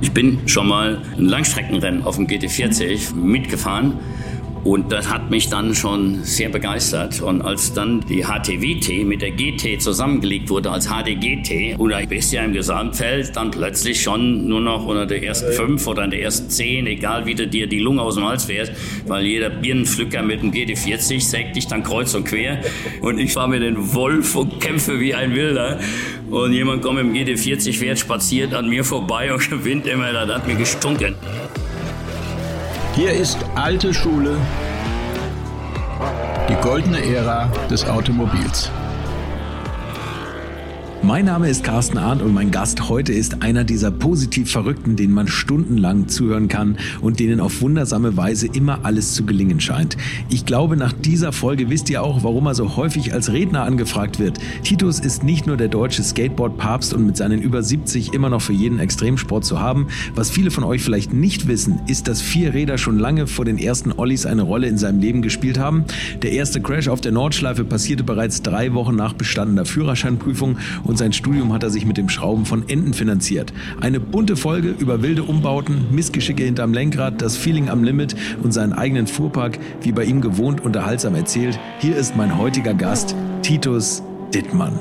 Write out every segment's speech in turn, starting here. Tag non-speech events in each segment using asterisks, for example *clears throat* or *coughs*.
Ich bin schon mal ein Langstreckenrennen auf dem GT40 mitgefahren und das hat mich dann schon sehr begeistert. Und als dann die HTWT mit der GT zusammengelegt wurde als HDGT und da bist ja im Gesamtfeld dann plötzlich schon nur noch unter der ersten fünf oder in der ersten zehn, egal wie du dir die Lunge aus dem Hals fährst, weil jeder Birnenpflücker mit dem GT40 sägt dich dann kreuz und quer. Und ich fahre mir den Wolf und kämpfe wie ein Wilder. Und jemand kommt dem GT40 fährt, spaziert an mir vorbei und *laughs* gewinnt immer, das hat mir gestunken. Hier ist alte Schule, die goldene Ära des Automobils. Mein Name ist Carsten Arndt und mein Gast heute ist einer dieser positiv Verrückten, denen man stundenlang zuhören kann und denen auf wundersame Weise immer alles zu gelingen scheint. Ich glaube, nach dieser Folge wisst ihr auch, warum er so häufig als Redner angefragt wird. Titus ist nicht nur der deutsche Skateboard-Papst und mit seinen über 70 immer noch für jeden Extremsport zu haben. Was viele von euch vielleicht nicht wissen, ist, dass vier Räder schon lange vor den ersten Ollis eine Rolle in seinem Leben gespielt haben. Der erste Crash auf der Nordschleife passierte bereits drei Wochen nach bestandener Führerscheinprüfung und sein Studium hat er sich mit dem Schrauben von Enten finanziert. Eine bunte Folge über wilde Umbauten, Missgeschicke hinterm Lenkrad, das Feeling am Limit und seinen eigenen Fuhrpark, wie bei ihm gewohnt unterhaltsam erzählt. Hier ist mein heutiger Gast, Titus Dittmann.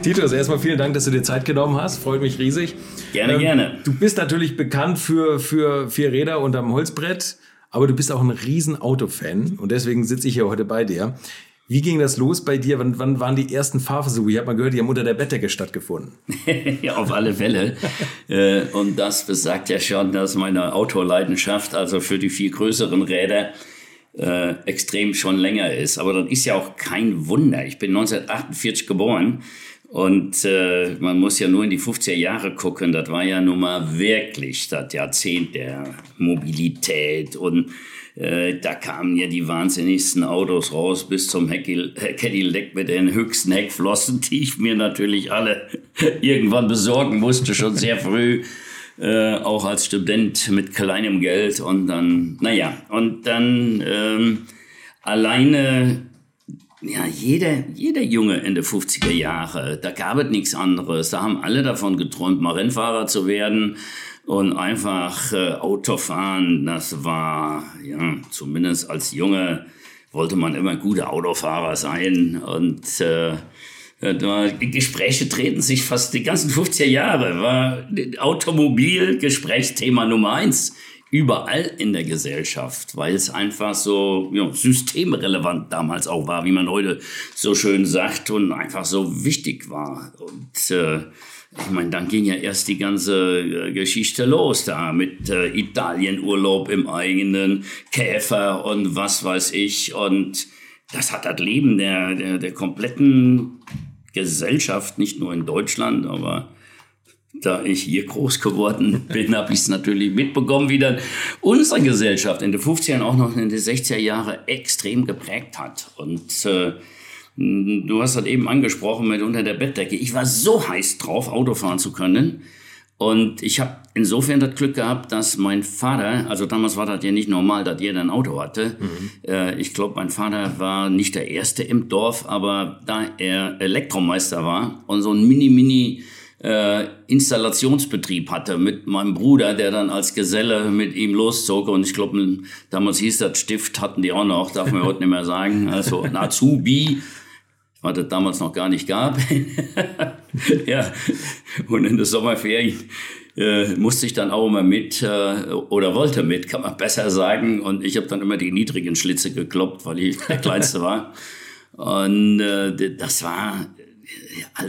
Titus, erstmal vielen Dank, dass du dir Zeit genommen hast. Freut mich riesig. Gerne, ähm, gerne. Du bist natürlich bekannt für, für vier Räder unterm Holzbrett, aber du bist auch ein riesen Autofan und deswegen sitze ich hier heute bei dir. Wie ging das los bei dir? Wann, wann waren die ersten Fahrversuche? Ich habe mal gehört, die haben unter der Bettdecke stattgefunden. *laughs* auf alle Fälle. Äh, und das besagt ja schon, dass meine Autoleidenschaft, also für die viel größeren Räder, äh, extrem schon länger ist. Aber das ist ja auch kein Wunder. Ich bin 1948 geboren und äh, man muss ja nur in die 50er Jahre gucken. Das war ja nun mal wirklich das Jahrzehnt der Mobilität und äh, da kamen ja die wahnsinnigsten Autos raus bis zum Cadillac mit den höchsten Heckflossen, die ich mir natürlich alle *laughs* irgendwann besorgen musste, schon sehr früh. Äh, auch als Student mit kleinem Geld und dann, naja, und dann ähm, alleine ja, jeder, jeder Junge Ende 50er Jahre, da gab es nichts anderes. Da haben alle davon geträumt, mal Rennfahrer zu werden. Und einfach äh, Autofahren, das war, ja, zumindest als Junge wollte man immer guter Autofahrer sein. Und äh, Gespräche treten sich fast die ganzen 50er Jahre, war Automobil Gesprächsthema Nummer eins überall in der Gesellschaft, weil es einfach so ja, systemrelevant damals auch war, wie man heute so schön sagt, und einfach so wichtig war. Und äh, ich meine, dann ging ja erst die ganze äh, Geschichte los da mit äh, Italienurlaub im eigenen Käfer und was weiß ich. Und das hat das Leben der, der, der kompletten Gesellschaft, nicht nur in Deutschland, aber da ich hier groß geworden *laughs* bin, habe ich es natürlich mitbekommen, wie dann unsere Gesellschaft in den 50ern auch noch in den 60er Jahren extrem geprägt hat. Und äh, Du hast das eben angesprochen mit unter der Bettdecke. Ich war so heiß drauf, Auto fahren zu können. Und ich habe insofern das Glück gehabt, dass mein Vater, also damals war das ja nicht normal, dass jeder ein Auto hatte. Mhm. Äh, ich glaube, mein Vater war nicht der Erste im Dorf, aber da er Elektromeister war und so ein Mini-Mini äh, Installationsbetrieb hatte mit meinem Bruder, der dann als Geselle mit ihm loszog. Und ich glaube, damals hieß das Stift, hatten die auch noch, darf man heute nicht mehr sagen. Also ein Azubi was es damals noch gar nicht gab. *laughs* ja, und in der Sommerferien äh, musste ich dann auch immer mit äh, oder wollte mit, kann man besser sagen. Und ich habe dann immer die niedrigen Schlitze gekloppt, weil ich der Kleinste war. *laughs* Und äh, das war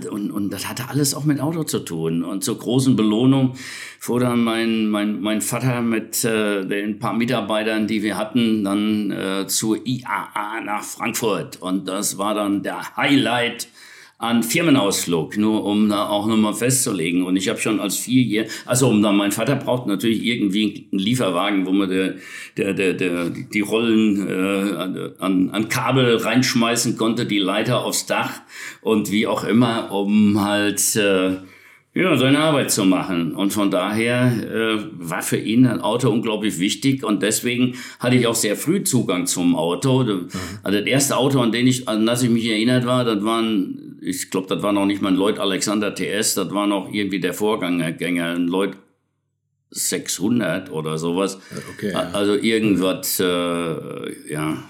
und, und das hatte alles auch mit Auto zu tun. Und zur großen Belohnung fuhr dann mein, mein, mein Vater mit äh, den paar Mitarbeitern, die wir hatten, dann äh, zur IAA nach Frankfurt. Und das war dann der Highlight an Firmenausflug, nur um da auch nochmal festzulegen. Und ich habe schon als Vierjähriger, also um dann, mein Vater braucht natürlich irgendwie einen Lieferwagen, wo man der, der, der, der, die Rollen äh, an, an Kabel reinschmeißen konnte, die Leiter aufs Dach und wie auch immer, um halt äh, ja, seine Arbeit zu machen. Und von daher äh, war für ihn ein Auto unglaublich wichtig und deswegen hatte ich auch sehr früh Zugang zum Auto. Mhm. Also das erste Auto, an, den ich, an das ich mich erinnert war, das war ein ich glaube, das war noch nicht mal ein Lloyd Alexander TS, das war noch irgendwie der Vorgänger, ein Lloyd 600 oder sowas. Okay, ja. Also irgendwas, äh, ja,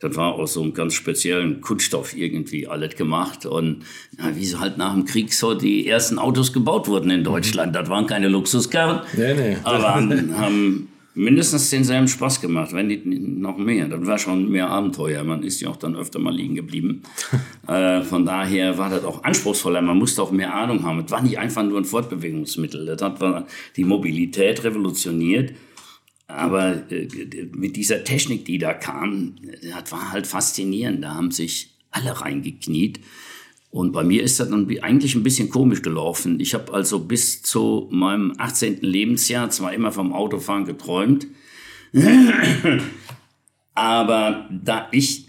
das war aus so einem ganz speziellen Kunststoff irgendwie alles gemacht. Und ja, wie so halt nach dem Krieg so die ersten Autos gebaut wurden in Deutschland. Das waren keine Luxuskarren, nee, nee. aber haben, haben mindestens denselben Spaß gemacht, wenn nicht noch mehr. Das war schon mehr Abenteuer. Man ist ja auch dann öfter mal liegen geblieben. *laughs* äh, von daher war das auch anspruchsvoller. Man musste auch mehr Ahnung haben. Es war nicht einfach nur ein Fortbewegungsmittel. Das hat die Mobilität revolutioniert. Aber äh, mit dieser Technik, die da kam, das war halt faszinierend. Da haben sich alle reingekniet. Und bei mir ist das dann eigentlich ein bisschen komisch gelaufen. Ich habe also bis zu meinem 18. Lebensjahr zwar immer vom Autofahren geträumt, *coughs* aber da ich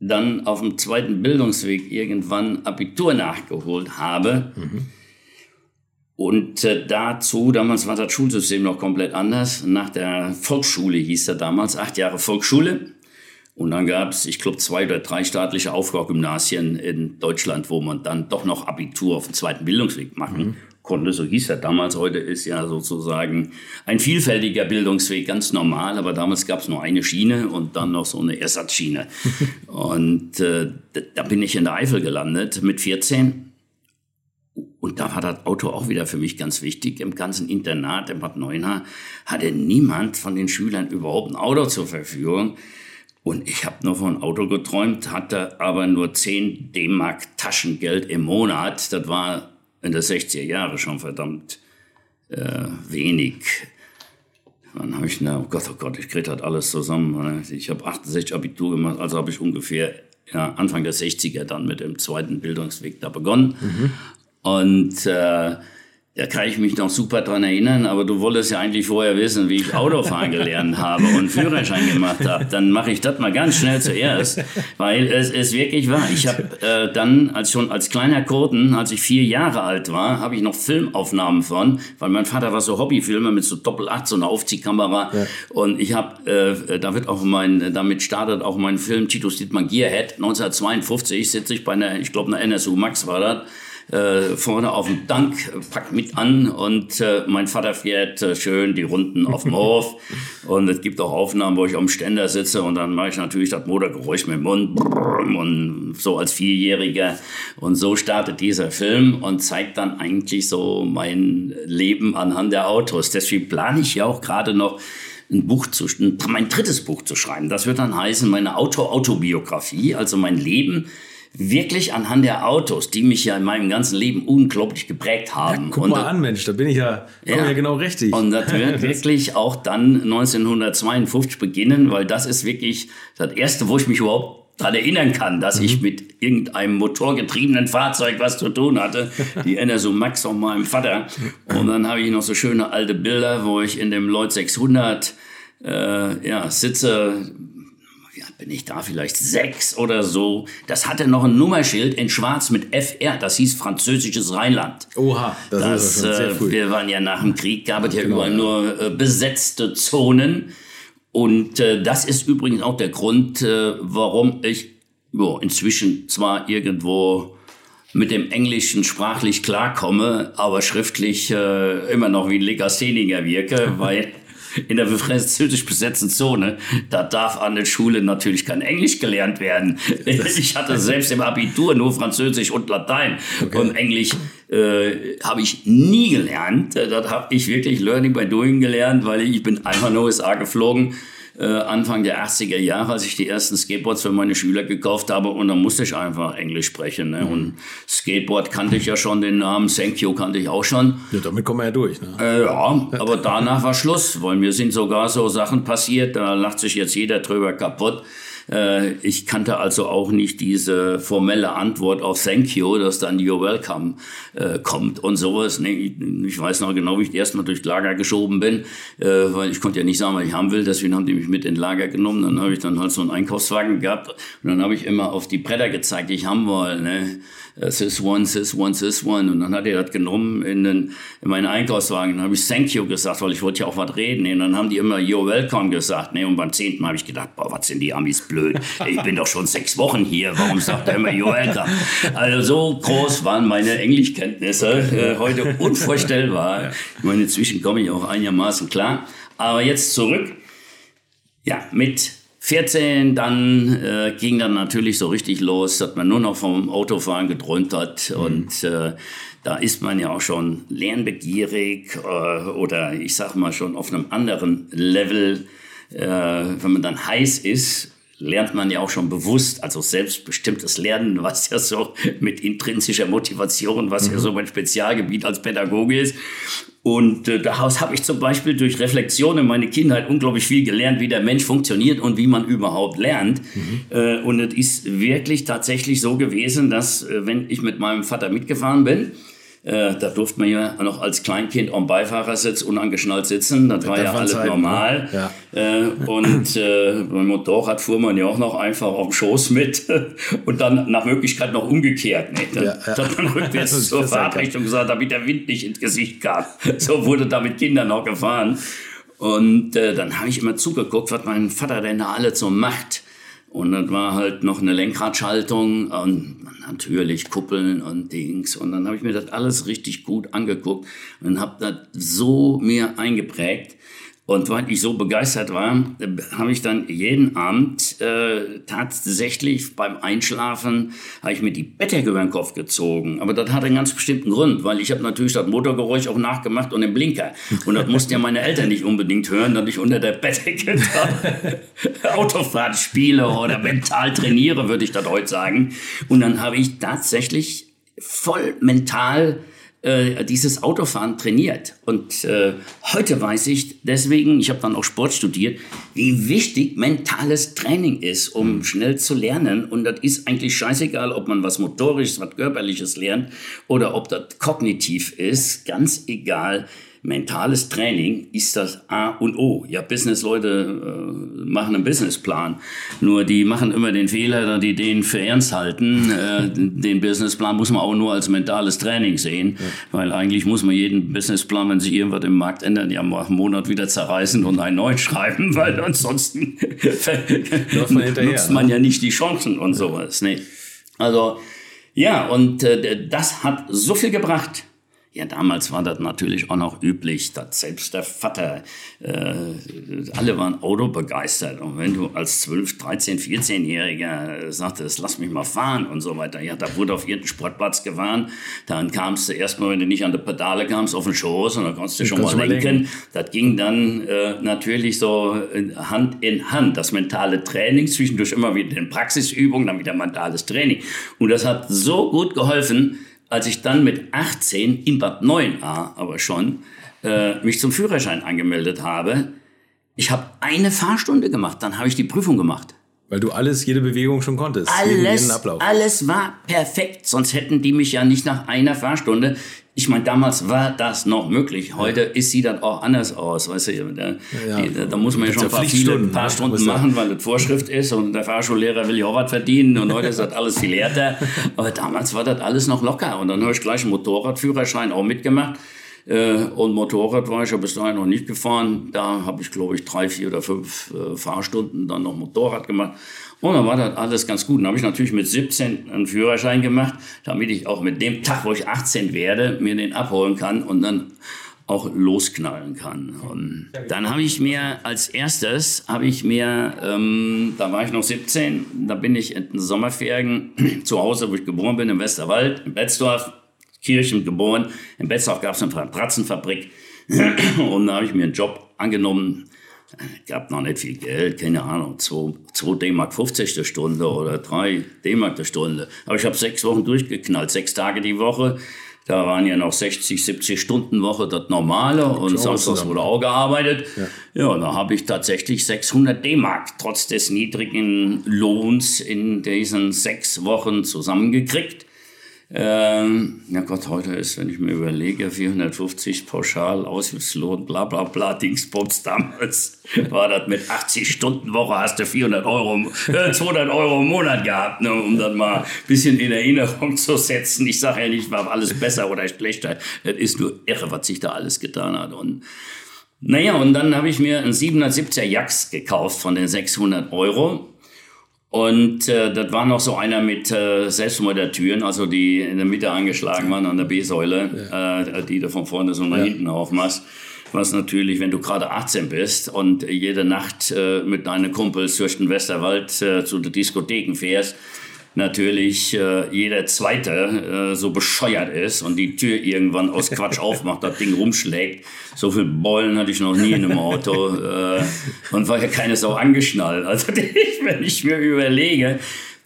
dann auf dem zweiten Bildungsweg irgendwann Abitur nachgeholt habe, mhm. Und äh, dazu, damals war das Schulsystem noch komplett anders. Nach der Volksschule hieß er damals, acht Jahre Volksschule. Und dann gab es, ich glaube, zwei oder drei staatliche Aufbaugymnasien in Deutschland, wo man dann doch noch Abitur auf dem zweiten Bildungsweg machen mhm. konnte. So hieß er damals. Heute ist ja sozusagen ein vielfältiger Bildungsweg, ganz normal. Aber damals gab es nur eine Schiene und dann noch so eine Ersatzschiene. *laughs* und äh, da bin ich in der Eifel gelandet mit 14. Und da war das Auto auch wieder für mich ganz wichtig. Im ganzen Internat in Bad Neuenahr hatte niemand von den Schülern überhaupt ein Auto zur Verfügung. Und ich habe nur von Auto geträumt, hatte aber nur 10 D-Mark Taschengeld im Monat. Das war in der 60er Jahre schon verdammt äh, wenig. Dann habe ich, na, oh Gott, oh Gott, ich kriege das alles zusammen. Ich habe 68 Abitur gemacht, also habe ich ungefähr ja, Anfang der 60er dann mit dem zweiten Bildungsweg da begonnen. Mhm. Und äh, da kann ich mich noch super dran erinnern, aber du wolltest ja eigentlich vorher wissen, wie ich Autofahren gelernt habe und Führerschein gemacht habe. Dann mache ich das mal ganz schnell zuerst, weil es ist wirklich wahr. Ich habe äh, dann als schon als kleiner Kurten, als ich vier Jahre alt war, habe ich noch Filmaufnahmen von, weil mein Vater war so Hobbyfilmer mit so Doppel 8, so einer Aufziehkamera. Ja. Und ich habe, äh, da wird auch mein, damit startet auch mein Film Titus Dietmar Gearhead 1952 sitze ich bei einer, ich glaube einer NSU Max war das äh, vorne auf dem Dank, packt mit an und äh, mein Vater fährt äh, schön die Runden auf dem Hof *laughs* und es gibt auch Aufnahmen, wo ich am Ständer sitze und dann mache ich natürlich das Motorgeräusch mit dem Mund und so als Vierjähriger und so startet dieser Film und zeigt dann eigentlich so mein Leben anhand der Autos. Deswegen plane ich ja auch gerade noch ein Buch zu, mein drittes Buch zu schreiben. Das wird dann heißen meine Auto-Autobiografie, also mein Leben wirklich anhand der Autos, die mich ja in meinem ganzen Leben unglaublich geprägt haben. Ja, guck und mal an, Mensch, da bin ich ja, ja, ja genau richtig. Und das wird *laughs* wirklich auch dann 1952 beginnen, weil das ist wirklich das erste, wo ich mich überhaupt daran erinnern kann, dass mhm. ich mit irgendeinem motorgetriebenen Fahrzeug was zu tun hatte. Die *laughs* NSU Max von meinem Vater. Und dann habe ich noch so schöne alte Bilder, wo ich in dem Lloyd 600 äh, ja, sitze bin ich da vielleicht sechs oder so. Das hatte noch ein Nummerschild in Schwarz mit FR. Das hieß französisches Rheinland. Oha, das, das ist schon sehr äh, Wir waren ja nach dem Krieg, gab es ja genau, überall ja. nur äh, besetzte Zonen. Und äh, das ist übrigens auch der Grund, äh, warum ich jo, inzwischen zwar irgendwo mit dem Englischen sprachlich klarkomme, aber schriftlich äh, immer noch wie ein Legastheniker wirke, *laughs* weil in der französisch besetzten Zone, da darf an der Schule natürlich kein Englisch gelernt werden. Ich hatte selbst im Abitur nur Französisch und Latein okay. und Englisch äh, habe ich nie gelernt. Das habe ich wirklich Learning by Doing gelernt, weil ich bin einfach nur USA geflogen äh, Anfang der 80er Jahre, als ich die ersten Skateboards für meine Schüler gekauft habe und dann musste ich einfach Englisch sprechen. Ne? Mhm. Und Skateboard kannte ich ja schon, den Namen Thank You kannte ich auch schon. Ja, damit kommen wir ja durch. Ne? Äh, ja, aber danach war Schluss, weil mir sind sogar so Sachen passiert, da lacht sich jetzt jeder drüber kaputt. Äh, ich kannte also auch nicht diese formelle Antwort auf Thank you, dass dann You're welcome äh, kommt und sowas. Nee, ich weiß noch genau, wie ich erstmal durch Lager geschoben bin, äh, weil ich konnte ja nicht sagen, was ich haben will. Deswegen haben die mich mit in Lager genommen. Dann habe ich dann halt so einen Einkaufswagen gehabt und dann habe ich immer auf die Bretter gezeigt, die ich haben wollte. Ne? This one, this one, this one. Und dann hat er das genommen in, den, in meinen Einkaufswagen. Dann habe ich Thank you gesagt, weil ich wollte ja auch was reden. Und dann haben die immer You're welcome gesagt. Ne? Und beim zehnten habe ich gedacht, boah, was sind die Amis blöd blöd? Ich bin doch schon sechs Wochen hier. Warum sagt er immer, you're welcome? Also so groß waren meine Englischkenntnisse. Äh, heute unvorstellbar. Ich meine, inzwischen komme ich auch einigermaßen klar. Aber jetzt zurück. Ja, mit 14, dann äh, ging dann natürlich so richtig los, dass man nur noch vom Autofahren geträumt hat. Mhm. Und äh, da ist man ja auch schon lernbegierig äh, oder ich sag mal schon auf einem anderen Level. Äh, wenn man dann heiß ist, lernt man ja auch schon bewusst, also selbstbestimmtes Lernen, was ja so mit intrinsischer Motivation, was mhm. ja so mein Spezialgebiet als Pädagoge ist. Und äh, daraus habe ich zum Beispiel durch Reflexion in meine Kindheit unglaublich viel gelernt, wie der Mensch funktioniert und wie man überhaupt lernt. Mhm. Äh, und es ist wirklich tatsächlich so gewesen, dass äh, wenn ich mit meinem Vater mitgefahren bin, äh, da durfte man ja noch als Kleinkind am Beifahrersitz unangeschnallt sitzen. Das, das war ja alles Zeit, normal. Ne? Ja. Äh, und *clears throat* äh, beim Motorrad fuhr man ja auch noch einfach auf dem Schoß mit *laughs* und dann nach Möglichkeit noch umgekehrt. Ne? Dann ja, ja. hat man *laughs* rückwärts zur Fahrtrichtung gesagt, damit der Wind nicht ins Gesicht kam. *laughs* So wurde da mit Kindern noch gefahren. Und äh, dann habe ich immer zugeguckt, was mein Vater denn da alles so macht. Und dann war halt noch eine Lenkradschaltung und natürlich Kuppeln und Dings. Und dann habe ich mir das alles richtig gut angeguckt und habe das so mir eingeprägt. Und weil ich so begeistert war, habe ich dann jeden Abend äh, tatsächlich beim Einschlafen habe ich mir die Bettdecke über den Kopf gezogen. Aber das hat einen ganz bestimmten Grund, weil ich habe natürlich das Motorgeräusch auch nachgemacht und den Blinker. Und das mussten ja meine Eltern nicht unbedingt hören, dass ich unter der Bettdecke *laughs* Autofahrt spiele oder mental trainiere, würde ich das heute sagen. Und dann habe ich tatsächlich voll mental äh, dieses Autofahren trainiert. Und äh, heute weiß ich deswegen, ich habe dann auch Sport studiert, wie wichtig mentales Training ist, um mhm. schnell zu lernen. Und das ist eigentlich scheißegal, ob man was Motorisches, was Körperliches lernt oder ob das kognitiv ist. Ganz egal mentales Training ist das A und O. Ja, Businessleute äh, machen einen Businessplan. Nur die machen immer den Fehler, dass die den für ernst halten. Äh, *laughs* den Businessplan muss man auch nur als mentales Training sehen, ja. weil eigentlich muss man jeden Businessplan, wenn sich irgendwas im Markt ändert, ja mal einen Monat wieder zerreißen und einen neuen schreiben, *laughs* weil ansonsten *laughs* man nutzt man ne? ja nicht die Chancen und sowas. Nee. Also ja, und äh, das hat so viel gebracht ja, damals war das natürlich auch noch üblich, dass selbst der Vater, äh, alle waren autobegeistert. Und wenn du als 12, 13, 14-Jähriger sagtest, lass mich mal fahren und so weiter, ja, da wurde auf jeden Sportplatz gefahren. Dann kamst du erstmal, wenn du nicht an die Pedale kamst, auf den Schoß und dann konntest du schon mal lenken. Das ging dann äh, natürlich so Hand in Hand. Das mentale Training, zwischendurch immer wieder in Praxisübungen, dann wieder mentales Training. Und das hat so gut geholfen, als ich dann mit 18 in Bad 9a aber schon äh, mich zum Führerschein angemeldet habe, ich habe eine Fahrstunde gemacht, dann habe ich die Prüfung gemacht. Weil du alles, jede Bewegung schon konntest. Alles, jeden Ablauf. alles war perfekt. Sonst hätten die mich ja nicht nach einer Fahrstunde. Ich meine, damals war das noch möglich. Heute ja. ist sie dann auch anders aus. Weißt du, da, ja. die, da muss man ja schon ein paar, viele, paar Stunden machen, weil das Vorschrift *laughs* ist und der Fahrschullehrer will ja auch was verdienen und heute ist das alles viel härter. Aber damals war das alles noch locker. Und dann habe ich gleich einen Motorradführerschein auch mitgemacht. Äh, und Motorrad war ich ja bis dahin noch nicht gefahren. Da habe ich, glaube ich, drei, vier oder fünf äh, Fahrstunden dann noch Motorrad gemacht. Und dann war das alles ganz gut. Dann habe ich natürlich mit 17 einen Führerschein gemacht, damit ich auch mit dem Tag, wo ich 18 werde, mir den abholen kann und dann auch losknallen kann. Und dann habe ich mir als erstes, habe ich mir, ähm, da war ich noch 17, da bin ich in den Sommerferien *clears throat* zu Hause, wo ich geboren bin, im Westerwald, in Betzdorf, Kirchen geboren. In Betzdorf gab es eine Matratzenfabrik. *clears throat* Und da habe ich mir einen Job angenommen. Gab noch nicht viel Geld, keine Ahnung, 2 D-Mark 50 die Stunde oder 3 D-Mark die Stunde. Aber ich habe sechs Wochen durchgeknallt, sechs Tage die Woche. Da waren ja noch 60, 70 Stunden Woche das Normale und samstags wurde auch gearbeitet. Ja, ja da habe ich tatsächlich 600 D-Mark trotz des niedrigen Lohns in diesen sechs Wochen zusammengekriegt. Ähm, ja Gott, heute ist, wenn ich mir überlege, 450 pauschal, Aushilfslohn, bla bla bla, Dingsbums damals *laughs* war das mit 80 Stunden Woche hast du 400 Euro, äh, 200 Euro im Monat gehabt, ne, um das mal ein bisschen in Erinnerung zu setzen. Ich sage ja nicht, war alles besser oder schlechter. Es ist nur irre, was sich da alles getan hat. Und naja, und dann habe ich mir einen 770er Jax gekauft von den 600 Euro. Und äh, das war noch so einer mit äh, Selbstmordertüren, also die in der Mitte angeschlagen waren an der B-Säule, ja. äh, die du von vorne so nach ja. hinten aufmachst. Was natürlich, wenn du gerade 18 bist und jede Nacht äh, mit deinen Kumpels durch den Westerwald äh, zu den Diskotheken fährst, natürlich äh, jeder Zweite äh, so bescheuert ist und die Tür irgendwann aus Quatsch *laughs* aufmacht, das Ding rumschlägt. So viel Beulen hatte ich noch nie in einem Auto äh, und war ja keines auch angeschnallt. Also *laughs* wenn ich mir überlege,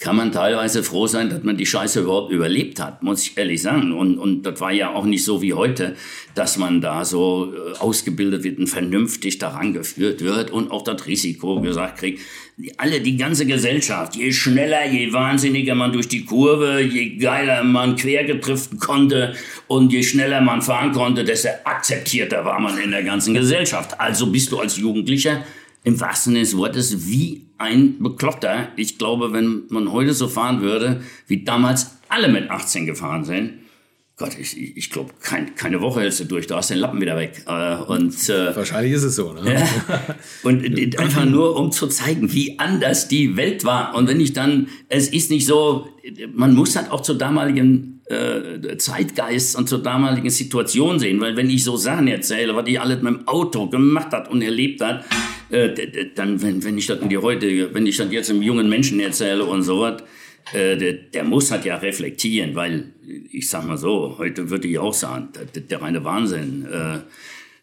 kann man teilweise froh sein, dass man die Scheiße überhaupt überlebt hat, muss ich ehrlich sagen. Und, und das war ja auch nicht so wie heute, dass man da so äh, ausgebildet wird und vernünftig daran geführt wird und auch das Risiko gesagt kriegt. Alle, die ganze Gesellschaft, je schneller, je wahnsinniger man durch die Kurve, je geiler man quergetriften konnte und je schneller man fahren konnte, desto akzeptierter war man in der ganzen Gesellschaft. Also bist du als Jugendlicher im wahrsten Sinne des Wortes wie ein Bekloppter. Ich glaube, wenn man heute so fahren würde, wie damals alle mit 18 gefahren sind, Gott, ich, ich glaube, kein, keine Woche hältst du durch, da hast du den Lappen wieder weg. Äh, und, äh, Wahrscheinlich ist es so. Ne? Ja, und einfach nur, um zu zeigen, wie anders die Welt war. Und wenn ich dann, es ist nicht so, man muss halt auch zur damaligen äh, Zeitgeist und zur damaligen Situation sehen, weil wenn ich so Sachen erzähle, was die alles mit dem Auto gemacht hat und erlebt hat, äh, dann, wenn, wenn ich das in die heutige, wenn ich das jetzt einem jungen Menschen erzähle und sowas, äh, der, der muss halt ja reflektieren, weil ich sag mal so, heute würde ich auch sagen, der, der reine Wahnsinn. Äh,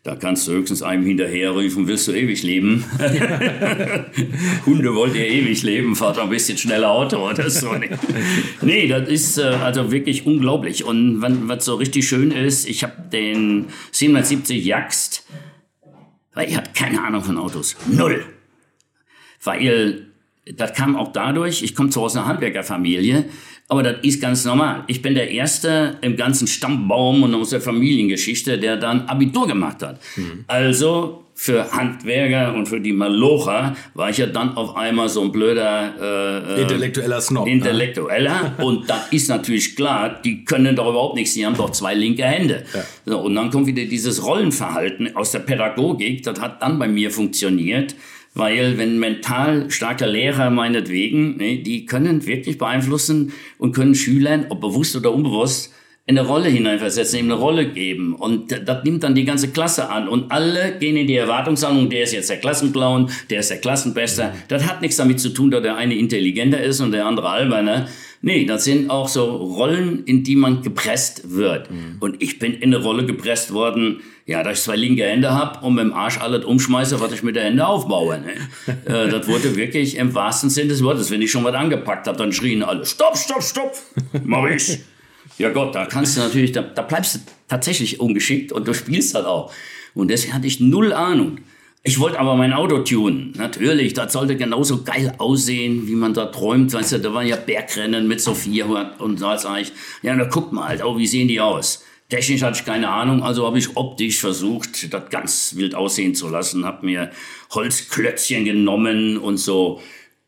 da kannst du höchstens einem hinterherrufen, willst du ewig leben? *laughs* Hunde wollt ihr ewig leben, fahrt ein bisschen schneller Auto oder so. nee, das ist äh, also wirklich unglaublich. Und was so richtig schön ist, ich habe den 770 Jagst weil ich habe keine Ahnung von Autos. Null. Weil das kam auch dadurch, ich komme zwar aus einer Handwerkerfamilie, aber das ist ganz normal. Ich bin der Erste im ganzen Stammbaum und aus der Familiengeschichte, der dann Abitur gemacht hat. Mhm. Also für Handwerker und für die Malocher war ich ja dann auf einmal so ein blöder äh, äh intellektueller Snob. Ne? Intellektueller. *laughs* und da ist natürlich klar, die können doch überhaupt nichts, die haben doch zwei linke Hände. Ja. So, und dann kommt wieder dieses Rollenverhalten aus der Pädagogik, das hat dann bei mir funktioniert. Weil wenn mental starke Lehrer meinetwegen, ne, die können wirklich beeinflussen und können Schülern, ob bewusst oder unbewusst, in eine Rolle hineinversetzen, ihm eine Rolle geben. Und das nimmt dann die ganze Klasse an. Und alle gehen in die Erwartungshaltung, der ist jetzt der Klassenclown, der ist der Klassenbester. Das hat nichts damit zu tun, dass der eine intelligenter ist und der andere alberner. Nee, das sind auch so Rollen, in die man gepresst wird. Mhm. Und ich bin in eine Rolle gepresst worden, ja, dass ich zwei linke Hände habe und mit dem Arsch alles umschmeiße, was ich mit der Hände aufbaue. Ne? *laughs* äh, das wurde wirklich im wahrsten Sinne des Wortes. Wenn ich schon was angepackt habe, dann schrien alle, stopp, stopp, stopp, *laughs* mach ich. Ja Gott, da kannst du natürlich, da, da bleibst du tatsächlich ungeschickt und du spielst halt auch. Und deswegen hatte ich null Ahnung. Ich wollte aber mein Auto tunen. Natürlich, das sollte genauso geil aussehen, wie man da träumt. Weißt du, da waren ja Bergrennen mit so 400 und da sag ich, ja, na guck mal halt, oh, wie sehen die aus? Technisch hatte ich keine Ahnung, also habe ich optisch versucht, das ganz wild aussehen zu lassen. Habe mir Holzklötzchen genommen und so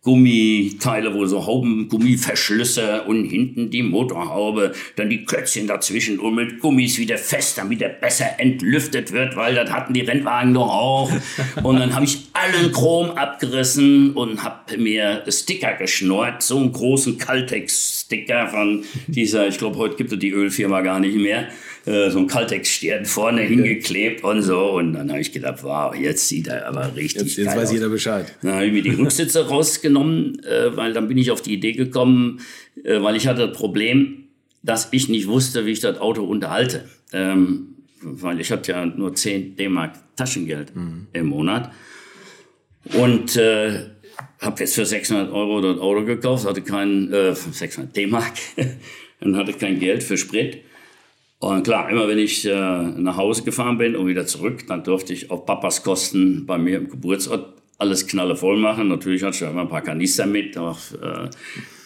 Gummiteile, wo so Haubengummiverschlüsse und hinten die Motorhaube, dann die Klötzchen dazwischen und mit Gummis wieder fest, damit er besser entlüftet wird, weil das hatten die Rennwagen doch auch. *laughs* Und dann habe ich allen Chrom abgerissen und habe mir Sticker geschnurrt, so einen großen Caltex-Sticker von dieser, ich glaube, heute gibt es die Ölfirma gar nicht mehr. Äh, so ein Kaltex-Stern vorne hingeklebt und so. Und dann habe ich gedacht, wow, jetzt sieht er aber richtig Jetzt, jetzt weiß aus. jeder Bescheid. Dann habe ich mir die Rücksitze *laughs* rausgenommen, äh, weil dann bin ich auf die Idee gekommen, äh, weil ich hatte das Problem, dass ich nicht wusste, wie ich das Auto unterhalte. Ähm, weil ich hatte ja nur 10 D-Mark Taschengeld mhm. im Monat. Und äh, habe jetzt für 600 Euro das Auto gekauft, hatte kein, äh, 600 D-Mark, *laughs* dann hatte ich kein Geld für Sprit. Und klar, immer wenn ich äh, nach Hause gefahren bin und wieder zurück, dann durfte ich auf Papas Kosten bei mir im Geburtsort alles knallevoll machen. Natürlich hatte ich immer ein paar Kanister mit, auch, äh,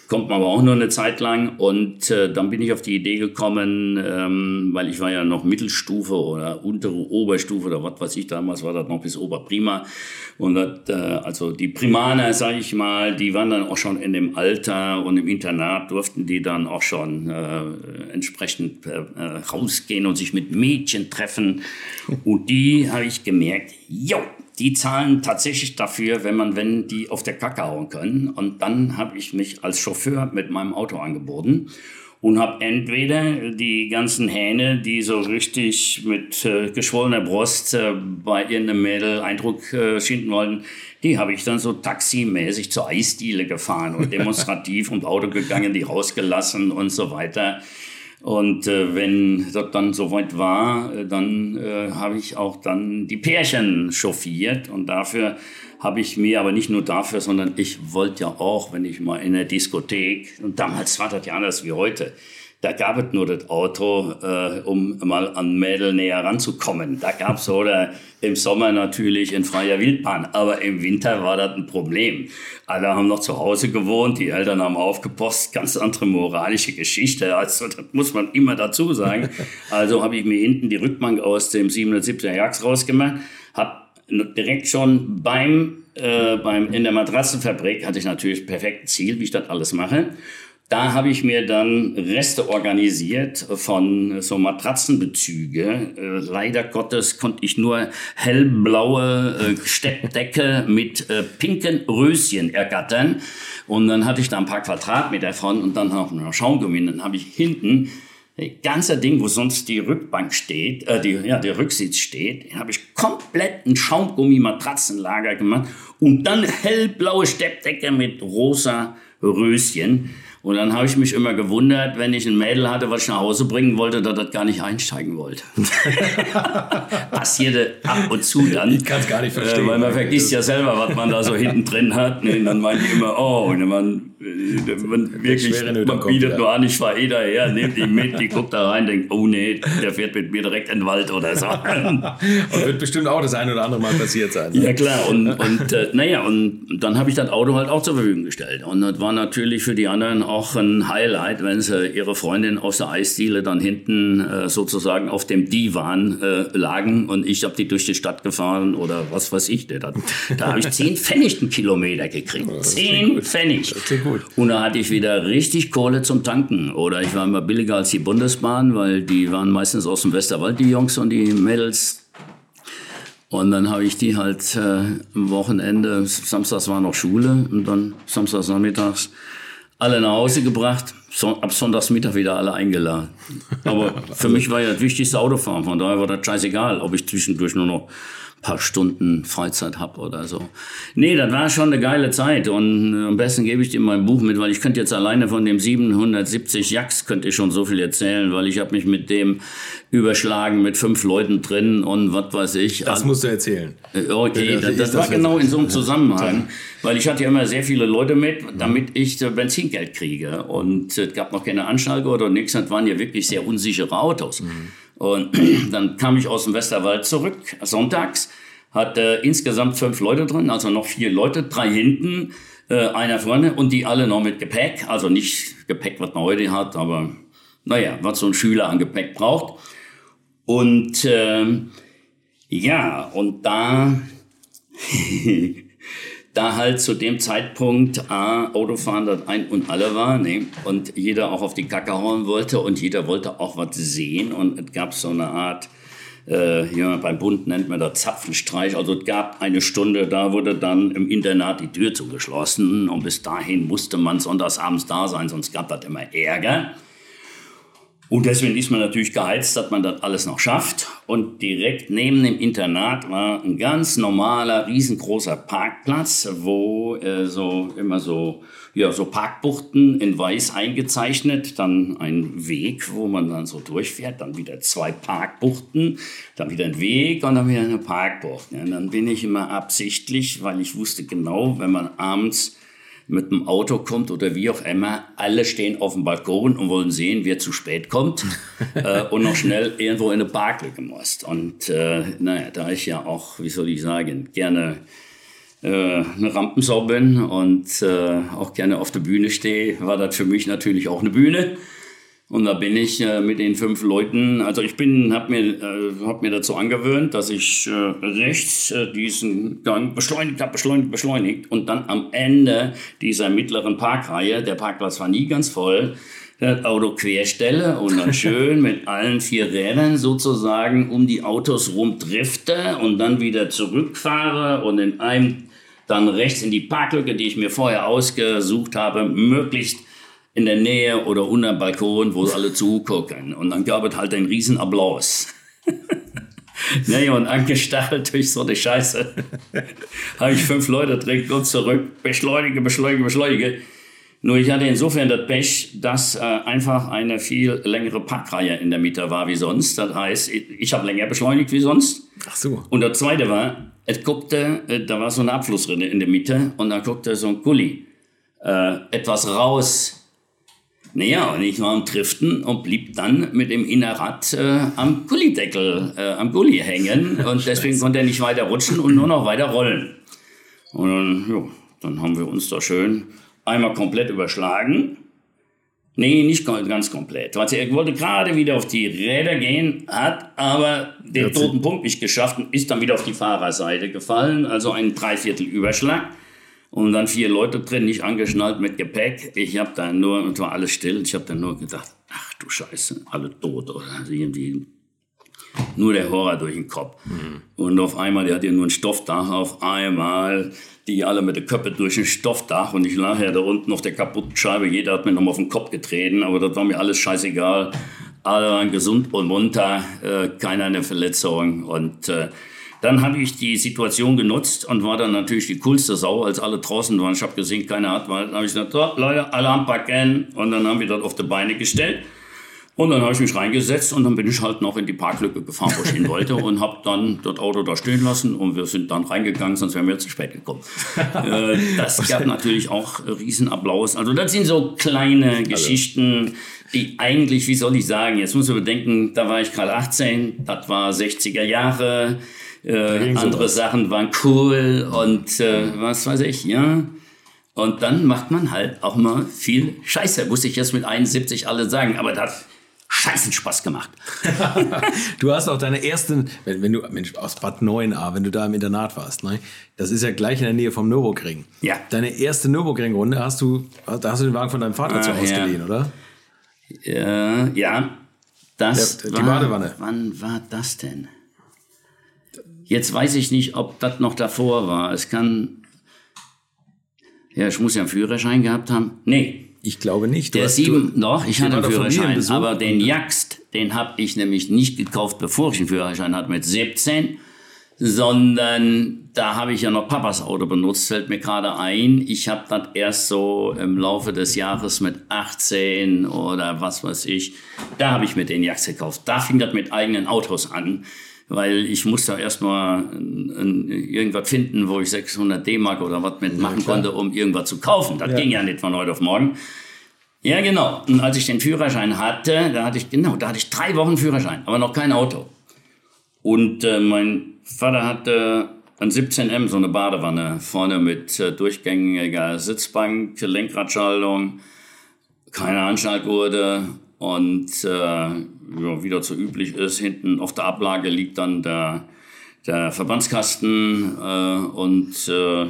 kommt man aber auch nur eine Zeit lang. Und äh, dann bin ich auf die Idee gekommen, ähm, weil ich war ja noch Mittelstufe oder untere Oberstufe oder was weiß ich, damals war das noch bis Oberprima. Und das, äh, also die Primaner, sage ich mal, die waren dann auch schon in dem Alter und im Internat durften die dann auch schon äh, entsprechend äh, rausgehen und sich mit Mädchen treffen. Und die habe ich gemerkt, jo, die zahlen tatsächlich dafür, wenn man, wenn die auf der Kacke hauen können. Und dann habe ich mich als Chauffeur mit meinem Auto angeboten und habe entweder die ganzen Hähne, die so richtig mit äh, geschwollener Brust äh, bei irgendeinem Mädel Eindruck äh, schinden wollten, die habe ich dann so taximäßig zur Eisdiele gefahren und demonstrativ und Auto gegangen, die rausgelassen und so weiter. Und äh, wenn das dann soweit war, äh, dann äh, habe ich auch dann die Pärchen chauffiert. Und dafür habe ich mir aber nicht nur dafür, sondern ich wollte ja auch, wenn ich mal in der Diskothek, und damals war das ja anders wie heute, da gab es nur das Auto, äh, um mal an Mädel näher ranzukommen. Da gab es oder im Sommer natürlich in freier Wildbahn, aber im Winter war das ein Problem. Alle haben noch zu Hause gewohnt, die Eltern haben aufgepasst, ganz andere moralische Geschichte. Also das muss man immer dazu sagen. *laughs* Also habe ich mir hinten die Rückbank aus dem 770er Jagd rausgemacht, habe direkt schon beim, äh, beim in der Matratzenfabrik hatte ich natürlich perfektes Ziel, wie ich das alles mache. Da habe ich mir dann Reste organisiert von so Matratzenbezüge. Äh, leider Gottes konnte ich nur hellblaue äh, Steckdecke mit äh, pinken Röschen ergattern. Und dann hatte ich da ein paar Quadratmeter von und dann noch eine Schaumgummi. Dann habe ich hinten das ganze Ding, wo sonst die Rückbank steht, äh, die, ja, der Rücksitz steht, habe ich komplett ein Schaumgummi-Matratzenlager gemacht und dann hellblaue Steppdecke mit rosa Röschen. Und dann habe ich mich immer gewundert, wenn ich ein Mädel hatte, was ich nach Hause bringen wollte, dass das gar nicht einsteigen wollte. *laughs* Passierte ab und zu dann. Ich kann es gar nicht verstehen. Äh, weil man vergisst ja selber, was man da so hinten drin hat. Und dann meinen die immer, oh, man, äh, man wirklich, man bietet ja. nur an, ich fahre eh daher, nehmt die mit, die guckt da rein, denkt, oh nee, der fährt mit mir direkt in den Wald oder so. *laughs* und wird bestimmt auch das ein oder andere Mal passiert sein. Ne? Ja klar, und, und äh, naja, und dann habe ich das Auto halt auch zur Verfügung gestellt. Und das war natürlich für die anderen auch ein Highlight, wenn sie ihre Freundin aus der Eisdiele dann hinten äh, sozusagen auf dem Divan äh, lagen und ich habe die durch die Stadt gefahren oder was weiß ich. Da, da habe ich zehn Pfennig einen Kilometer gekriegt. Zehn Pfennig. Und da hatte ich wieder richtig Kohle zum Tanken. Oder ich war immer billiger als die Bundesbahn, weil die waren meistens aus dem Westerwald, die Jungs und die Mädels. Und dann habe ich die halt äh, am Wochenende, samstags war noch Schule und dann samstags nachmittags alle nach Hause gebracht, so, ab Sonntagsmittag wieder alle eingeladen. Aber für mich war ja das wichtigste Autofahren, von daher war das scheißegal, ob ich zwischendurch nur noch paar Stunden Freizeit habe oder so. Nee, das war schon eine geile Zeit und äh, am besten gebe ich dir mein Buch mit, weil ich könnte jetzt alleine von dem 770 Jacks könnte ich schon so viel erzählen, weil ich habe mich mit dem überschlagen mit fünf Leuten drin und was weiß ich. Das musst du erzählen. Äh, okay, das, das, war genau in so einem Zusammenhang, weil ich hatte ja immer sehr viele Leute mit, damit ich Benzingeld kriege und es gab noch keine Anschalge oder nichts, das waren ja wirklich sehr unsichere Autos. Mhm. Und *clears throat* dann kam ich aus dem Westerwald zurück, sonntags, hatte insgesamt fünf Leute drin, also noch vier Leute, drei hinten, äh, einer vorne und die alle noch mit Gepäck, also nicht Gepäck, was man heute hat, aber naja, was so ein Schüler an Gepäck braucht. Und äh, ja, und da *laughs* *laughs* da halt zu dem Zeitpunkt A, Autofahren das ein und alle war, ne? und jeder auch auf die Kacke hauen wollte und jeder wollte auch was sehen und es gab so eine Art, äh, ja, beim Bund nennt man das Zapfenstreich, also es gab eine Stunde, da wurde dann im Internat die Tür zugeschlossen und bis dahin musste man sonntagsabends da sein, sonst gab das immer Ärger. Und deswegen ist man natürlich geheizt, dass man das alles noch schafft. Und direkt neben dem Internat war ein ganz normaler, riesengroßer Parkplatz, wo äh, so immer so, ja, so Parkbuchten in weiß eingezeichnet, dann ein Weg, wo man dann so durchfährt, dann wieder zwei Parkbuchten, dann wieder ein Weg und dann wieder eine Parkbucht. Ja, dann bin ich immer absichtlich, weil ich wusste genau, wenn man abends mit dem Auto kommt oder wie auch immer, alle stehen auf dem Balkon und wollen sehen, wer zu spät kommt *laughs* äh, und noch schnell irgendwo in eine Barkel gemusst. Und äh, naja, da ich ja auch, wie soll ich sagen, gerne äh, eine Rampensau bin und äh, auch gerne auf der Bühne stehe, war das für mich natürlich auch eine Bühne. Und da bin ich äh, mit den fünf Leuten, also ich bin, habe mir, äh, hab mir dazu angewöhnt, dass ich äh, rechts äh, diesen Gang beschleunigt habe, beschleunigt, beschleunigt und dann am Ende dieser mittleren Parkreihe, der Parkplatz war nie ganz voll, das Auto querstelle und dann *laughs* schön mit allen vier Rädern sozusagen um die Autos rumdrifte und dann wieder zurückfahre und in einem dann rechts in die Parklücke, die ich mir vorher ausgesucht habe, möglichst in der Nähe oder unter dem Balkon, wo alle zugucken. Und dann gab es halt einen riesen Applaus. *laughs* naja, und angestachelt durch so eine Scheiße *laughs* habe ich fünf Leute direkt und zurück, beschleunige, beschleunige, beschleunige. Nur ich hatte insofern das Pech, dass äh, einfach eine viel längere Parkreihe in der Mitte war wie sonst. Das heißt, ich, ich habe länger beschleunigt wie sonst. Ach so. Und das zweite war, es guckte, äh, da war so eine Abflussrinne in der Mitte und da guckte so ein Gully äh, etwas raus. Naja, und ich war am Driften und blieb dann mit dem Innerrad äh, am Gullideckel, äh, am Gully hängen *laughs* und deswegen konnte er nicht weiter rutschen und nur noch weiter rollen. Und dann, jo, dann haben wir uns da schön einmal komplett überschlagen. Nee, nicht ganz komplett. Er wollte gerade wieder auf die Räder gehen, hat aber den toten Punkt nicht geschafft und ist dann wieder auf die Fahrerseite gefallen. Also ein Dreiviertel Überschlag. Und dann vier Leute drin, nicht angeschnallt mit Gepäck. Ich habe da nur, es war alles still, ich habe dann nur gedacht, ach du Scheiße, alle tot oder also irgendwie nur der Horror durch den Kopf. Mhm. Und auf einmal, der hat ja nur ein Stoffdach, auf einmal die alle mit der Köppe durch ein Stoffdach und ich lag ja da unten auf der kaputten Scheibe. Jeder hat mir nochmal auf den Kopf getreten, aber das war mir alles scheißegal. Alle waren gesund und munter, äh, keiner eine Verletzung und äh, dann habe ich die Situation genutzt und war dann natürlich die coolste Sau, als alle draußen waren. Ich habe gesehen, keiner hat, weil dann habe ich gesagt, so, Leute, Alarm packen und dann haben wir das auf die Beine gestellt. Und dann habe ich mich reingesetzt und dann bin ich halt noch in die Parklücke gefahren, wo ich hin wollte *laughs* und habe dann das Auto da stehen lassen und wir sind dann reingegangen, sonst wären wir zu spät gekommen. *laughs* äh, das gab natürlich auch Riesenapplaus. Also das sind so kleine Geschichten, die eigentlich, wie soll ich sagen, jetzt muss man bedenken, da war ich gerade 18, das war 60er Jahre, äh, andere Sachen waren cool und äh, was weiß ich, ja. Und dann macht man halt auch mal viel Scheiße, muss ich jetzt mit 71 alle sagen, aber das scheißen Spaß gemacht. *laughs* du hast auch deine ersten, wenn, wenn, du, Mensch, aus Bad 9a, wenn du da im Internat warst, ne? Das ist ja gleich in der Nähe vom Nürburgring. Ja. Deine erste Nürburgring-Runde hast du, da hast du den Wagen von deinem Vater ah, zu ausgeliehen, ja. oder? Ja, ja. Das der, die war, Badewanne. Wann war das denn? Jetzt weiß ich nicht, ob das noch davor war. Es kann. Ja, ich muss ja einen Führerschein gehabt haben. Nee, ich glaube nicht. Du der sieben, du, noch, ich hatte einen Führerschein, aber den Jagst, den habe ich nämlich nicht gekauft, bevor ich einen Führerschein hatte mit 17, sondern da habe ich ja noch Papas Auto benutzt, fällt mir gerade ein. Ich habe das erst so im Laufe des Jahres mit 18 oder was weiß ich, da habe ich mir den Jagst gekauft. Da fing das mit eigenen Autos an weil ich musste erstmal irgendwas finden, wo ich 600 D-Mark oder was mitmachen ja, konnte, um irgendwas zu kaufen. Das ja. ging ja nicht von heute auf morgen. Ja, genau. Und als ich den Führerschein hatte, da hatte ich, genau, da hatte ich drei Wochen Führerschein, aber noch kein Auto. Und äh, mein Vater hatte ein 17M, so eine Badewanne, vorne mit äh, durchgängiger Sitzbank, Lenkradschaltung, keine Anschnallgurte und äh, ja, wie das so üblich ist, hinten auf der Ablage liegt dann der, der Verbandskasten äh, und äh,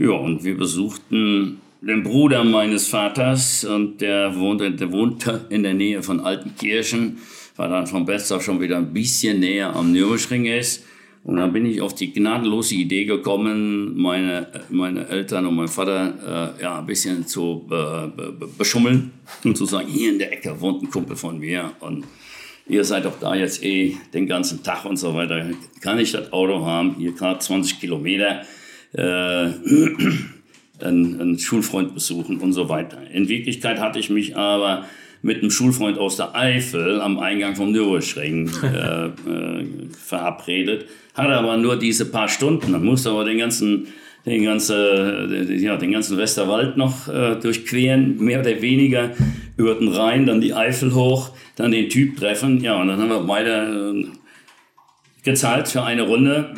ja, und wir besuchten den Bruder meines Vaters und der wohnte, der wohnte in der Nähe von Altenkirchen, weil dann von Bestorf schon wieder ein bisschen näher am Nürburgring ist. Und dann bin ich auf die gnadenlose Idee gekommen, meine, meine Eltern und mein Vater äh, ja, ein bisschen zu äh, beschummeln und zu sagen, hier in der Ecke wohnt ein Kumpel von mir und ihr seid doch da jetzt eh den ganzen Tag und so weiter. Kann ich das Auto haben? Hier gerade 20 Kilometer. Äh, *clears throat* einen, einen Schulfreund besuchen und so weiter. In Wirklichkeit hatte ich mich aber mit einem Schulfreund aus der Eifel am Eingang vom Nürburgring *laughs* äh, äh, verabredet. Hatte aber nur diese paar Stunden. Dann musste aber den ganzen, den, ganze, ja, den ganzen Westerwald noch äh, durchqueren, mehr oder weniger über den Rhein, dann die Eifel hoch, dann den Typ treffen. Ja, und dann haben wir beide äh, gezahlt für eine Runde.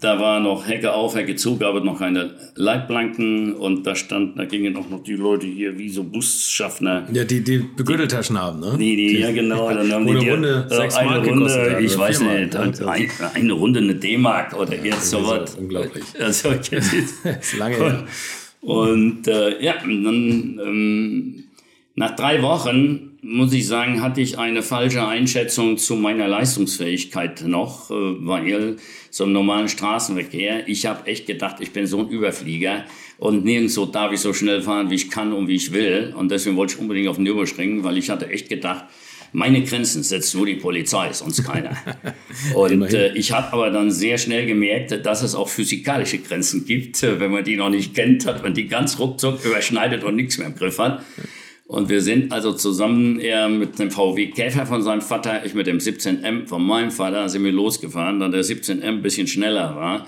Da war noch Hecke auf, Hecke zu, gab es noch keine Leitplanken und da stand, da gingen auch noch die Leute hier wie so Busschaffner. Ja, die, die Begürteltaschen haben, ne? Die, die, die, ja genau, dann haben die, Runde, äh, sechs eine Mark Runde, gekostet, ich also weiß nicht, und ein, eine Runde eine D-Mark oder jetzt also sowas. Unglaublich. *laughs* Also, okay. *laughs* das ist lange her. Und äh, ja, dann ähm, Nach drei Wochen, muss ich sagen, hatte ich eine falsche Einschätzung zu meiner Leistungsfähigkeit noch, äh, weil so im normalen Straßenverkehr, ich habe echt gedacht, ich bin so ein Überflieger und nirgendwo darf ich so schnell fahren, wie ich kann und wie ich will. Und deswegen wollte ich unbedingt auf den Nürburgring, weil ich hatte echt gedacht, meine Grenzen setzt nur die Polizei, sonst keiner. *laughs* Und äh, ich habe aber dann sehr schnell gemerkt, dass es auch physikalische Grenzen gibt. Wenn man die noch nicht kennt, hat man die ganz ruckzuck überschneidet und nichts mehr im Griff hat. Und wir sind also zusammen, er mit dem VW Käfer von seinem Vater, ich mit dem 17M von meinem Vater, sind wir losgefahren. Da der 17M ein bisschen schneller war,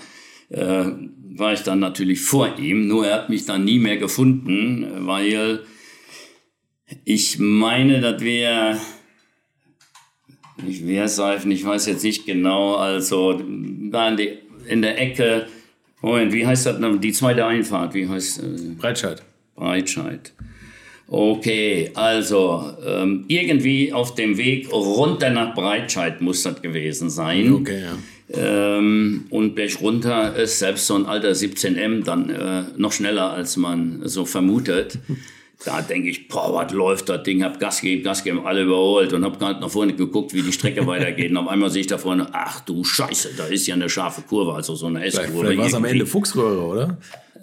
äh, war ich dann natürlich vor ihm. Nur er hat mich dann nie mehr gefunden, weil ich meine, dass wir nicht Wehrseifen, ich weiß jetzt nicht genau, also da in, die, in der Ecke, Moment, wie heißt das, die zweite Einfahrt, wie heißt äh, Breitscheid. Breitscheid. Okay, also ähm, irgendwie auf dem Weg runter nach Breitscheid muss das gewesen sein. Okay, ja. Ähm, und Berg runter ist selbst so ein alter 17M dann äh, noch schneller, als man so vermutet. *laughs* Da denke ich, boah, was läuft das Ding? Hab Gas gegeben, Gas gegeben, alle überholt und hab gerade nach vorne geguckt, wie die Strecke *laughs* weitergeht. Und auf einmal sehe ich da vorne, ach du Scheiße, da ist ja eine scharfe Kurve, also so eine S-Kurve. Vielleicht war es am Ende Fuchsröhre, oder?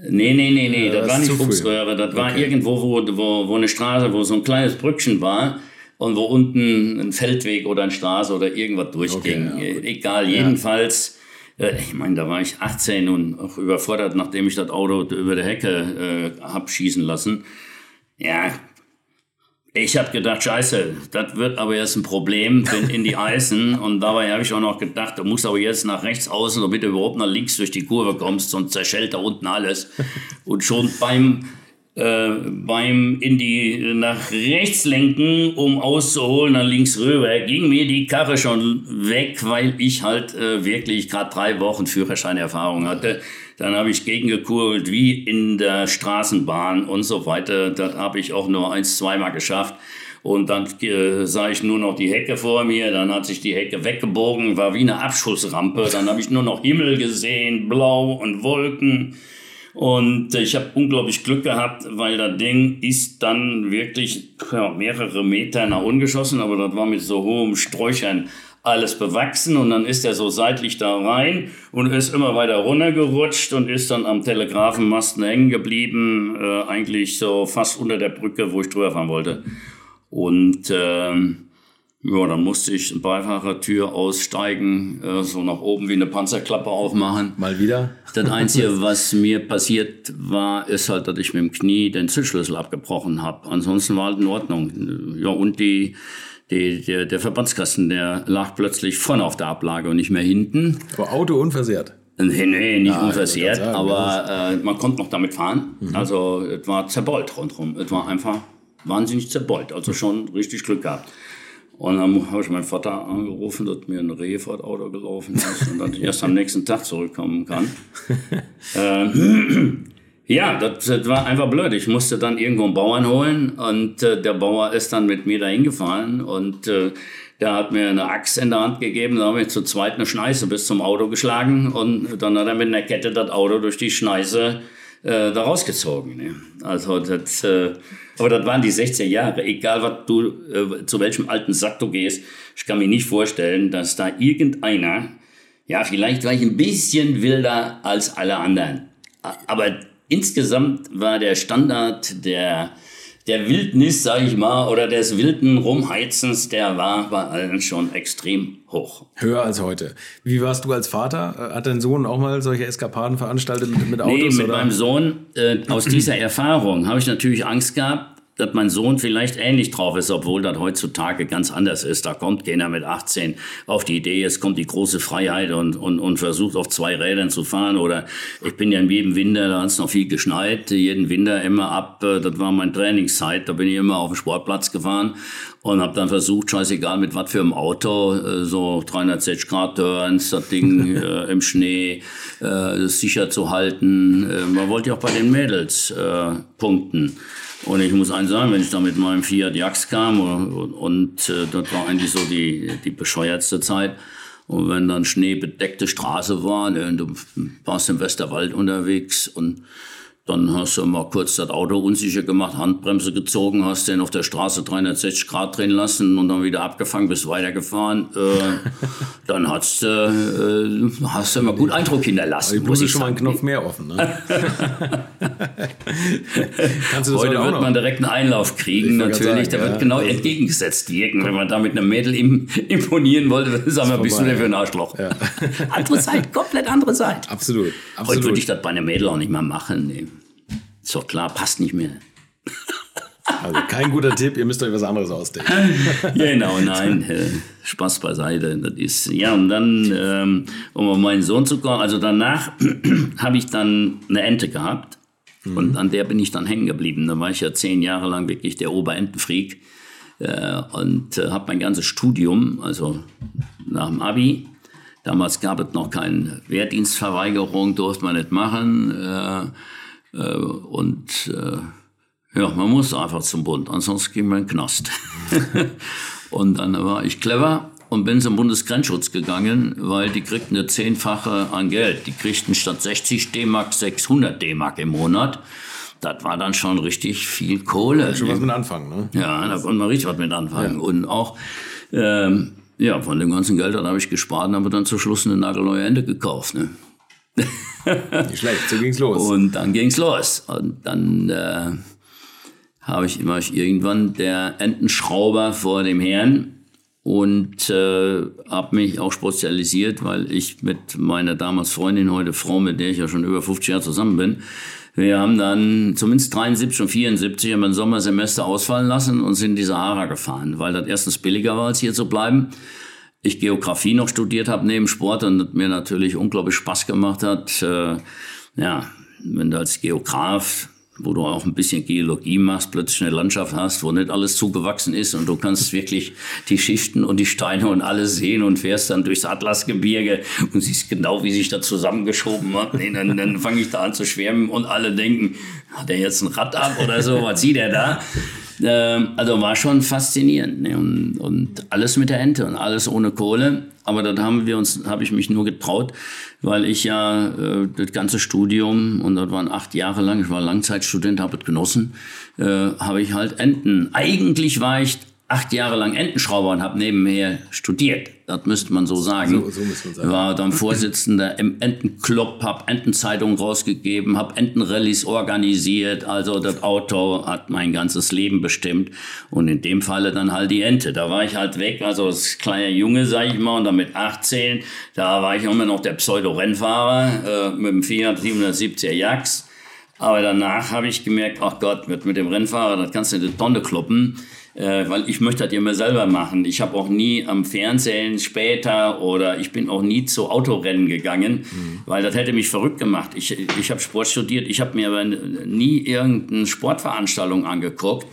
Nee, nee, nee, nee, ja, das, das war nicht Fuchsröhre. Das war okay. irgendwo, wo, wo, wo eine Straße, wo so ein kleines Brückchen war und wo unten ein Feldweg oder eine Straße oder irgendwas durchging. Okay, ja, Egal, jedenfalls, äh, ich meine, da war ich 18 und auch überfordert, nachdem ich das Auto über der Hecke äh, hab schießen lassen. Ja, ich habe gedacht, scheiße, das wird aber jetzt ein Problem, bin in die Eisen *laughs* und dabei habe ich auch noch gedacht, du musst aber jetzt nach rechts außen, damit du überhaupt nach links durch die Kurve kommst, sonst zerschellt da unten alles. Und schon beim äh, beim in die nach rechts lenken, um auszuholen, nach links rüber, ging mir die Karre schon weg, weil ich halt äh, wirklich gerade drei Wochen Führerscheinerfahrung hatte. Dann habe ich gegengekurbelt wie in der Straßenbahn und so weiter. Das habe ich auch nur eins, zweimal geschafft. Und dann äh, sah ich nur noch die Hecke vor mir, dann hat sich die Hecke weggebogen, war wie eine Abschussrampe. Dann habe ich nur noch Himmel gesehen, Blau und Wolken. Und ich habe unglaublich Glück gehabt, weil das Ding ist dann wirklich ja, mehrere Meter nach unten geschossen, aber das war mit so hohem Sträuchern alles bewachsen und dann ist er so seitlich da rein und ist immer weiter runtergerutscht und ist dann am Telegrafenmasten hängen geblieben, äh, eigentlich so fast unter der Brücke, wo ich drüber fahren wollte. Und ähm, ja, dann musste ich eine Beifahrertür aussteigen, äh, so nach oben wie eine Panzerklappe aufmachen. Mal wieder? Das Einzige, was mir passiert war, ist halt, dass ich mit dem Knie den Zündschlüssel abgebrochen habe. Ansonsten war halt in Ordnung. Ja, und die die, der, der Verbandskasten, der lag plötzlich vorne auf der Ablage und nicht mehr hinten. Aber Auto unversehrt? Nee, nee, nicht ah, unversehrt, sagen, aber äh, man konnte noch damit fahren. Mhm. Also es war zerbeult rundherum. Es war einfach wahnsinnig zerbeult. Also schon richtig Glück gehabt. Und dann habe ich meinen Vater angerufen, dass mir ein Reh vor das Auto gelaufen ist und dass *laughs* ich erst am nächsten Tag zurückkommen kann. *laughs* äh, ja, das, das, war einfach blöd. Ich musste dann irgendwo einen Bauern holen und äh, der Bauer ist dann mit mir dahin gefahren und äh, der hat mir eine Axt in der Hand gegeben, da habe ich zu zweit eine Schneise bis zum Auto geschlagen und dann hat er mit einer Kette das Auto durch die Schneise äh, da rausgezogen. Ne? Also das, äh, aber das waren die 16 Jahre. Egal, was du, äh, zu welchem alten Sack du gehst, ich kann mir nicht vorstellen, dass da irgendeiner, ja, vielleicht war ich ein bisschen wilder als alle anderen, aber insgesamt war der Standard der, der Wildnis, sage ich mal, oder des wilden Rumheizens, der war bei allen schon extrem hoch. Höher als heute. Wie warst du als Vater? Hat dein Sohn auch mal solche Eskapaden veranstaltet mit, mit Autos? Nee, mit oder? meinem Sohn, äh, aus dieser *clears throat* Erfahrung habe ich natürlich Angst gehabt, dass mein Sohn vielleicht ähnlich drauf ist, obwohl das heutzutage ganz anders ist. Da kommt keiner mit 18 auf die Idee, jetzt kommt die große Freiheit und, und, und versucht auf zwei Rädern zu fahren. Oder ich bin ja in jedem Winter, da hat es noch viel geschneit, jeden Winter immer ab, äh, das war meine Trainingszeit, da bin ich immer auf den Sportplatz gefahren und habe dann versucht, scheißegal mit was für einem Auto, äh, so 360 Grad Turns, das Ding *laughs* äh, im Schnee äh, sicher zu halten. Äh, man wollte ja auch bei den Mädels äh, punkten. Und ich muss eins sagen, wenn ich da mit meinem Fiat Jax kam und, und äh, das war eigentlich so die, die bescheuertste Zeit. Und wenn dann schneebedeckte Straße war, ne, du warst im Westerwald unterwegs und dann hast du mal kurz das Auto unsicher gemacht, Handbremse gezogen, hast den auf der Straße 360 Grad drehen lassen und dann wieder abgefangen, bist weitergefahren. Äh, *laughs* dann hast, äh, hast du immer gut Eindruck hinterlassen. Die muss ich schon mal einen Knopf mehr offen. Ne? *laughs* Heute wird noch? man direkt einen Einlauf kriegen, natürlich. Sagen, da wird genau entgegengesetzt wirken. Wenn man da mit einem Mädel *laughs* imponieren wollte, sagen wir, bist du denn für ein Arschloch? Ja. andere Zeit, komplett andere Zeit. Absolut. Absolut. Heute würde ich das bei einem Mädel auch nicht mehr machen. Nee. Ist doch klar, passt nicht mehr. Also kein guter Tipp, ihr müsst euch was anderes ausdenken. *laughs* genau, nein, äh, Spaß beiseite. Das ist, ja, und dann, ähm, um auf meinen Sohn zu kommen, also danach *clears throat* habe ich dann eine Ente gehabt mhm. und an der bin ich dann hängen geblieben. Da war ich ja zehn Jahre lang wirklich der Oberentenfreak äh, und äh, habe mein ganzes Studium, also nach dem Abi, damals gab es noch keine Wehrdienstverweigerung, durfte man nicht machen. Äh, äh, und äh, ja, man muss einfach zum Bund, ansonsten ging man in den Knast. *laughs* und dann war ich clever und bin zum Bundesgrenzschutz gegangen, weil die kriegten eine Zehnfache an Geld. Die kriegten statt 60 D-Mark 600 D-Mark im Monat. Das war dann schon richtig viel Kohle. Ja, schon was mit anfangen, ne? Ja, da konnte man richtig was mit anfangen. Ja. Und auch, ähm, ja, von dem ganzen Geld habe ich gespart und habe dann zum Schluss eine nagelneue Ende gekauft. Ne? Nicht schlecht, so ging's los. Und dann ging's los. Und dann äh, habe ich immer irgendwann der Entenschrauber vor dem Herrn und äh, habe mich auch spezialisiert, weil ich mit meiner damals Freundin, heute Frau, mit der ich ja schon über 50 Jahre zusammen bin, wir haben dann zumindest 73 und 74 haben ein Sommersemester ausfallen lassen und sind in die Sahara gefahren, weil das erstens billiger war, als hier zu bleiben ich Geografie noch studiert habe neben Sport und mir natürlich unglaublich Spaß gemacht hat. Äh, ja, wenn du als Geograf, wo du auch ein bisschen Geologie machst, plötzlich eine Landschaft hast, wo nicht alles zugewachsen ist und du kannst *laughs* wirklich die Schichten und die Steine und alles sehen und fährst dann durchs Atlasgebirge und siehst genau, wie sich das zusammengeschoben hat. Nee, dann, dann fange ich da an zu schwärmen und alle denken, hat er jetzt ein Rad ab oder so, was sieht er da? Ähm, also war schon faszinierend. Ne? Und, und alles mit der Ente und alles ohne Kohle. Aber da haben wir uns, habe ich mich nur getraut, weil ich ja äh, das ganze Studium, und das waren acht Jahre lang, ich war Langzeitstudent, habe es genossen, äh, habe ich halt Enten. Eigentlich war ich acht Jahre lang Entenschrauber und habe nebenher studiert. Das müsste man so sagen. So, so muss man sagen. War dann Vorsitzender im Entenclub, habe Entenzeitungen rausgegeben, habe Entenrallies organisiert. Also das Auto hat mein ganzes Leben bestimmt. Und in dem Falle dann halt die Ente. Da war ich halt weg, also als kleiner Junge, sag ich mal, und dann mit 18, da war ich immer noch der Pseudo-Rennfahrer äh, mit dem Fiat 770er Jax. Aber danach habe ich gemerkt, ach Gott, mit, mit dem Rennfahrer, das kannst du in die Tonne kloppen äh, weil ich möchte das immer selber machen. Ich habe auch nie am Fernsehen später oder ich bin auch nie zu Autorennen gegangen, mhm. weil das hätte mich verrückt gemacht. Ich, ich habe Sport studiert, ich habe mir aber nie irgendeine Sportveranstaltung angeguckt,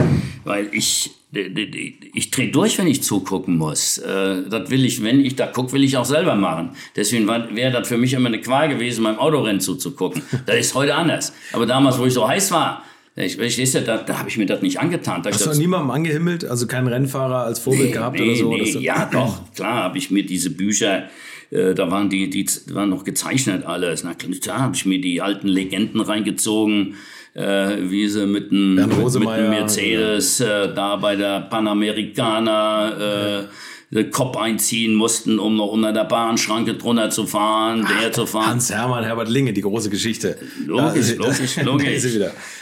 weil ich ich drehe durch, wenn ich zugucken muss. Äh, das will ich, wenn ich da gucke, will ich auch selber machen. Deswegen wäre das für mich immer eine Qual gewesen, beim Autorennen zuzugucken. Das ist heute anders. Aber damals, wo ich so heiß war, ich, ich, ja, da, da habe ich mir das nicht angetan. Da Hast du niemandem angehimmelt? Also keinen Rennfahrer als Vorbild nee, gehabt nee, oder so? Nee, ja, doch, klar habe ich mir diese Bücher, äh, da waren die, die waren noch gezeichnet alles. Na klar, habe ich mir die alten Legenden reingezogen, äh, wie sie mit einem Mercedes äh, da bei der Panamericana äh, den Kopf einziehen mussten, um noch unter der Bahnschranke drunter zu fahren, Ach, der zu fahren. Hans-Hermann, Herbert Linge, die große Geschichte. Logisch, da, logisch, *laughs* logisch.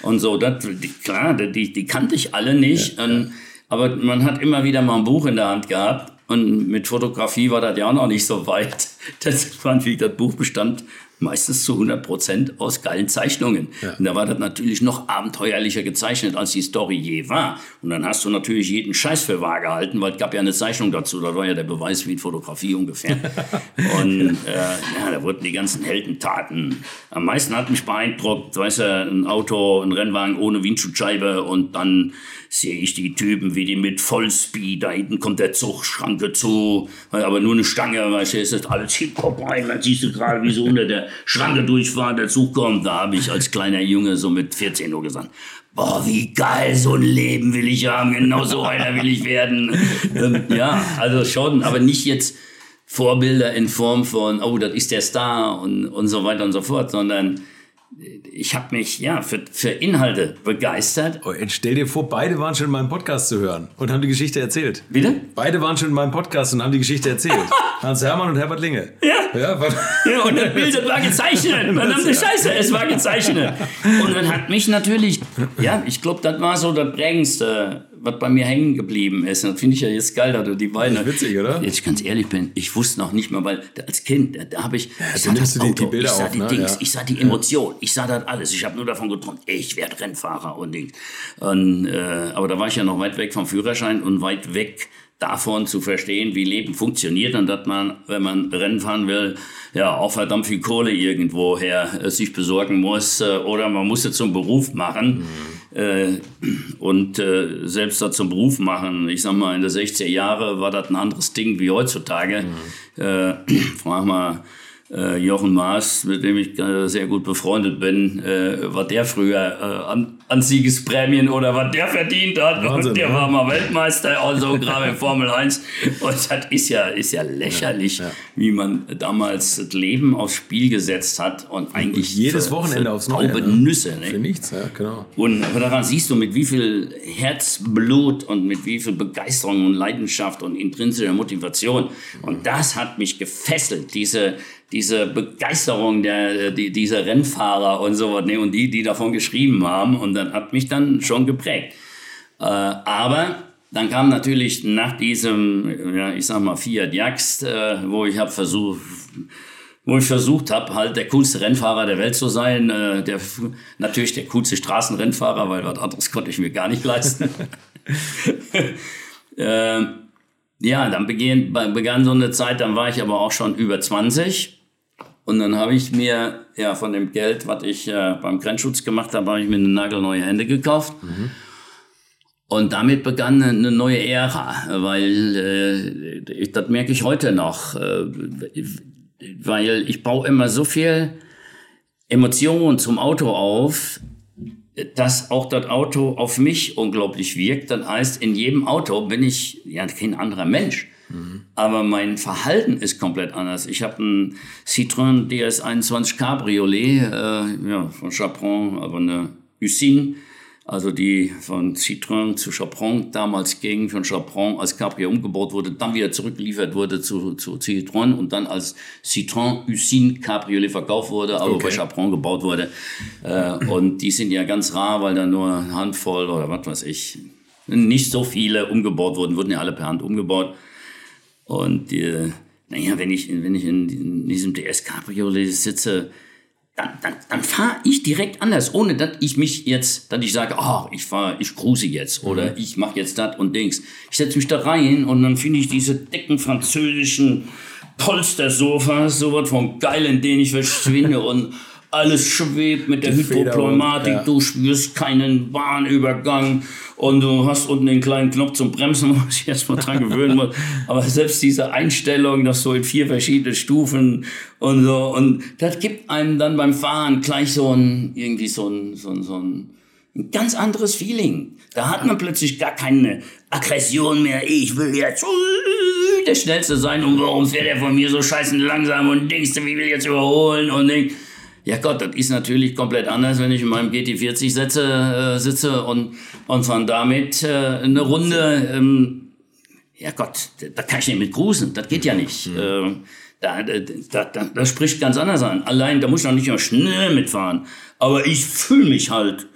Und so, das, klar, die, die kannte ich alle nicht. Ja, ja. Aber man hat immer wieder mal ein Buch in der Hand gehabt. Und mit Fotografie war das ja auch noch nicht so weit. *laughs* Das fand, wie das Buch bestand, meistens zu 100 Prozent aus geilen Zeichnungen. Ja. Und da war das natürlich noch abenteuerlicher gezeichnet, als die Story je war. Und dann hast du natürlich jeden Scheiß für wahr gehalten, weil es gab ja eine Zeichnung dazu. Das war ja der Beweis wie in Fotografie ungefähr. *laughs* und äh, ja, da wurden die ganzen Heldentaten. Am meisten hat mich beeindruckt, weißt du, ein Auto, ein Rennwagen ohne Windschutzscheibe und dann sehe ich die Typen, wie die mit Vollspeed, da hinten kommt der Zug, Schranke zu, aber nur eine Stange, weißt du, ist das alles Hip-Hop rein, dann siehst du gerade, wie so unter der Schranke durchfahren, der Zug kommt. Da habe ich als kleiner Junge so mit 14 Uhr gesagt, boah, wie geil, so ein Leben will ich haben, genau so einer will ich werden. Ähm, ja, also schon, aber nicht jetzt Vorbilder in Form von, oh, das ist der Star und, und so weiter und so fort, sondern ich habe mich ja für, für Inhalte begeistert. Oh, stell dir vor, beide waren schon in meinem Podcast zu hören und haben die Geschichte erzählt. Bitte? Beide waren schon in meinem Podcast und haben die Geschichte erzählt. *laughs* Hans Hermann und Herbert Linge. Ja. Ja, ja und das Bild war gezeichnet. *laughs* Verdammte Scheiße, es war gezeichnet. Und dann hat mich natürlich, ja, ich glaube, das war so das prägendste was bei mir hängen geblieben ist. das finde ich ja jetzt geil, dass du die beiden. Das witzig, oder? Jetzt ganz ehrlich bin, ich wusste noch nicht mal, weil als Kind, da, habe ich, ja, ich sah das Auto, die, die Bilder ich sah auf, die ne? Dings, ja. ich sah die Emotion, ich sah das alles. Ich habe nur davon geträumt, ich werde Rennfahrer und Dings. Und, äh, aber da war ich ja noch weit weg vom Führerschein und weit weg davon zu verstehen, wie Leben funktioniert und dass man, wenn man Rennen fahren will, ja auch verdammt viel Kohle irgendwoher äh, sich besorgen muss äh, oder man muss es zum Beruf machen. Mhm. Äh, und äh, selbst das zum Beruf machen, ich sag mal, in der 60er Jahre war das ein anderes Ding wie heutzutage. Mhm. Äh, *clears throat* frag mal, äh, Jochen Maas, mit dem ich äh, sehr gut befreundet bin, äh, was der früher äh, an, an Siegesprämien oder was der verdient hat. Wahnsinn, und der ne? war mal Weltmeister, also gerade in Formel 1. Und das ist ja, ist ja lächerlich, Ja, ja. wie man damals das Leben aufs Spiel gesetzt hat und eigentlich jedes für, Wochenende für aufs Neue. taube ne? Nüsse. Ne? Für nichts, ja, genau. Und aber daran siehst du, mit wie viel Herzblut und mit wie viel Begeisterung und Leidenschaft und intrinsischer Motivation. Und das hat mich gefesselt, diese, diese Begeisterung der, die, dieser Rennfahrer und so was, ne, und die, die davon geschrieben haben. Und das hat mich dann schon geprägt. Äh, aber dann kam natürlich nach diesem, ja, ich sag mal, Fiat Jagst, äh, wo ich habe versucht, wo ich versucht habe, halt der coolste Rennfahrer der Welt zu sein. Äh, der, natürlich der coolste Straßenrennfahrer, weil was anderes *laughs* konnte ich mir gar nicht leisten. *laughs* äh, ja, dann begann, begann so eine Zeit, dann war ich aber auch schon über 20. Und dann habe ich mir ja von dem Geld, was ich äh, beim Grenzschutz gemacht habe, habe ich mir eine nagelneue Hände gekauft. Und damit begann eine neue Ära, weil äh, ich, das merke ich heute noch, äh, weil ich baue immer so viel Emotionen zum Auto auf, dass auch das Auto auf mich unglaublich wirkt. Das heißt, in jedem Auto bin ich ja kein anderer Mensch. Aber mein Verhalten ist komplett anders. Ich habe einen Citroën DS21 Cabriolet äh, ja, von Chaperon, aber eine Usine, also die von Citroën zu Chaperon damals ging, von Chaperon als Cabrio umgebaut wurde, dann wieder zurückgeliefert wurde zu, zu Citroën und dann als Citroën Usine Cabriolet verkauft wurde, aber Okay. bei Chaperon gebaut wurde. Äh, und die sind ja ganz rar, weil da nur eine Handvoll oder was weiß ich, nicht so viele umgebaut wurden, wurden ja alle per Hand umgebaut. Und äh, naja, wenn ich, wenn ich in, in diesem DS Cabriolet sitze, dann, dann, dann fahre ich direkt anders, ohne dass ich mich jetzt, dass ich sage, oh, ich fahre, ich cruise jetzt oder ich mache jetzt das und Dings. Ich setze mich da rein und dann finde ich diese dicken französischen Polstersofas, sowas vom Geil, in denen ich verschwinde und alles schwebt mit der Die Hydropneumatik, ja. du spürst keinen Bahnübergang und du hast unten den kleinen Knopf zum Bremsen, *laughs* wo ich erst mal dran gewöhnen muss. Aber selbst diese Einstellung, das so in vier verschiedene Stufen und so, und das gibt einem dann beim Fahren gleich so ein, irgendwie so ein, so ein, so ein, ein ganz anderes Feeling. Da hat man plötzlich gar keine Aggression mehr. Ich will jetzt der Schnellste sein und warum fährt er von mir so scheißen langsam und denkst du, wie will ich jetzt überholen und denk, ja Gott, das ist natürlich komplett anders, wenn ich in meinem GT40 sitze, äh, sitze und, und von damit äh, eine Runde, ähm, ja Gott, da kann ich nicht mit grusen, das geht ja nicht. Ähm, da, da, da, das spricht ganz anders an. Allein, da muss ich noch nicht mal schnell mitfahren. Aber ich fühle mich halt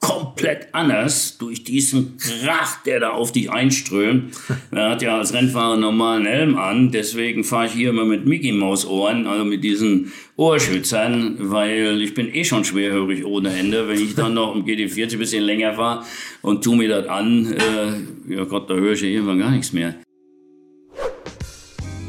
komplett anders durch diesen Krach, der da auf dich einströmt. *laughs* Er hat ja als Rennfahrer einen normalen Helm an, deswegen fahre ich hier immer mit Mickey Maus Ohren, also mit diesen Ohrschützern, weil ich bin eh schon schwerhörig ohne Ende. Wenn ich dann noch im GT40 ein bisschen länger fahre und tu mir das an, äh, ja Gott, da höre ich ja irgendwann gar nichts mehr.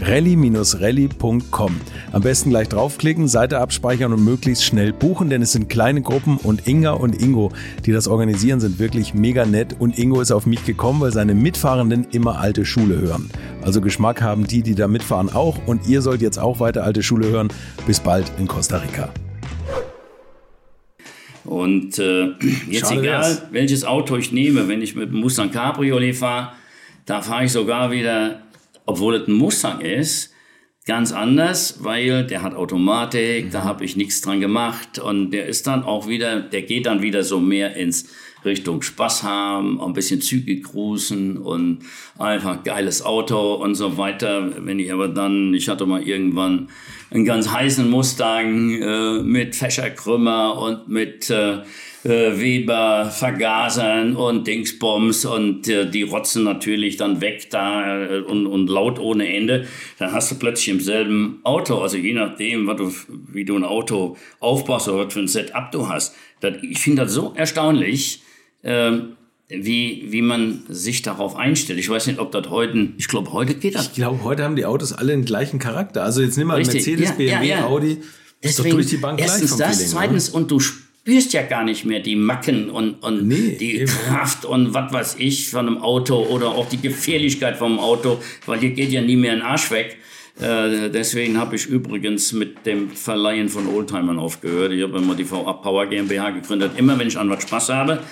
rally-rally.com. Am besten gleich draufklicken, Seite abspeichern und möglichst schnell buchen, denn es sind kleine Gruppen und Inga und Ingo, die das organisieren, sind wirklich mega nett und Ingo ist auf mich gekommen, weil seine Mitfahrenden immer alte Schule hören. Also Geschmack haben die, die da mitfahren auch und ihr sollt jetzt auch weiter alte Schule hören. Bis bald in Costa Rica. Und äh, jetzt Schade egal, wär's. welches Auto ich nehme, wenn ich mit dem Mustang Cabriolet fahre, da fahre ich sogar wieder obwohl es ein Mustang ist, ganz anders, weil der hat Automatik, mhm. da habe ich nichts dran gemacht und der ist dann auch wieder, der geht dann wieder so mehr ins Richtung Spaß haben, ein bisschen zügig cruisen und einfach geiles Auto und so weiter. Wenn ich aber dann, ich hatte mal irgendwann einen ganz heißen Mustang äh, mit Fächerkrümmer und mit äh, äh, Weber Vergasern und Dingsbombs und äh, die rotzen natürlich dann weg da äh, und, und laut ohne Ende. Dann hast du plötzlich im selben Auto, also je nachdem, was du, wie du ein Auto aufbaust oder was für ein Setup du hast. Das, ich finde das so erstaunlich, äh, wie, wie man sich darauf einstellt. Ich weiß nicht, ob das heute, ich glaube, heute geht das. Ich glaube, heute haben die Autos alle den gleichen Charakter. Also jetzt nimm mal Richtig. Mercedes, ja, BMW, ja, ja. Audi. Deswegen, ist doch durch die Bank erstens das, Feeling, zweitens, oder? und du spürst ja gar nicht mehr die Macken und, und nee, die eben. Kraft und was weiß ich von einem Auto oder auch die Gefährlichkeit vom Auto, weil hier geht ja nie mehr ein Arsch weg. Äh, deswegen habe ich übrigens mit dem Verleihen von Oldtimern aufgehört. Ich habe immer die VA Power GmbH gegründet. Immer wenn ich an was Spaß habe,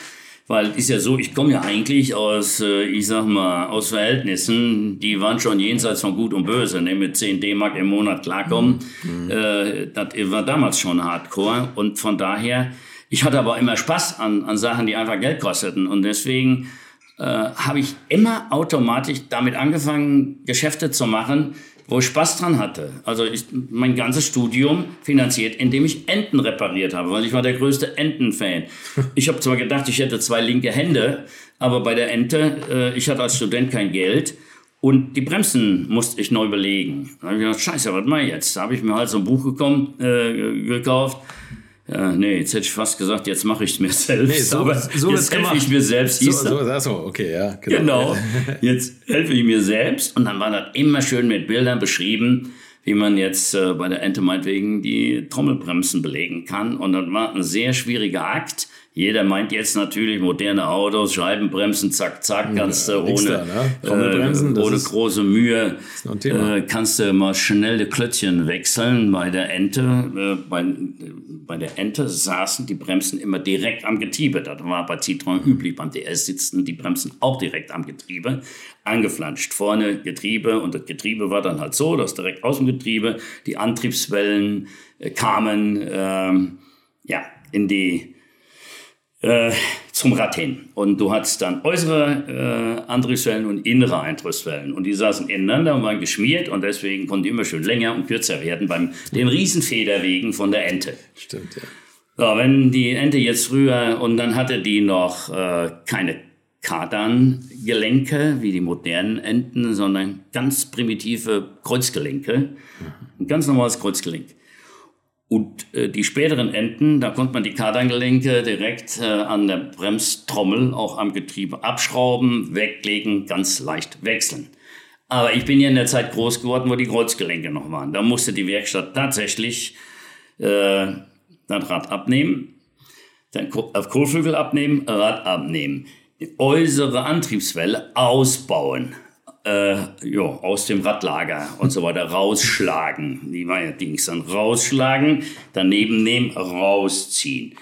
weil ist ja so, ich komme ja eigentlich aus, äh, ich sag mal, aus Verhältnissen, die waren schon jenseits von Gut und Böse, ne, mit 10 D-Mark im Monat klarkommen. Mhm. Äh, das war damals schon Hardcore. Und von daher, ich hatte aber immer Spaß an, an Sachen, die einfach Geld kosteten. Und deswegen äh, habe ich immer automatisch damit angefangen, Geschäfte zu machen, wo ich Spaß dran hatte. Also ich, mein ganzes Studium finanziert, indem ich Enten repariert habe, weil ich war der größte Enten-Fan. *laughs* Ich habe zwar gedacht, ich hätte zwei linke Hände, aber bei der Ente, äh, ich hatte als Student kein Geld und die Bremsen musste ich neu belegen. Da habe ich gedacht, scheiße, was mache ich jetzt? Da habe ich mir halt so ein Buch gekommen, äh, gekauft ja, nee, jetzt hätte ich fast gesagt, jetzt mache ich es mir *laughs* selbst. Nee, so, aber so jetzt helfe ich mir selbst. So, so, so, okay, ja. Genau. genau. *laughs* Jetzt helfe ich mir selbst. Und dann war das immer schön mit Bildern beschrieben, wie man jetzt äh, bei der Ente meinetwegen die Trommelbremsen belegen kann. Und das war ein sehr schwieriger Akt. Jeder meint jetzt natürlich moderne Autos, Scheibenbremsen, zack, zack, kannst du ja, ohne, da, ne? äh, ohne große Mühe, äh, kannst du mal schnell die Klötzchen wechseln. Bei der Ente, äh, bei, bei der Ente saßen die Bremsen immer direkt am Getriebe. Das war bei Citroën üblich. Beim DS sitzen die Bremsen auch direkt am Getriebe, angeflanscht. Vorne Getriebe und das Getriebe war dann halt so, dass direkt aus dem Getriebe die Antriebswellen äh, kamen, ähm, ja, in die äh, zum Rad hin. Und du hattest dann äußere äh, Antriebswellen und innere Antriebswellen. Und die saßen ineinander und waren geschmiert und deswegen konnten die immer schön länger und kürzer werden beim den Riesenfederwegen von der Ente. Stimmt, ja. So, wenn die Ente jetzt früher, und dann hatte die noch äh, keine Kardangelenke wie die modernen Enten, sondern ganz primitive Kreuzgelenke. Ein ganz normales Kreuzgelenk. Und äh, die späteren Enden, da konnte man die Kardangelenke direkt äh, an der Bremstrommel, auch am Getriebe abschrauben, weglegen, ganz leicht wechseln. Aber ich bin ja in der Zeit groß geworden, wo die Kreuzgelenke noch waren. Da musste die Werkstatt tatsächlich äh, das Rad abnehmen, den Kohlflügel abnehmen, Rad abnehmen, die äußere Antriebswelle ausbauen, äh, ja, aus dem Radlager und so weiter rausschlagen. Die war ja Dings dann rausschlagen, daneben nehmen, rausziehen.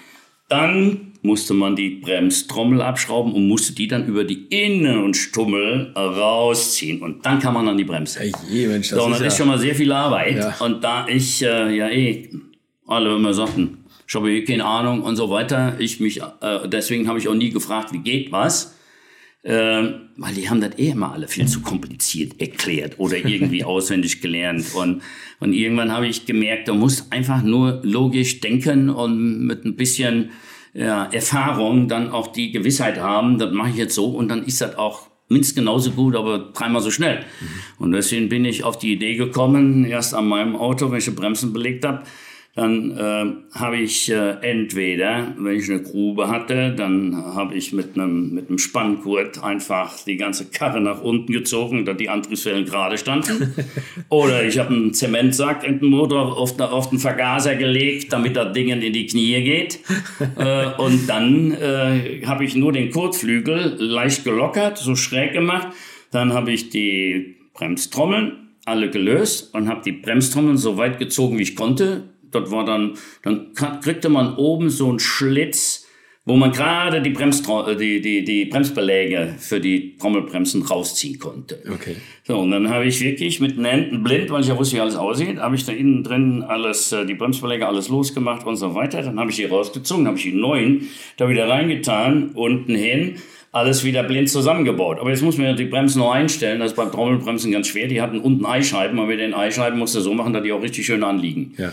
Dann musste man die Bremstrommel abschrauben und musste die dann über die Innen- und Stummel rausziehen. Und dann kam man an die Bremse. Je, Mensch, das so, und das ist, ist ja schon mal sehr viel Arbeit. Ja. Und da ich äh, ja eh alle immer sagten, ich habe eh keine Ahnung und so weiter, ich mich, äh, deswegen habe ich auch nie gefragt, wie geht was. Äh, weil die haben das eh immer alle viel zu kompliziert erklärt oder irgendwie *laughs* auswendig gelernt. Und, und irgendwann habe ich gemerkt, du musst einfach nur logisch denken und mit ein bisschen ja, Erfahrung dann auch die Gewissheit haben, das mache ich jetzt so und dann ist das auch mindestens genauso gut, aber dreimal so schnell. Und deswegen bin ich auf die Idee gekommen, erst an meinem Auto, wenn ich die Bremsen belegt habe, dann äh, habe ich äh, entweder, wenn ich eine Grube hatte, dann habe ich mit einem mit einem Spanngurt einfach die ganze Karre nach unten gezogen, dass die Antriebswellen gerade standen. *laughs* Oder ich habe einen Zementsack in den Motor auf, auf den Vergaser gelegt, damit das Ding in die Knie geht. *laughs* äh, und dann äh, habe ich nur den Kotflügel leicht gelockert, so schräg gemacht. Dann habe ich die Bremstrommeln alle gelöst und habe die Bremstrommeln so weit gezogen, wie ich konnte dort war dann, dann kriegte man oben so einen Schlitz, wo man gerade die, Bremstro die, die, die Bremsbeläge für die Trommelbremsen rausziehen konnte. Okay. So, und dann habe ich wirklich mit den Händen blind, weil ich ja wusste, wie alles aussieht, habe ich da innen drin alles, äh, die Bremsbeläge alles losgemacht und so weiter. Dann habe ich die rausgezogen, habe ich die neuen da wieder reingetan, unten hin alles wieder blind zusammengebaut. Aber jetzt muss man ja die Bremsen noch einstellen. Das ist beim Trommelbremsen ganz schwer. Die hatten unten Eischeiben, aber mit den Eischeiben musst du so machen, dass die auch richtig schön anliegen. Ja.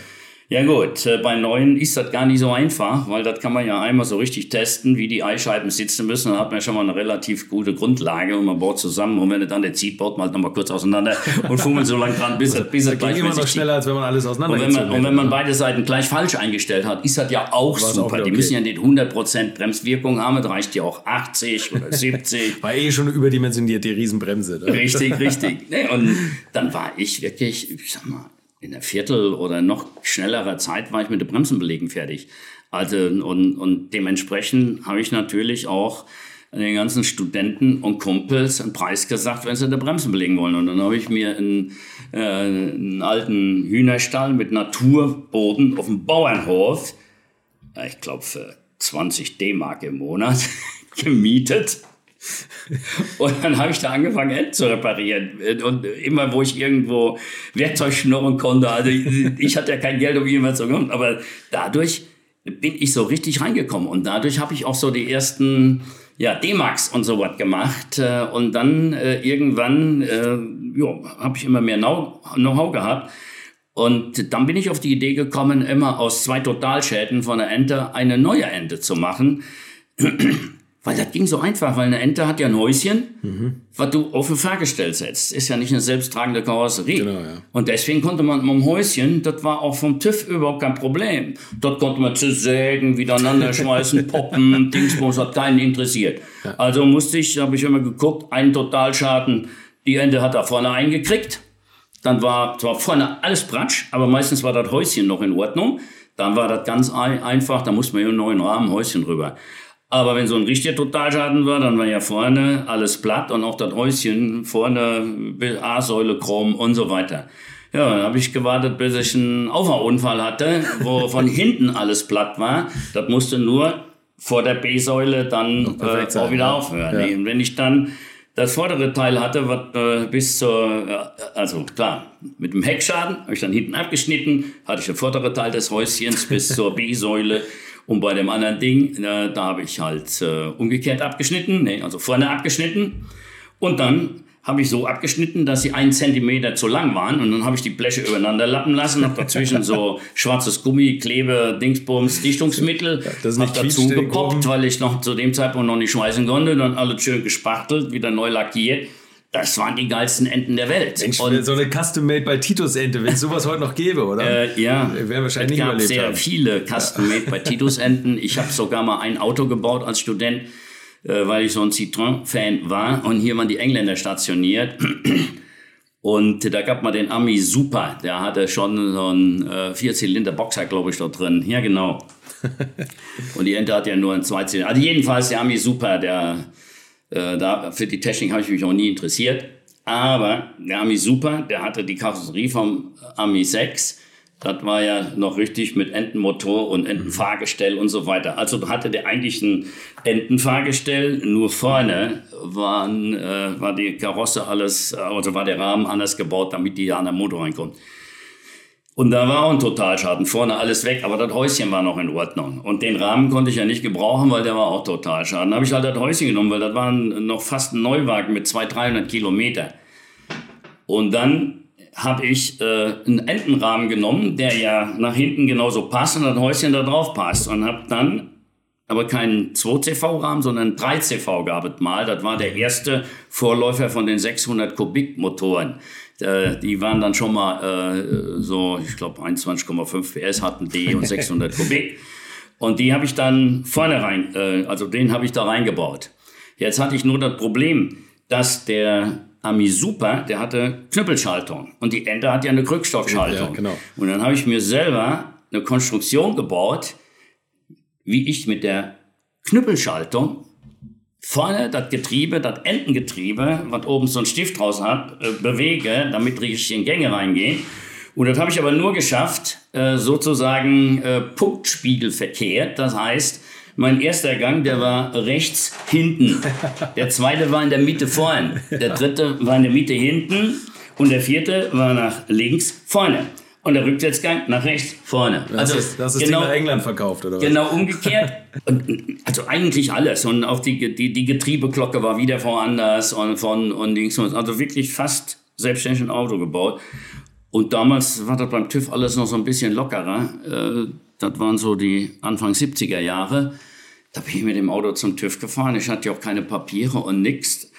Ja gut, äh, bei neuen ist das gar nicht so einfach, weil das kann man ja einmal so richtig testen, wie die Eischeiben sitzen müssen. Dann hat man schon mal eine relativ gute Grundlage und man baut zusammen. Und wenn es dann der zieht, baut man halt nochmal kurz auseinander *laughs* und fummelt so lange dran, bis, bis er Geht immer noch schneller, als wenn man alles Und wenn, man, und wenn man hätte. beide Seiten gleich falsch eingestellt hat, ist das ja auch War's super. auch Die okay. müssen ja nicht 100% Bremswirkung haben, es reicht ja auch 80 oder *laughs* 70. War eh schon eine überdimensionierte Riesenbremse. Ne? Richtig, richtig. *laughs* Nee, und dann war ich wirklich, ich sag mal, in einer Viertel oder noch schnellerer Zeit war ich mit den Bremsenbelegen fertig. Also, und, und dementsprechend habe ich natürlich auch den ganzen Studenten und Kumpels einen Preis gesagt, wenn sie die Bremsen belegen wollen. Und dann habe ich mir einen, äh, einen alten Hühnerstall mit Naturboden auf dem Bauernhof, ich glaube für 20 D-Mark im Monat, *laughs* gemietet. Und dann habe ich da angefangen, Enten zu reparieren. Und immer, wo ich irgendwo Werkzeug schnurren konnte, also ich, hatte ja kein Geld, um jemals zu kommen, aber dadurch bin ich so richtig reingekommen. Und dadurch habe ich auch so die ersten ja, D-Max und so was gemacht. Äh, Und dann äh, irgendwann äh, habe ich immer mehr Know- Know-how gehabt. Und dann bin ich auf die Idee gekommen, immer aus zwei Totalschäden von einer Ente eine neue Ente zu machen. Weil das ging so einfach, weil eine Ente hat ja ein Häuschen, was du auf ein Fahrgestell setzt. Ist ja nicht eine selbsttragende Karosserie. Genau, ja. Und deswegen konnte man am Häuschen, das war auch vom TÜV überhaupt kein Problem. Dort konnte man zersägen, wiedereinander *laughs* schmeißen, poppen, Dingsbums, hat keinen interessiert. Also musste ich, habe ich immer geguckt, einen Totalschaden, die Ente hat da vorne eingekriegt. Dann war zwar vorne alles Bratsch, aber meistens war das Häuschen noch in Ordnung. Dann war das ganz ein, einfach, da musste man ja einen neuen Rahmen, Häuschen rüber. Aber wenn so ein richtiger Totalschaden war, dann war ja vorne alles platt und auch das Häuschen vorne A-Säule chrom und so weiter. Ja, dann habe ich gewartet, bis ich einen Auffahrunfall hatte, wo *laughs* von hinten alles platt war. Das musste nur vor der B-Säule dann äh, sein, auch wieder ja. aufhören. Ja. Und wenn ich dann das vordere Teil hatte, was äh, bis zur, äh, also klar, mit dem Heckschaden habe ich dann hinten abgeschnitten, hatte ich das vordere Teil des Häuschens bis *laughs* zur B-Säule und bei dem anderen Ding, äh, da habe ich halt äh, umgekehrt abgeschnitten, nee, also vorne abgeschnitten und dann habe ich so abgeschnitten, dass sie einen Zentimeter zu lang waren und dann habe ich die Bleche übereinander lappen lassen, habe dazwischen so *laughs* schwarzes Gummi, Klebe, Dingsbums, Dichtungsmittel Das ist hab nicht dazu irgendwo. weil ich noch zu dem Zeitpunkt noch nicht schweißen konnte, dann alles schön gespachtelt, wieder neu lackiert. Das waren die geilsten Enten der Welt. Mensch, und, so eine Custom-Made bei Titus-Ente, wenn es sowas heute noch gäbe, oder? Äh, ja, wäre wahrscheinlich es nicht gab sehr haben. viele Custom-Made ja. bei Titus-Enten. Ich habe sogar mal ein Auto gebaut als Student, äh, weil ich so ein Citroën-Fan war. Und hier waren die Engländer stationiert. Und da gab man den Ami Super, der hatte schon so einen äh, Vierzylinder-Boxer, glaube ich, da drin. Ja, genau. *laughs* und die Ente hat ja nur einen Zweizylinder. Also jedenfalls der Ami Super, der äh, da, für die Technik habe ich mich auch nie interessiert. Aber der Ami Super, der hatte die Karosserie vom Ami 6. Das war ja noch richtig mit Entenmotor und Entenfahrgestell und so weiter. Also hatte der eigentlich ein Entenfahrgestell, nur vorne waren, äh, war die Karosse alles, also war der Rahmen anders gebaut, damit die an der Motor reinkommt. Und da war ein Totalschaden. Vorne alles weg, aber das Häuschen war noch in Ordnung. Und den Rahmen konnte ich ja nicht gebrauchen, weil der war auch Totalschaden. Da habe ich halt das Häuschen genommen, weil das war noch fast ein Neuwagen mit 200, 300 Kilometer. Und dann habe ich äh, einen Entenrahmen genommen, der ja nach hinten genauso passt und das Häuschen da drauf passt. Und habe dann aber keinen 2CV-Rahmen, sondern 3CV gab es mal. Das war der erste Vorläufer von den 600 Kubik-Motoren. Äh, die waren dann schon mal äh, so, ich glaube 21,5 PS hatten die und *laughs* 600 Kubik. Und die habe ich dann vorne rein, äh, also den habe ich da reingebaut. Jetzt hatte ich nur das Problem, dass der Ami Super, der hatte Knüppelschaltung und die Ente hat ja eine Krückstoffschaltung. Ja, genau. Und dann habe ich mir selber eine Konstruktion gebaut, wie ich mit der Knüppelschaltung vorne das Getriebe, das Entengetriebe, was oben so ein Stift draus hat, äh, bewege, damit richtig in Gänge reingehen. Und das habe ich aber nur geschafft, äh, sozusagen äh, Punktspiegelverkehrt. Das heißt, mein erster Gang, der war rechts hinten. Der zweite war in der Mitte vorne. Der dritte war in der Mitte hinten. Und der vierte war nach links vorne und der Rückwärtsgang nach rechts vorne. Das also ist, das ist genau, nach England verkauft, oder was? Genau umgekehrt. und, also eigentlich alles. Und auch die, die, die Getriebeglocke war wieder woanders und von und links und also wirklich fast selbstständig ein Auto gebaut. Und damals war das beim TÜV alles noch so ein bisschen lockerer. Äh, das waren so die Anfang 70er Jahre. Da bin ich mit dem Auto zum TÜV gefahren. Ich hatte ja auch keine Papiere und nichts.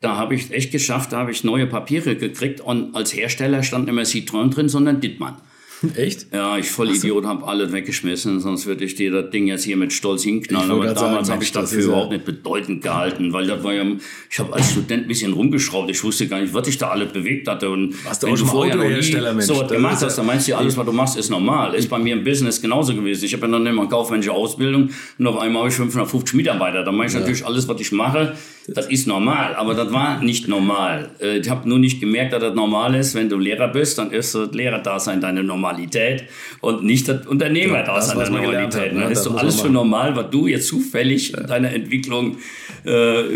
Da habe ich echt geschafft, da habe ich neue Papiere gekriegt und als Hersteller stand immer Citroën drin, sondern Dittmann. *laughs* Echt? Ja, ich voll Idiot, habe alles weggeschmissen, sonst würde ich dir das Ding jetzt hier mit Stolz hinknallen. Aber damals habe ich dafür überhaupt nicht bedeutend gehalten, weil das war ja, ich habe als Student ein bisschen rumgeschraubt. Ich wusste gar nicht, was ich da alles bewegt hatte. Und Warst du auch schon vorher noch nie so was gemacht hast, dann meinst du, alles, was du machst, ist normal. Ist bei mir im Business genauso gewesen. Ich habe ja dann immer eine kaufmännische Ausbildung und auf einmal habe ich 550 Mitarbeiter. Da meine ich ja. natürlich, alles, was ich mache, das ist normal. Aber das war nicht normal. Äh, ich habe nur nicht gemerkt, dass das normal ist. Wenn du Lehrer bist, dann ist das Lehrerdasein deine Normalität und nicht das Unternehmerdasein ja, deine Normalität. Ne? Das ist so alles für normal, was du jetzt zufällig in deiner Entwicklung, äh,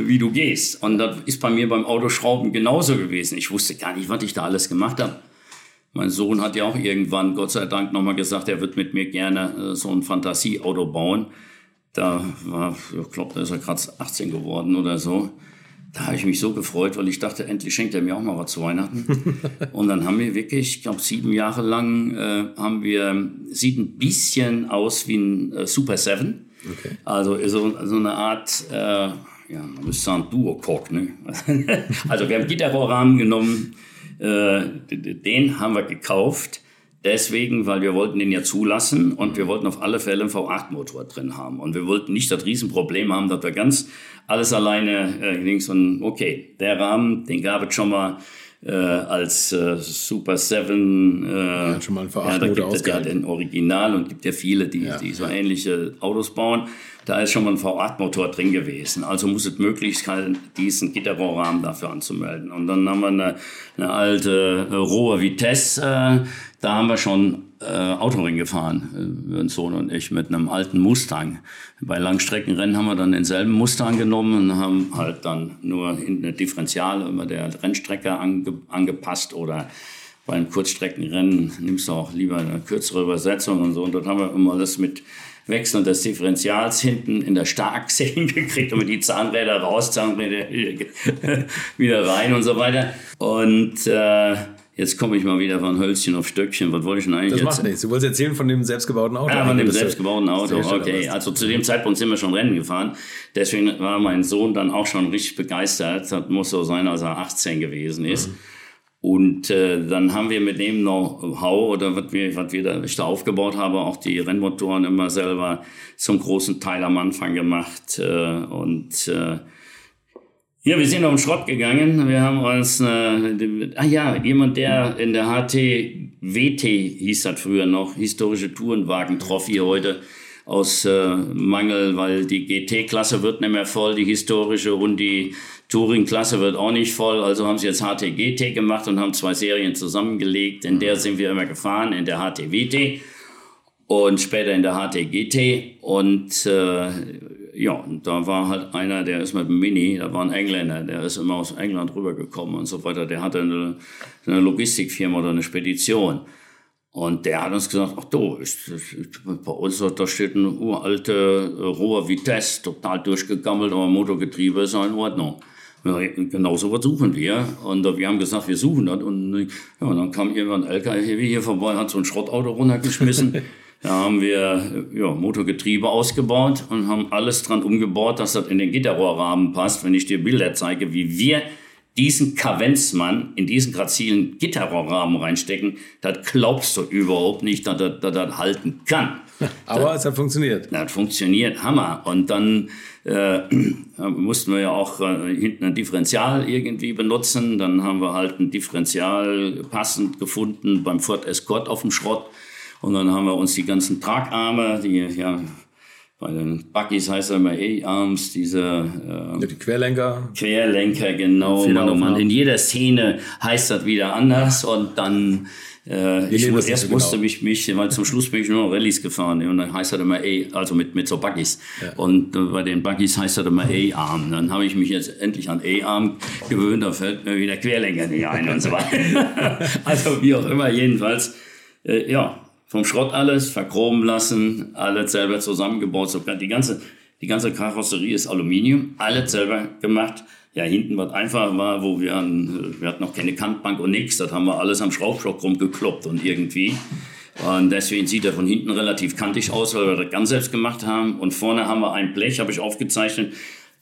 wie du gehst. Und das ist bei mir beim Autoschrauben genauso gewesen. Ich wusste gar nicht, was ich da alles gemacht habe. Mein Sohn hat ja auch irgendwann, Gott sei Dank, nochmal gesagt, er wird mit mir gerne äh, so ein Fantasieauto bauen. Da war, ich glaube, da ist er gerade 18 geworden oder so. Da habe ich mich so gefreut, weil ich dachte, endlich schenkt er mir auch mal was zu Weihnachten. *laughs* und dann haben wir wirklich, ich glaube, sieben Jahre lang äh, haben wir, sieht ein bisschen aus wie ein äh, Super 7. Okay. Also so, so eine Art, äh, ja, man müsste sagen, Duo-Cock. Ne? *laughs* also wir haben Gitterrohrrahmen genommen, äh, den haben wir gekauft Deswegen, weil wir wollten den ja zulassen und wir wollten auf alle Fälle einen V8-Motor drin haben. Und wir wollten nicht das Riesenproblem haben, dass wir ganz alles alleine äh, links und okay, der Rahmen, den gab es schon mal äh, als äh, Super 7. Äh, ja, schon mal ein V8 ja, da gibt es ja den Original und gibt ja viele, die, ja. die so ähnliche Autos bauen. Da ist schon mal ein V8-Motor drin gewesen. Also muss es möglich sein, diesen Gitterrohrrahmen dafür anzumelden. Und dann haben wir eine, eine alte äh, rohe Vitesse äh, da haben wir schon äh, Autoring gefahren, äh, Sohn und ich, mit einem alten Mustang. Bei Langstreckenrennen haben wir dann denselben Mustang genommen und haben halt dann nur eine Differential immer der Rennstrecke ange angepasst oder beim Kurzstreckenrennen nimmst du auch lieber eine kürzere Übersetzung und so. Und dort haben wir immer alles mit Wechseln des Differentials hinten in der Starkachse *laughs* hingekriegt, und die Zahnräder raus, Zahnräder *laughs* wieder rein und so weiter. Und äh, Jetzt komme ich mal wieder von Hölzchen auf Stöckchen. Was wollte ich denn eigentlich Das jetzt? macht nichts. Du wolltest erzählen von dem selbstgebauten Auto. Ah, von dem selbstgebauten Auto, okay. Also zu dem Zeitpunkt sind wir schon Rennen gefahren. Deswegen war mein Sohn dann auch schon richtig begeistert. Das muss so sein, als er 18 gewesen ist. Mhm. Und äh, dann haben wir mit dem Know-how oder was wir, was wir da, ich da aufgebaut haben, auch die Rennmotoren immer selber zum großen Teil am Anfang gemacht. Äh, und äh, ja, wir sind auf den Schrott gegangen. Wir haben uns, äh, ah ja, jemand, der in der HTWT hieß das früher noch, historische Tourenwagen-Trophy heute aus äh, Mangel, weil die GT-Klasse wird nicht mehr voll, die historische und die Touring-Klasse wird auch nicht voll. Also haben sie jetzt HTGT gemacht und haben zwei Serien zusammengelegt. In der sind wir immer gefahren, in der HTWT und später in der HTGT. Und äh, ja, und da war halt einer, der ist mit dem Mini, da war ein Engländer, der ist immer aus England rübergekommen und so weiter. Der hatte eine, eine Logistikfirma oder eine Spedition. Und der hat uns gesagt, ach du, ist, ist, bei uns da steht ein uralte äh, roher Vitesse, total durchgegammelt, aber Motorgetriebe ist ja in Ordnung. Ja, genau so was suchen wir. Und äh, wir haben gesagt, wir suchen das. Und, äh, ja, und dann kam irgendwann ein LKW hier vorbei, hat so ein Schrottauto runtergeschmissen. *laughs* da haben wir ja, Motorgetriebe ausgebaut und haben alles dran umgebaut, dass das in den Gitterrohrrahmen passt. Wenn ich dir Bilder zeige, wie wir diesen Kavenzmann in diesen grazilen Gitterrohrrahmen reinstecken, das glaubst du überhaupt nicht, dass das, dass das halten kann. *laughs* Aber es hat funktioniert. Das funktioniert, Hammer. Und dann äh, *clears throat* mussten wir ja auch äh, hinten ein Differential irgendwie benutzen. Dann haben wir halt ein Differential passend gefunden beim Ford Escort auf dem Schrott. Und dann haben wir uns die ganzen Tragarme, die ja bei den Buggies heißt er immer A-Arms, diese äh, Ja, Die Querlenker. Querlenker, genau. Mann, oh Mann. In jeder Szene heißt das wieder anders und dann äh, ich nehmen mu das nicht erst so musste genau. mich, mich, weil zum Schluss bin ich nur noch Rallyes gefahren und dann heißt das immer A, also mit, mit so Buggies. Und äh, bei den Buggies heißt das immer A-Arm. Dann habe ich mich jetzt endlich an A-Arm gewöhnt, da fällt mir wieder Querlenker nicht ein und so weiter. *laughs* also wie auch immer, jedenfalls, äh, ja, vom Schrott alles verchromen lassen, alles selber zusammengebaut. Sogar die ganze, die ganze Karosserie ist Aluminium, alles selber gemacht. Ja, hinten was einfach war, wo wir hatten, wir hatten noch keine Kantbank und nichts, das haben wir alles am Schraubstock rumgekloppt und irgendwie. Und deswegen sieht er von hinten relativ kantig aus, weil wir das ganz selbst gemacht haben. Und vorne haben wir ein Blech, habe ich aufgezeichnet,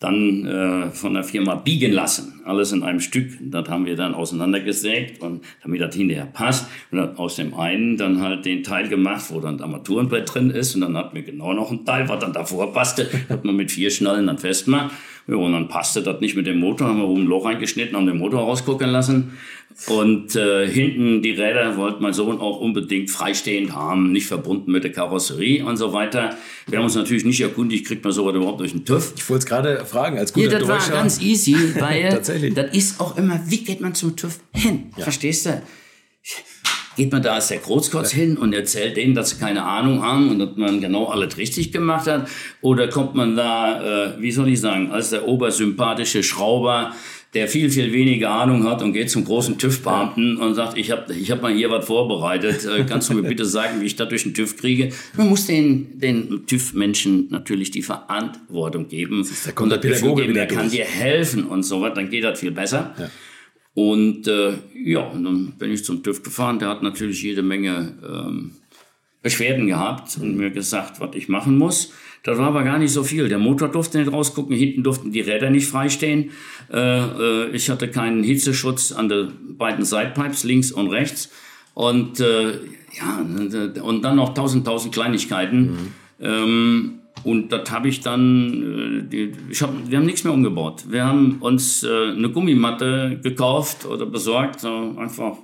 dann äh, von der Firma biegen lassen. Alles in einem Stück. Das haben wir dann auseinandergesägt, und damit das hinterher passt. Und dann aus dem einen dann halt den Teil gemacht, wo dann Armaturenbrett drin ist. Und dann hatten wir genau noch ein Teil, was dann davor passte. *laughs* hat man mit vier Schnallen dann festmacht. Ja, und dann passte das nicht mit dem Motor, haben wir oben ein Loch reingeschnitten, haben den Motor rausgucken lassen. Und äh, hinten die Räder wollte mein Sohn auch unbedingt freistehend haben, nicht verbunden mit der Karosserie und so weiter. Wir haben uns natürlich nicht erkundigt, kriegt man sowas überhaupt durch den TÜV. Ich wollte es gerade fragen, als Ja, guter das war Deutscher. ganz easy, *laughs* weil das ist auch immer, wie geht man zum TÜV hin? Verstehst du? Geht man da als der Großkotz hin und erzählt denen, dass sie keine Ahnung haben und dass man genau alles richtig gemacht hat? Oder kommt man da, äh, wie soll ich sagen, als der obersympathische Schrauber, der viel, viel weniger Ahnung hat und geht zum großen TÜV-Beamten und sagt, ich habe ich hab mal hier was vorbereitet, äh, kannst du mir *laughs* bitte sagen, wie ich das durch den TÜV kriege? Man muss den, den TÜV-Menschen natürlich die Verantwortung geben. da kommt der und das Gefühl Pädagoge geben, der kann dir helfen und so was, dann geht das viel besser. Und äh, ja, und dann bin ich zum TÜV gefahren. Der hat natürlich jede Menge ähm, Beschwerden gehabt und mir gesagt, was ich machen muss. Das war aber gar nicht so viel. Der Motor durfte nicht rausgucken, hinten durften die Räder nicht freistehen. Äh, äh, ich hatte keinen Hitzeschutz an den beiden Sidepipes, links und rechts. Und äh, ja, und dann noch tausend, tausend Kleinigkeiten. Ähm, und das habe ich dann, äh, ich hab, wir haben nichts mehr umgebaut. Wir haben uns äh, eine Gummimatte gekauft oder besorgt, so einfach,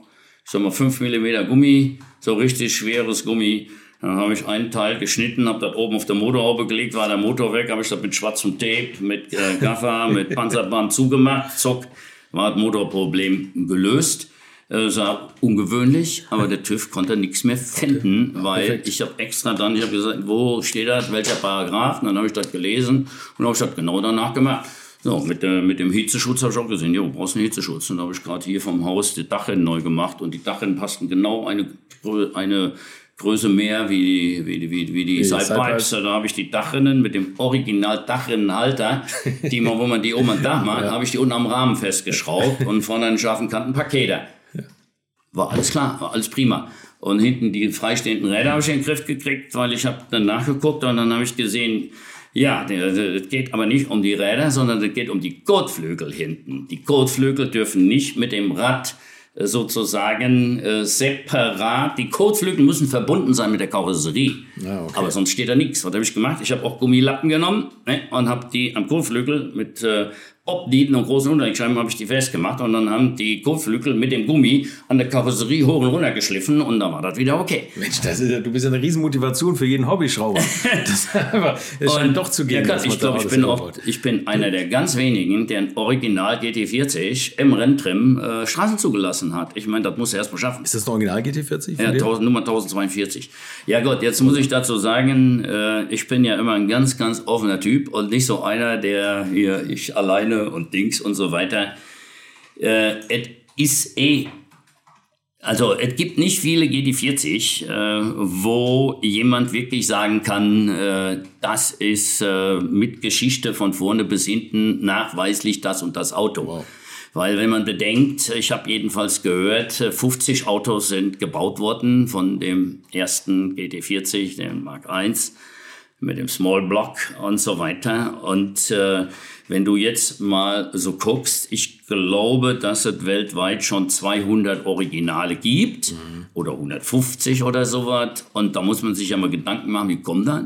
ich sag mal, 5 mm Gummi, so richtig schweres Gummi. Dann habe ich einen Teil geschnitten, habe das oben auf der Motorhaube gelegt, war der Motor weg, habe ich das mit schwarzem Tape, mit äh, Gaffer, mit *laughs* Panzerband zugemacht, zock, war das Motorproblem gelöst. Äh, war ungewöhnlich, aber *laughs* der TÜV konnte nichts mehr finden, weil ich habe extra dann, ich habe gesagt, wo steht das, welcher Paragraph? Und dann habe ich das gelesen und habe ich das genau danach gemacht. So, mit, der, mit dem Hitzeschutz habe ich auch gesehen, jo, brauchst einen Hitzeschutz. Und dann habe ich gerade hier vom Haus die Dachrinnen neu gemacht und die Dachrinnen passten genau eine, eine Größe mehr wie die, wie die, wie, wie die Sidepipes. Da habe ich die Dachrinnen mit dem Original Dachrinnenhalter, die man, wo man die oben am Dach macht, *laughs* habe ich die unten am Rahmen festgeschraubt *laughs* und vorne einen scharfen Kantenpakete. War alles klar, war alles prima. Und hinten die freistehenden Räder habe ich in den Griff gekriegt, weil ich habe dann nachgeguckt und dann habe ich gesehen, ja, es geht aber nicht um die Räder, sondern es geht um die Kotflügel hinten. Die Kotflügel dürfen nicht mit dem Rad äh, sozusagen äh, separat. Die Kotflügel müssen verbunden sein mit der Karosserie. Ja, okay. Aber sonst steht da nichts. Was habe ich gemacht? Ich habe auch Gummilappen genommen ne, und habe die am Kotflügel mit äh, Obnieten und großen Unterlegscheiben habe ich die festgemacht und dann haben die Kotflügel mit dem Gummi an der Karosserie hoch und runter geschliffen und dann war das wieder okay. Mensch, das ist, du bist ja eine Riesenmotivation für jeden Hobbyschrauber. *laughs* das, das scheint doch zu gehen. Ja, ich glaube, ich bin, ich bin einer der ganz wenigen, der ein Original GT40 im Renntrim äh, Straßen zugelassen hat. Ich meine, das muss er erst mal schaffen. Ist das ein Original GT40? Ja, 1000, Nummer 1042. Ja Gott, jetzt muss ich dazu sagen, äh, ich bin ja immer ein ganz, ganz offener Typ und nicht so einer, der hier, ich alleine und Dings und so weiter. Äh, es ist eh also es gibt nicht viele GT40, äh, wo jemand wirklich sagen kann, äh, das ist äh, mit Geschichte von vorne bis hinten nachweislich das und das Auto. Wow. Weil wenn man bedenkt, ich habe jedenfalls gehört, 50 Autos sind gebaut worden von dem ersten GT40, dem Mark I, mit dem Small Block und so weiter. Und äh, wenn du jetzt mal so guckst, ich glaube, dass es weltweit schon 200 Originale gibt mhm. oder 150 oder sowas. Und da muss man sich ja mal Gedanken machen, wie kommt das?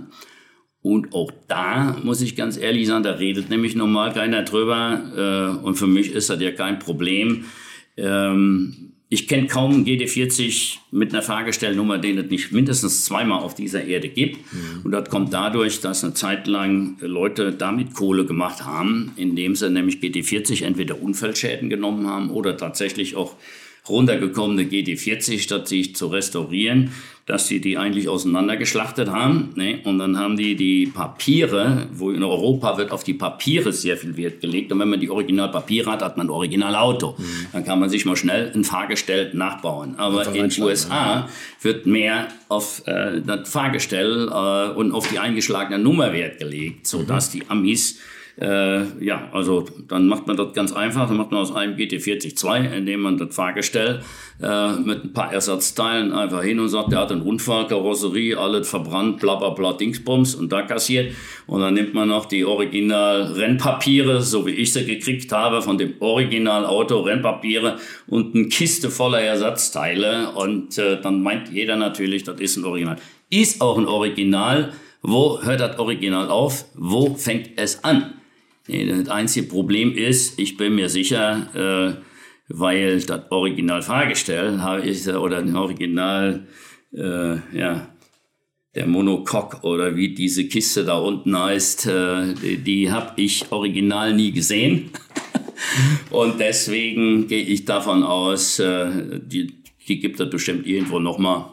Und auch da muss ich ganz ehrlich sagen, da redet nämlich normal keiner drüber. Äh, und für mich ist das ja kein Problem. Ähm, ich kenne kaum einen GD40 mit einer Fahrgestellnummer, den es nicht mindestens zweimal auf dieser Erde gibt. Mhm. Und das kommt dadurch, dass eine Zeit lang Leute damit Kohle gemacht haben, indem sie nämlich GD40 entweder Unfallschäden genommen haben oder tatsächlich auch runtergekommene GD40, statt sich zu restaurieren, dass sie die eigentlich auseinandergeschlachtet haben. Ne? Und dann haben die die Papiere, wo in Europa wird auf die Papiere sehr viel Wert gelegt. Und wenn man die Originalpapiere hat, hat man ein Originalauto. Mhm. Dann kann man sich mal schnell ein Fahrgestell nachbauen. Aber in den USA ja. wird mehr auf äh, das Fahrgestell äh, und auf die eingeschlagene Nummer Wert gelegt, sodass mhm. die Amis äh, ja, also dann macht man das ganz einfach. Dann macht man aus einem GT40-2, indem man das Fahrgestell äh, mit ein paar Ersatzteilen einfach hin und sagt, der hat einen Unfall, Karosserie, alles verbrannt, bla bla bla, Dingsbums und da kassiert. Und dann nimmt man noch die Original-Rennpapiere, so wie ich sie gekriegt habe, von dem Original-Auto, Rennpapiere und eine Kiste voller Ersatzteile. Und äh, dann meint jeder natürlich, das ist ein Original. Ist auch ein Original. Wo hört das Original auf? Wo fängt es an? Das einzige Problem ist, ich bin mir sicher, äh, weil das Original Fahrgestell habe ich, oder ein Original, äh, ja, der Monocoque oder wie diese Kiste da unten heißt, äh, die, die habe ich original nie gesehen. *laughs* Und deswegen gehe ich davon aus, äh, die, die gibt es bestimmt irgendwo nochmal.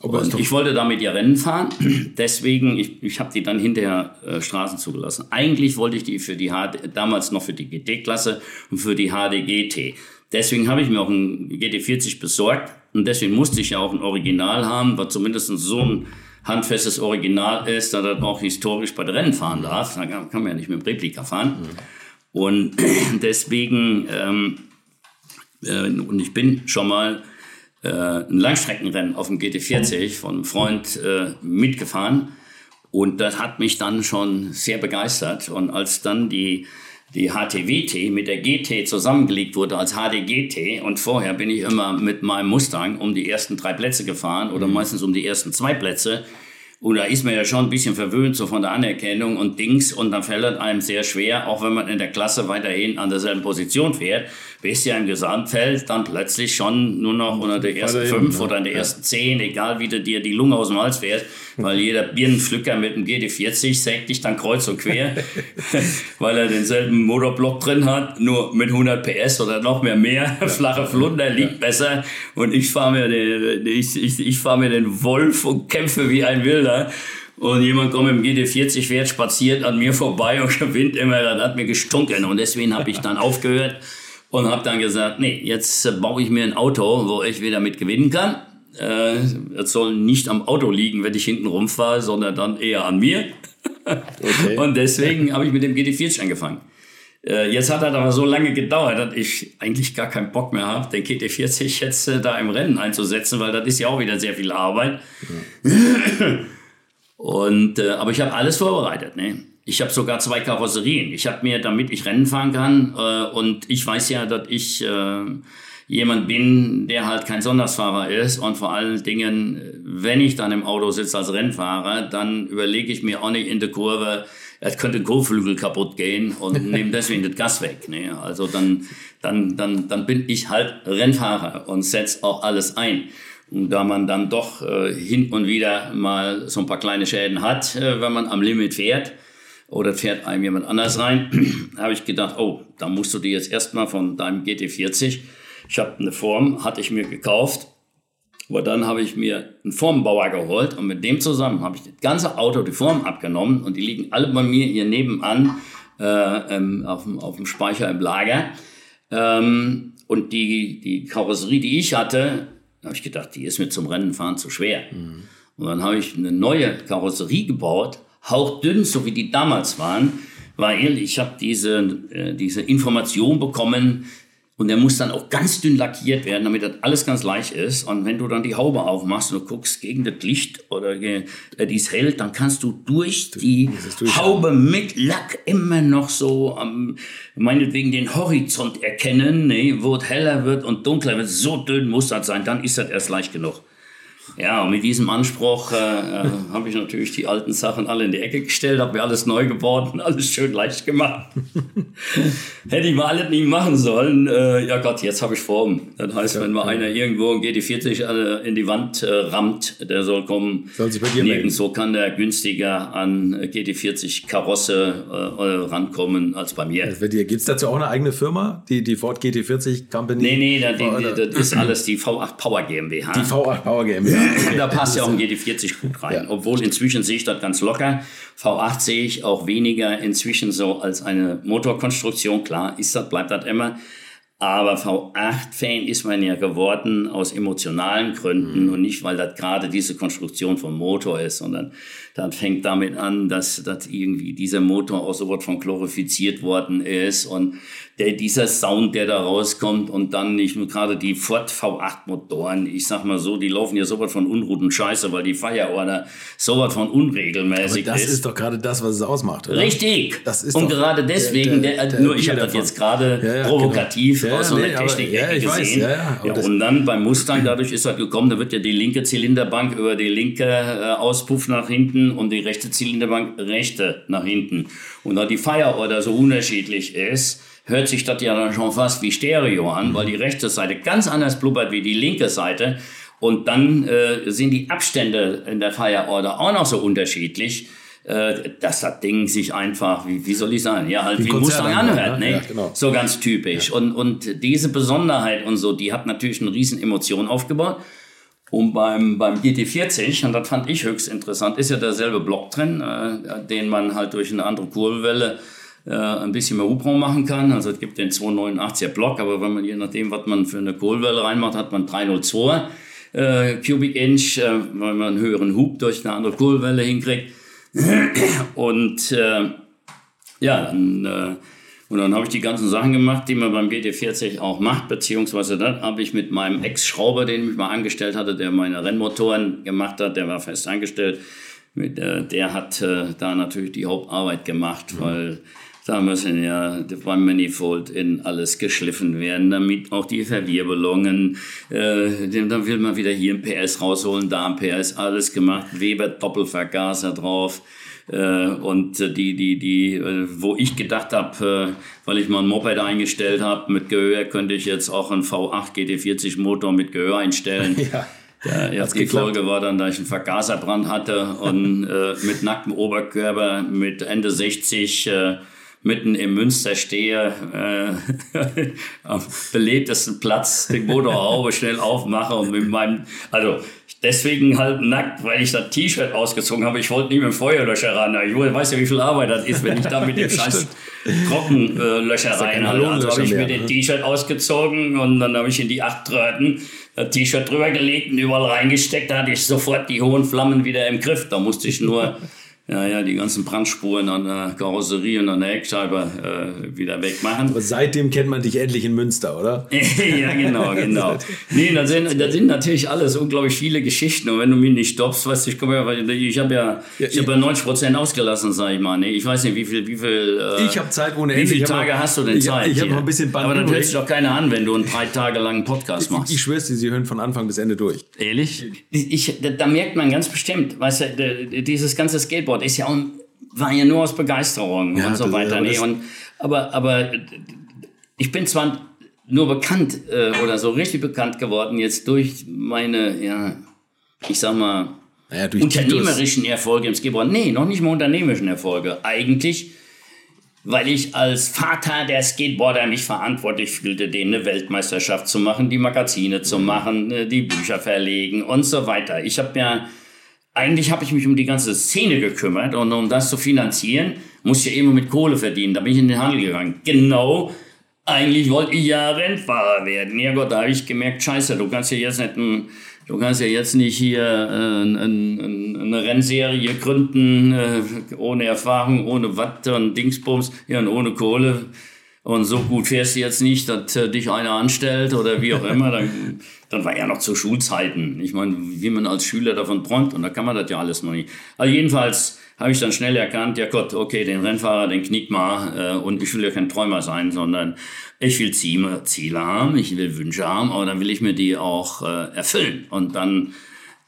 Und ich wollte damit ja Rennen fahren, *clears throat* deswegen, ich, ich habe die dann hinterher äh, Straßen zugelassen. Eigentlich wollte ich die für die HD, damals noch für die GT-Klasse und für die HDGT. Deswegen habe ich mir auch ein GT40 besorgt und deswegen musste ich ja auch ein Original haben, was zumindest so ein handfestes Original ist, dass das auch historisch bei den Rennen fahren darf. Da kann man ja nicht mit dem Replika fahren. Mhm. Und *clears throat* deswegen, ähm, äh, und ich bin schon mal äh, ein Langstreckenrennen auf dem GT40 von einem Freund äh, mitgefahren. Und das hat mich dann schon sehr begeistert. Und als dann die, die HTWT mit der GT zusammengelegt wurde als HDGT und vorher bin ich immer mit meinem Mustang um die ersten drei Plätze gefahren oder mhm. meistens um die ersten zwei Plätze. Und da ist man ja schon ein bisschen verwöhnt so von der Anerkennung und Dings und dann fällt es einem sehr schwer, auch wenn man in der Klasse weiterhin an derselben Position fährt, bis ja im Gesamtfeld dann plötzlich schon nur noch unter der ersten fünf oder in der ersten zehn, egal wie du dir die Lunge aus dem Hals fährst, weil jeder Birnenpflücker mit dem GD40 sägt dich dann kreuz und quer, *laughs* weil er denselben Motorblock drin hat, nur mit 100 PS oder noch mehr mehr. Flache Flunder liegt besser und ich fahre mir, den, ich, ich, ich fahr mir den Wolf und kämpfe wie ein Wilder. Und jemand kommt mit dem GD40 fährt, spaziert an mir vorbei und *laughs* gewinnt immer, das hat mir gestunken. Und deswegen habe ich dann aufgehört und habe dann gesagt, nee, jetzt baue ich mir ein Auto, wo ich wieder mit gewinnen kann äh, es soll nicht am Auto liegen, wenn ich hinten rumfahre, sondern dann eher an mir. Okay. *laughs* Und deswegen habe ich mit dem GT40 angefangen. Äh, jetzt hat er aber so lange gedauert, dass ich eigentlich gar keinen Bock mehr habe, den GT40 jetzt äh, da im Rennen einzusetzen, weil das ist ja auch wieder sehr viel Arbeit. Ja. Und, äh, aber ich habe alles vorbereitet. Ne? Ich habe sogar zwei Karosserien. Ich habe mir, damit ich Rennen fahren kann, äh, und ich weiß ja, dass ich äh, jemand bin, der halt kein Sonntagsfahrer ist und vor allen Dingen, wenn ich dann im Auto sitze als Rennfahrer, dann überlege ich mir auch nicht in der Kurve, es könnte ein Kotflügel kaputt gehen und *laughs* nehme deswegen das Gas weg. Ne? Also dann, dann, dann, dann bin ich halt Rennfahrer und setze auch alles ein. Und da man dann doch äh, hin und wieder mal so ein paar kleine Schäden hat, äh, wenn man am Limit fährt, oder fährt einem jemand anders rein, *clears throat* habe ich gedacht, oh, da musst du dir jetzt erstmal von deinem GT40, ich habe eine Form, hatte ich mir gekauft, aber dann habe ich mir einen Formbauer geholt und mit dem zusammen habe ich das ganze Auto die Form abgenommen und die liegen alle bei mir hier nebenan äh, ähm, auf, dem, auf dem Speicher im Lager. Ähm, und die, die Karosserie, die ich hatte, habe ich gedacht, die ist mir zum Rennenfahren zu schwer. Mhm. Und dann habe ich eine neue Karosserie gebaut, hauchdünn, so wie die damals waren, weil ich habe diese, äh, diese Information bekommen, und der muss dann auch ganz dünn lackiert werden, damit das alles ganz leicht ist. Und wenn du dann die Haube aufmachst und guckst gegen das Licht oder äh, dies hält, dann kannst du durch die Haube mit Lack immer noch so ähm, meinetwegen den Horizont erkennen, ne, wo es heller wird und dunkler wird. So dünn muss das sein, dann ist das erst leicht genug. Ja, und mit diesem Anspruch äh, äh, habe ich natürlich die alten Sachen alle in die Ecke gestellt, habe mir alles neu gebaut und alles schön leicht gemacht. *laughs* Hätte ich mal alles nicht machen sollen. Äh, ja Gott, jetzt habe ich Form. Das heißt, ja, wenn mal ja. einer irgendwo ein GT40 äh, in die Wand äh, rammt, der soll kommen. Soll sich bei dir Nirgendwo kann der günstiger an GT40 Karosse äh, rankommen als bei mir. Also Gibt es dazu auch eine eigene Firma, die, die Ford GT40 Company? Nee, nee, das, die, das ist alles die V8 Power GmbH. Die V8 Power GmbH da passt ja auch ein GT40 gut rein. Ja. Obwohl inzwischen sehe ich das ganz locker. V8 sehe ich auch weniger inzwischen so als eine Motorkonstruktion. Klar, ist das, bleibt das immer. Aber V8-Fan ist man ja geworden aus emotionalen Gründen mhm. und nicht, weil das gerade diese Konstruktion vom Motor ist, sondern das fängt damit an, dass, dass irgendwie dieser Motor auch so was von glorifiziert worden ist und der, dieser Sound, der da rauskommt und dann nicht nur gerade die Ford V8 Motoren, ich sag mal so, die laufen ja sowas von Unruhen Scheiße, weil die Fireorder sowas von unregelmäßig Aber das ist. ist doch gerade das, was es ausmacht, oder? Richtig. Das ist und gerade deswegen, der, der, der, nur ich habe das jetzt gerade ja, ja, provokativ genau. aus so einer nee, Technik gesehen. Weiß, ja, und dann beim Mustang, dadurch ist das gekommen, da wird ja die linke Zylinderbank über die linke äh, Auspuff nach hinten und die rechte Zylinderbank rechte nach hinten. Und da die Fireorder so unterschiedlich ist, hört sich das ja dann schon fast wie Stereo an, weil die rechte Seite ganz anders blubbert wie die linke Seite. Und dann äh, sind die Abstände in der Fire Order auch noch so unterschiedlich, äh, dass das Ding sich einfach, wie, wie soll ich sagen, ja, halt wie, wie Mustang anhört, ne? Ja, genau. So ganz typisch. Ja. Und, und diese Besonderheit und so, die hat natürlich eine riesen Emotion aufgebaut. Und beim, beim GT40, und das fand ich höchst interessant, ist ja derselbe Block drin, äh, den man halt durch eine andere Kurbelwelle äh, ein bisschen mehr Hubraum machen kann. Also es gibt den 289er Block, aber wenn man je nachdem, was man für eine Kohlwelle reinmacht, hat man 302 äh, Cubic Inch, äh, weil man einen höheren Hub durch eine andere Kohlwelle hinkriegt. *clears throat* Und äh, ja, dann, äh, und dann habe ich die ganzen Sachen gemacht, die man beim GT40 auch macht, beziehungsweise dann habe ich mit meinem Ex-Schrauber, den ich mal angestellt hatte, der meine Rennmotoren gemacht hat, der war fest angestellt, mit, äh, der hat äh, da natürlich die Hauptarbeit gemacht, mhm. weil da müssen ja beim Manifold in alles geschliffen werden, damit auch die Verwirbelungen, äh, dann will man wieder hier ein PS rausholen, da ein PS, alles gemacht, Weber Doppelvergaser drauf. Äh, und die, die, die, äh, wo ich gedacht habe, äh, weil ich mal ein Moped eingestellt habe, mit Gehör könnte ich jetzt auch einen V8 GT40 Motor mit Gehör einstellen. *laughs* Ja. Ja, ja, die Folge war dann, dass ich einen Vergaserbrand hatte und äh, mit nacktem Oberkörper mit Ende 60 äh, mitten im Münster stehe, äh, *laughs* am belebtesten Platz den Motorhaube *laughs* schnell aufmache und mit meinem, also deswegen halt nackt, weil ich das T-Shirt ausgezogen habe. Ich wollte nicht mit dem Feuerlöscher ran. Ich weiß ja, wie viel Arbeit das ist, wenn ich da mit dem *laughs* scheiß Trockenlöscher rein habe. Also habe ich mir den ne? T-Shirt ausgezogen und dann habe ich in die acht Tröten das T-Shirt drüber gelegt und überall reingesteckt. Da hatte ich sofort die hohen Flammen wieder im Griff. Da musste ich nur ja, ja, die ganzen Brandspuren an der Karosserie und an der Heckscheibe äh, wieder wegmachen. Aber seitdem kennt man dich endlich in Münster, oder? *laughs* ja, genau, genau. Nee, da sind, da sind natürlich alles unglaublich viele Geschichten. Und wenn du mich nicht stoppst, weißt du, ich komme ja, ich habe ja, ich habe ja 90 Prozent ausgelassen, sag ich mal. Nee, ich weiß nicht, wie viel, wie viel. Äh, ich habe Zeit ohne Ende. Wie viele Tage hast du denn Zeit? Ich, ich habe noch ein bisschen Band Aber dann hört sich doch keiner an, wenn du einen drei Tage langen Podcast machst. Ich, ich schwör's dir, sie hören von Anfang bis Ende durch. Ehrlich? Ich, da, da merkt man ganz bestimmt, weißt du, dieses ganze Skateboard ist ja auch war ja nur aus Begeisterung ja, und so weiter. Nee, und, aber, aber ich bin zwar nur bekannt äh, oder so richtig bekannt geworden jetzt durch meine, ja, ich sag mal, naja, unternehmerischen Titus. Erfolge im Skateboard. Nee, noch nicht mal unternehmerischen Erfolge. Eigentlich, weil ich als Vater der Skateboarder mich verantwortlich fühlte, denen eine Weltmeisterschaft zu machen, die Magazine zu machen, äh, die Bücher verlegen und so weiter. Ich habe ja eigentlich habe ich mich um die ganze Szene gekümmert und um das zu finanzieren, musste ich ja immer mit Kohle verdienen. Da bin ich in den Handel gegangen. Genau. Eigentlich wollte ich ja Rennfahrer werden. Ja Gott, da habe ich gemerkt, scheiße, du kannst ja jetzt nicht ein, du kannst ja jetzt nicht hier äh, ein, ein, eine Rennserie gründen, äh, ohne Erfahrung, ohne Watt und Dingsbums, ja, und ohne Kohle und so gut fährst du jetzt nicht, dass äh, dich einer anstellt oder wie auch immer, dann, *laughs* dann war ja noch zu Schulzeiten. Ich meine, wie man als Schüler davon träumt und da kann man das ja alles noch nicht. Also jedenfalls habe ich dann schnell erkannt, ja Gott, okay, den Rennfahrer, den knick mal äh, und ich will ja kein Träumer sein, sondern ich will Ziele, Ziele haben, ich will Wünsche haben, aber dann will ich mir die auch äh, erfüllen und dann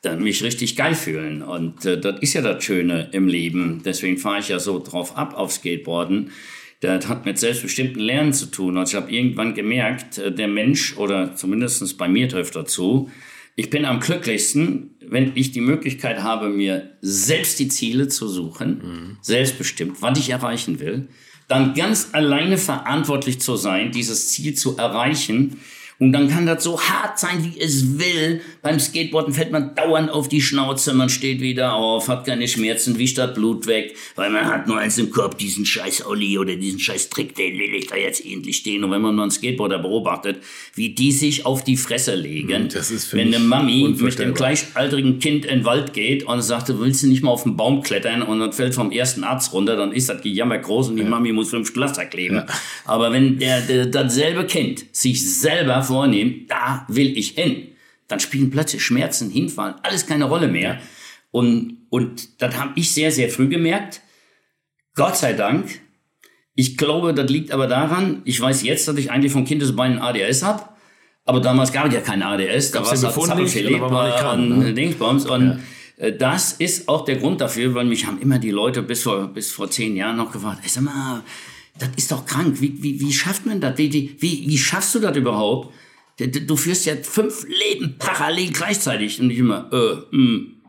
dann mich richtig geil fühlen. Und äh, das ist ja das Schöne im Leben. Deswegen fahre ich ja so drauf ab auf Skateboarden das hat mit selbstbestimmten Lernen zu tun. Also ich habe irgendwann gemerkt, äh, der Mensch, oder zumindest bei mir trifft dazu, ich bin am glücklichsten, wenn ich die Möglichkeit habe, mir selbst die Ziele zu suchen, mhm. selbstbestimmt, was ich erreichen will, dann ganz alleine verantwortlich zu sein, dieses Ziel zu erreichen und dann kann das so hart sein, wie es will. Beim Skateboarden fällt man dauernd auf die Schnauze, man steht wieder auf, hat keine Schmerzen, wischt das Blut weg, weil man hat nur eins im Korb, diesen scheiß Olli oder diesen scheiß Trick, den will ich da jetzt endlich stehen. Und wenn man mal einen Skateboarder beobachtet, wie die sich auf die Fresse legen, für wenn eine Mami mit dem gleichaltrigen Kind in den Wald geht und sagt, du willst nicht mal auf den Baum klettern und dann fällt vom ersten Arzt runter, dann ist das Gejammer groß und die ja. Mami muss fünf Glasser kleben. Ja. Aber wenn der, der dasselbe Kind sich selber vornehmen, da will ich hin, dann spielen plötzlich Schmerzen, Hinfallen, alles keine Rolle mehr. Und, und das habe ich sehr, sehr früh gemerkt. Gott sei Dank. Ich glaube, das liegt aber daran, ich weiß jetzt, dass ich eigentlich von Kindesbeinen ADS habe. Aber damals gab es ja kein ADS. Da war es Zappelphilipp und ne? Dingsbums. Und ja. Äh, das ist auch der Grund dafür, weil mich haben immer die Leute bis vor, bis vor zehn Jahren noch gefragt, sag mal, das ist doch krank. Wie, wie, wie schafft man das? Wie, wie, wie schaffst du das überhaupt? Du führst ja fünf Leben parallel gleichzeitig. Und ich immer, äh, mh, hm,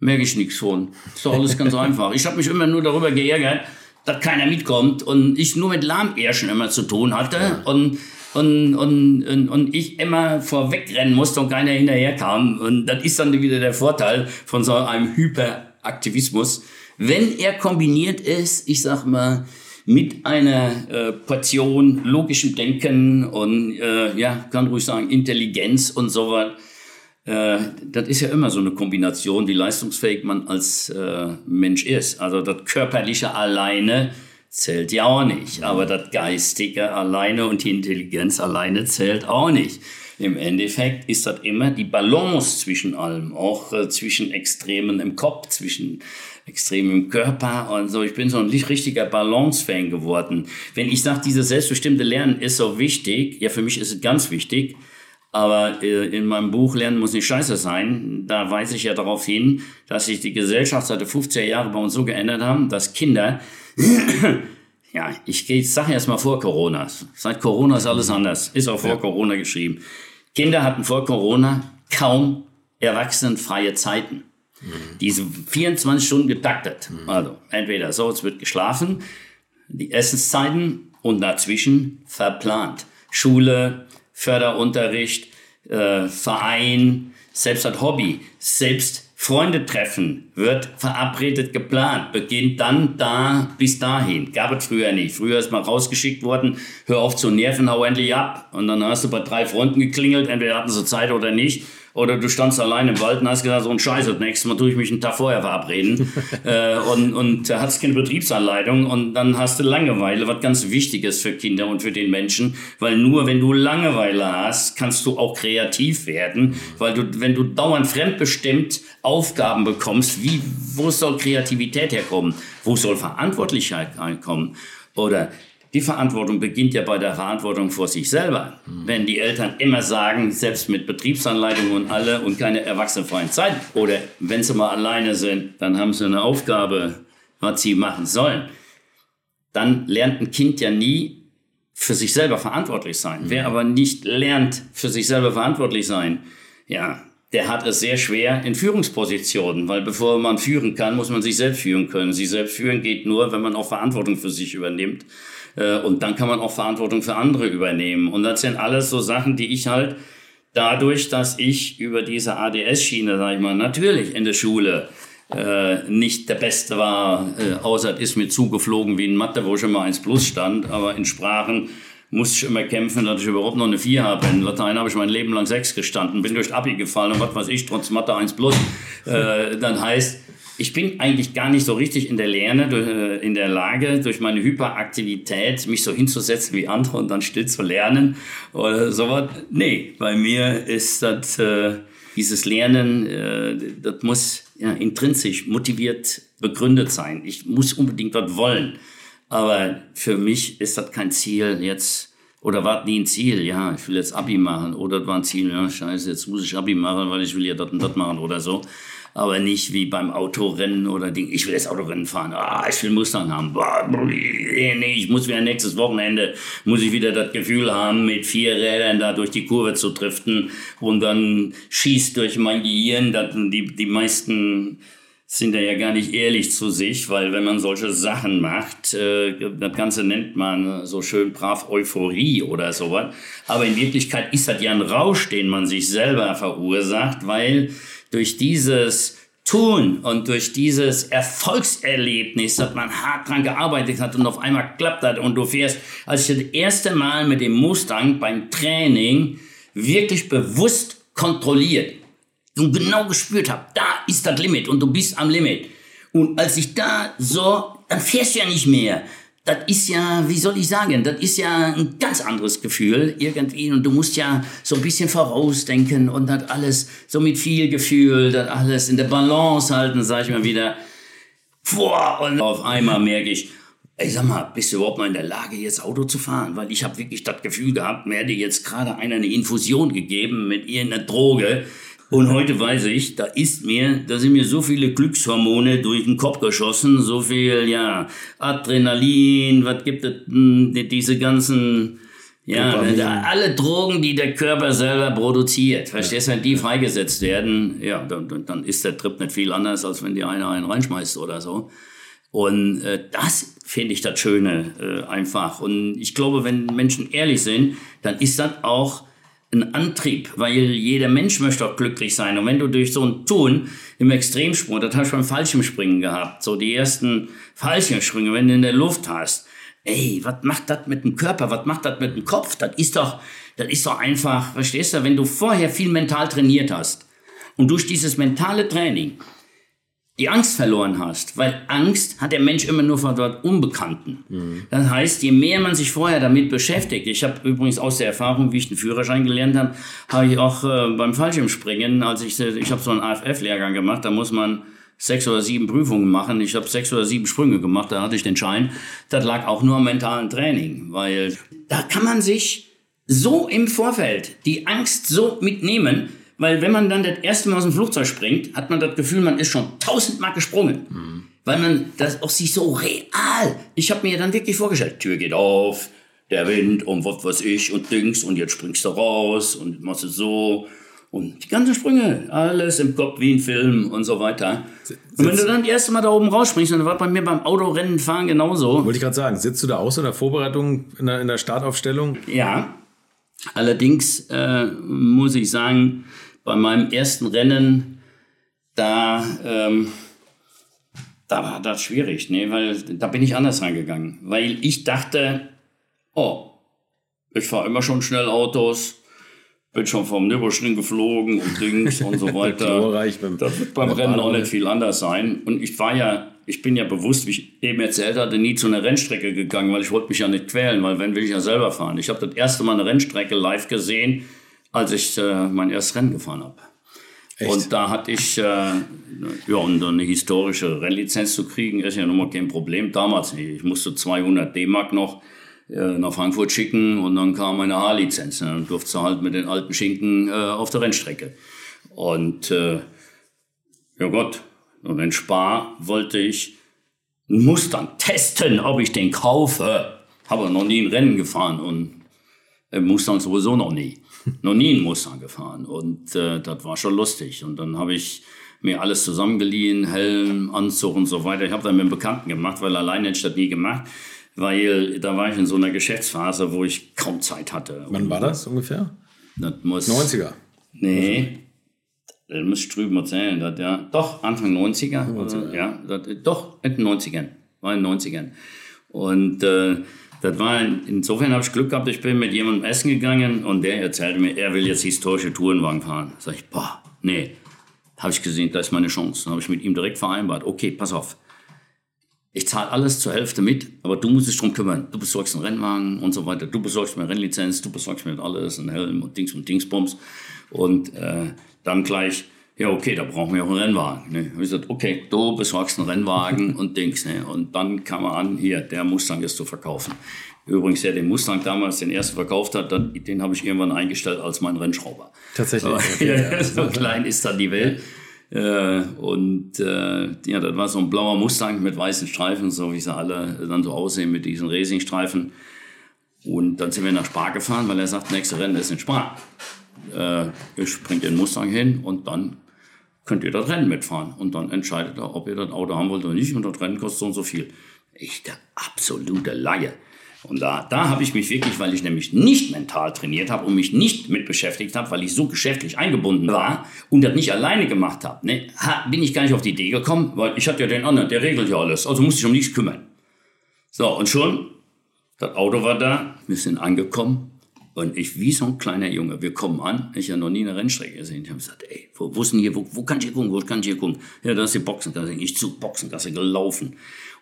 merke ich nichts von. Ist doch alles ganz *laughs* einfach. Ich habe mich immer nur darüber geärgert, dass keiner mitkommt und ich nur mit Lahmärschen immer zu tun hatte und, und, und, und, und ich immer vorwegrennen musste und keiner hinterher kam. Und das ist dann wieder der Vorteil von so einem Hyperaktivismus. Wenn er kombiniert ist, ich sag mal, mit einer äh, Portion logischem Denken und, äh, ja, kann ruhig sagen, Intelligenz und so weiter. Äh, das ist ja immer so eine Kombination, wie leistungsfähig man als äh, Mensch ist. Also das Körperliche alleine zählt ja auch nicht, aber das Geistige alleine und die Intelligenz alleine zählt auch nicht. Im Endeffekt ist das immer die Balance zwischen allem, auch äh, zwischen Extremen im Kopf, zwischen Extremen im Körper und so. Ich bin so ein richtiger Balance-Fan geworden. Wenn ich sage, dieses selbstbestimmte Lernen ist so wichtig, ja, für mich ist es ganz wichtig, aber äh, in meinem Buch Lernen muss nicht scheiße sein. Da weise ich ja darauf hin, dass sich die Gesellschaft seit den 50er Jahren bei uns so geändert haben, dass Kinder *coughs* ja, ich, ich sage jetzt mal vor Corona. Seit Corona ist alles anders. Ist auch vor ja. Corona geschrieben. Kinder hatten vor Corona kaum erwachsenenfreie Zeiten. Mhm. Diese 24 Stunden getaktet. Mhm. Also entweder so, es wird geschlafen, die Essenszeiten und dazwischen verplant. Schule, Förderunterricht, äh, Verein, selbst ein Hobby, selbst Freunde treffen wird verabredet geplant, beginnt dann da bis dahin. Gab es früher nicht. Früher ist mal rausgeschickt worden, hör auf zu nerven, hau endlich ab. Und dann hast du bei drei Freunden geklingelt, entweder hatten sie Zeit oder nicht. Oder du standst allein im Wald und hast gesagt, so ein Scheiße, nächstes Mal tue ich mich einen Tag vorher verabreden. *laughs* äh, und und da hast keine Betriebsanleitung und dann hast du Langeweile, was ganz wichtig ist für Kinder und für den Menschen. Weil nur wenn du Langeweile hast, kannst du auch kreativ werden. Weil du, wenn du dauernd fremdbestimmt Aufgaben bekommst, wie, wo soll Kreativität herkommen? Wo soll Verantwortlichkeit kommen? Oder die Verantwortung beginnt ja bei der Verantwortung vor sich selber. Mhm. Wenn die Eltern immer sagen, selbst mit Betriebsanleitung und alle und keine erwachsenenfreien Zeit, oder wenn sie mal alleine sind, dann haben sie eine Aufgabe, was sie machen sollen, dann lernt ein Kind ja nie für sich selber verantwortlich sein. Mhm. Wer aber nicht lernt, für sich selber verantwortlich sein, ja, der hat es sehr schwer in Führungspositionen, weil bevor man führen kann, muss man sich selbst führen können. Sich selbst führen geht nur, wenn man auch Verantwortung für sich übernimmt. Äh, und dann kann man auch Verantwortung für andere übernehmen. Und das sind alles so Sachen, die ich halt dadurch, dass ich über diese ADS-Schiene, sag ich mal, natürlich in der Schule äh, nicht der Beste war, äh, außer es ist mir zugeflogen wie in Mathe, wo schon mal eins plus stand, aber in Sprachen musste ich immer kämpfen, dass ich überhaupt noch eine 4 habe. In Latein habe ich mein Leben lang 6 gestanden, bin durch Abi gefallen und was weiß ich, trotz Mathe 1 plus. Äh, dann heißt, ich bin eigentlich gar nicht so richtig in der Lerne, äh, in der Lage, durch meine Hyperaktivität mich so hinzusetzen wie andere und dann still zu lernen oder sowas. Nee, bei mir ist das, äh, dieses Lernen, äh, das muss ja, intrinsisch motiviert begründet sein. Ich muss unbedingt was wollen. Aber für mich ist das kein Ziel jetzt, oder war nie ein Ziel, ja, ich will jetzt Abi machen, oder das war ein Ziel, ja, scheiße, jetzt muss ich Abi machen, weil ich will ja das und das machen oder so. Aber nicht wie beim Autorennen oder Ding, ich will jetzt Autorennen fahren, ah, ich will Mustang haben, boah, nee, ich muss wieder nächstes Wochenende, muss ich wieder das Gefühl haben, mit vier Rädern da durch die Kurve zu driften und dann schießt durch mein Gehirn, dass die, die meisten sind da ja gar nicht ehrlich zu sich, weil wenn man solche Sachen macht, äh, das Ganze nennt man so schön brav Euphorie oder sowas. Aber in Wirklichkeit ist das ja ein Rausch, den man sich selber verursacht, weil durch dieses Tun und durch dieses Erfolgserlebnis, dass man hart dran gearbeitet hat und auf einmal klappt das und du fährst, als ich das erste Mal mit dem Mustang beim Training wirklich bewusst kontrolliert und genau gespürt habe, da ist das Limit und du bist am Limit. Und als ich da so, dann fährst du ja nicht mehr. Das ist ja, wie soll ich sagen, das ist ja ein ganz anderes Gefühl irgendwie. Und du musst ja so ein bisschen vorausdenken und das alles so mit viel Gefühl, das alles in der Balance halten, sag ich mal wieder. Boah, und auf einmal merke ich, ey, sag mal, bist du überhaupt noch in der Lage, jetzt Auto zu fahren? Weil ich habe wirklich das Gefühl gehabt, mir hätte jetzt gerade einer eine Infusion gegeben mit irgendeiner Droge und heute weiß ich, da ist mir, da sind mir so viele Glückshormone durch den Kopf geschossen, so viel, ja, Adrenalin, was gibt es, diese ganzen, ja, alle Drogen, die der Körper selber produziert. Verstehst du, wenn die freigesetzt werden, ja, dann, dann ist der Trip nicht viel anders, als wenn die einer einen reinschmeißt oder so. Und äh, das finde ich das Schöne äh, einfach. Und ich glaube, wenn Menschen ehrlich sind, dann ist das auch ein Antrieb, weil jeder Mensch möchte auch glücklich sein. Und wenn du durch so ein Tun im Extremsport, das hast du beim Fallschirmspringen gehabt, so die ersten Fallschirmsprünge, wenn du in der Luft hast, ey, was macht das mit dem Körper, was macht das mit dem Kopf? Das ist doch, das ist doch einfach, verstehst du, wenn du vorher viel mental trainiert hast und durch dieses mentale Training die Angst verloren hast, weil Angst hat der Mensch immer nur vor dort Unbekannten. Mhm. Das heißt, je mehr man sich vorher damit beschäftigt, ich habe übrigens aus der Erfahrung, wie ich den Führerschein gelernt habe, habe ich auch äh, beim Fallschirmspringen, als ich, ich habe so einen AFF-Lehrgang gemacht, da muss man sechs oder sieben Prüfungen machen. Ich habe sechs oder sieben Sprünge gemacht, da hatte ich den Schein. Das lag auch nur am mentalen Training, weil da kann man sich so im Vorfeld die Angst so mitnehmen, weil wenn man dann das erste Mal aus dem Flugzeug springt, hat man das Gefühl, man ist schon tausendmal gesprungen. Mhm. Weil man das auch sich so real. Ich habe mir dann wirklich vorgestellt, Tür geht auf, der Wind und was weiß ich und Dings und jetzt springst du raus und machst es so. Und die ganzen Sprünge, alles im Kopf wie ein Film und so weiter. Und wenn du dann das erste Mal da oben rausspringst, das war bei mir beim Autorennen fahren genauso. Wollte ich gerade sagen, sitzt du da auch so in der Vorbereitung, in der, in der Startaufstellung? Ja. Allerdings äh, muss ich sagen, bei meinem ersten Rennen, da, ähm, da war das schwierig, ne? weil da bin ich anders reingegangen. Weil ich dachte, oh, ich fahre immer schon schnell Autos, bin schon vom Nürburgring geflogen und Dings und so *laughs* weiter. Das wird beim Rennen auch nicht viel anders sein. Und ich war ja, ich bin ja bewusst, wie ich eben erzählt hatte, nie zu einer Rennstrecke gegangen, weil ich wollte mich ja nicht quälen, weil wenn will ich ja selber fahren. Ich habe das erste Mal eine Rennstrecke live gesehen, als ich äh, mein erstes Rennen gefahren habe. Und da hatte ich, äh, ja, und eine historische Rennlizenz zu kriegen, ist ja nun mal kein Problem. Damals nicht. Ich musste 200 D-Mark noch äh, nach Frankfurt schicken und dann kam meine A-Lizenz. Dann durfte halt mit den alten Schinken äh, auf der Rennstrecke. Und äh, ja Gott, und in Spa wollte ich einen Mustang testen, ob ich den kaufe. Habe noch nie ein Rennen gefahren und äh, Mustang sowieso noch nie. Noch nie einen Mustang gefahren. Und äh, das war schon lustig. Und dann habe ich mir alles zusammengeliehen, Helm, Anzug und so weiter. Ich habe dann mit einem Bekannten gemacht, weil alleine hätte ich das nie gemacht weil da war ich in so einer Geschäftsphase, wo ich kaum Zeit hatte. Wann war das ungefähr? Das muss, 90er? Nee, das muss ich drüben erzählen. Das, ja, doch, Anfang 90er. 90er. ja, das, doch, in den 90ern. War in den 90ern. Und äh, das war, insofern habe ich Glück gehabt, ich bin mit jemandem essen gegangen und der erzählte mir, er will jetzt historische Tourenwagen fahren. Sag ich, boah, nee. Habe ich gesehen, da ist meine Chance. Dann habe ich mit ihm direkt vereinbart, okay, pass auf ich zahle alles zur Hälfte mit, aber du musst dich drum kümmern. Du besorgst einen Rennwagen und so weiter. Du besorgst mir Rennlizenz, du besorgst mir alles, einen Helm und Dings und Dingsbums. Und äh, dann gleich, ja, okay, da brauchen wir auch einen Rennwagen. Ne? Ich gesagt, okay, du besorgst einen Rennwagen *laughs* und Dings. Ne? Und dann kam er an, hier, der Mustang ist zu verkaufen. Übrigens, der den Mustang damals den ersten verkauft hat, dann, den habe ich irgendwann eingestellt als mein Rennschrauber. Tatsächlich. Aber, *laughs* ja, so klein ist dann die Welt. Äh, und äh, ja, das war so ein blauer Mustang mit weißen Streifen, so wie sie alle dann so aussehen mit diesen Racingstreifen. Und dann sind wir nach Spar gefahren, weil er sagt, nächste Rennen ist in Spar. Äh, ich bringe den Mustang hin und dann könnt ihr das Rennen mitfahren. Und dann entscheidet er, ob ihr das Auto haben wollt oder nicht. Und das Rennen kostet so und so viel. Ich, der absolute Laie. Und da, da habe ich mich wirklich, weil ich nämlich nicht mental trainiert habe und mich nicht mit beschäftigt habe, weil ich so geschäftlich eingebunden war und das nicht alleine gemacht habe, ne, bin ich gar nicht auf die Idee gekommen, weil ich hatte ja den anderen, der regelt ja alles, also musste ich um nichts kümmern. So, und schon, das Auto war da, wir sind angekommen und ich, wie so ein kleiner Junge, wir kommen an, ich habe noch nie eine Rennstrecke gesehen. Ich habe gesagt, ey, wo, wo ist denn hier, wo, wo kann ich hier gucken, wo kann ich hier gucken? Ja, da ist die Boxengasse. Ich zu Boxengasse gelaufen.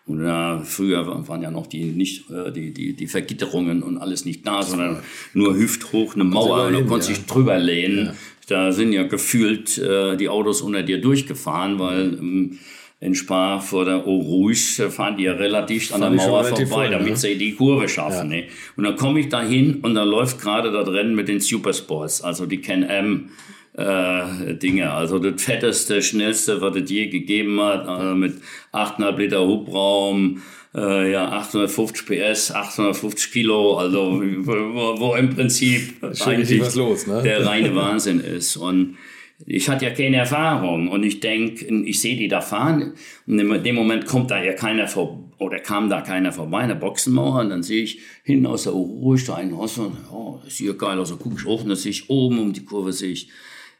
Und äh, früher waren ja noch die nicht äh, die, die, die Vergitterungen und alles nicht da, sondern nur hüfthoch eine Mauer und da konntest dich drüber lehnen. Ja. Da sind ja gefühlt äh, die Autos unter dir durchgefahren, weil ähm, in Spa vor der Eau Rouge fahren die ja relativ an der Mauer vorbei, voll, damit ne? sie die Kurve schaffen. Ja. Ne? Und dann komme ich da hin und da läuft gerade das Rennen mit den Supersports, also die Can-Am äh, Dinge. Also das fetteste, schnellste, was es je gegeben hat, äh, mit 8,5 Liter Hubraum, äh, ja, 850 PS, 850 Kilo, also wo, wo im Prinzip eigentlich los, ne? der reine Wahnsinn ist. Und ich hatte ja keine Erfahrung und ich denke, ich sehe die da fahren und in dem Moment kommt da ja keiner vor oder kam da keiner vorbei, eine Boxenmauer und dann sehe ich hinten aus der Ruhe einen Haus und oh, das sieht ja geil also gucke ich hoch und dann sehe ich oben um die Kurve sehe ich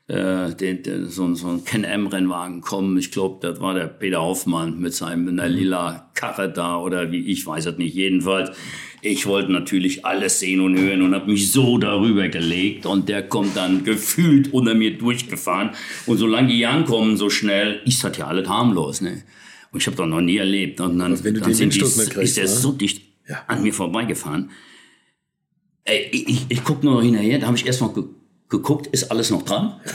äh, den, den, so, so ein Ken-M-Rennwagen kommen. Ich glaube, das war der Peter Hoffmann mit seinem einer lila Karre da oder wie ich weiß es nicht. Jedenfalls, ich wollte natürlich alles sehen und hören und habe mich so darüber gelegt und der kommt dann gefühlt unter mir durchgefahren. Und solange die ankommen so schnell, ist das ja alles harmlos. Ne? Und ich habe das noch nie erlebt. Und dann, wenn du dann sind die, kriegst, ist er ne? so dicht Ja. an mir vorbeigefahren. Ey, ich, ich, ich gucke nur noch hinterher, da habe ich erst mal ge geguckt, ist alles noch dran? *laughs*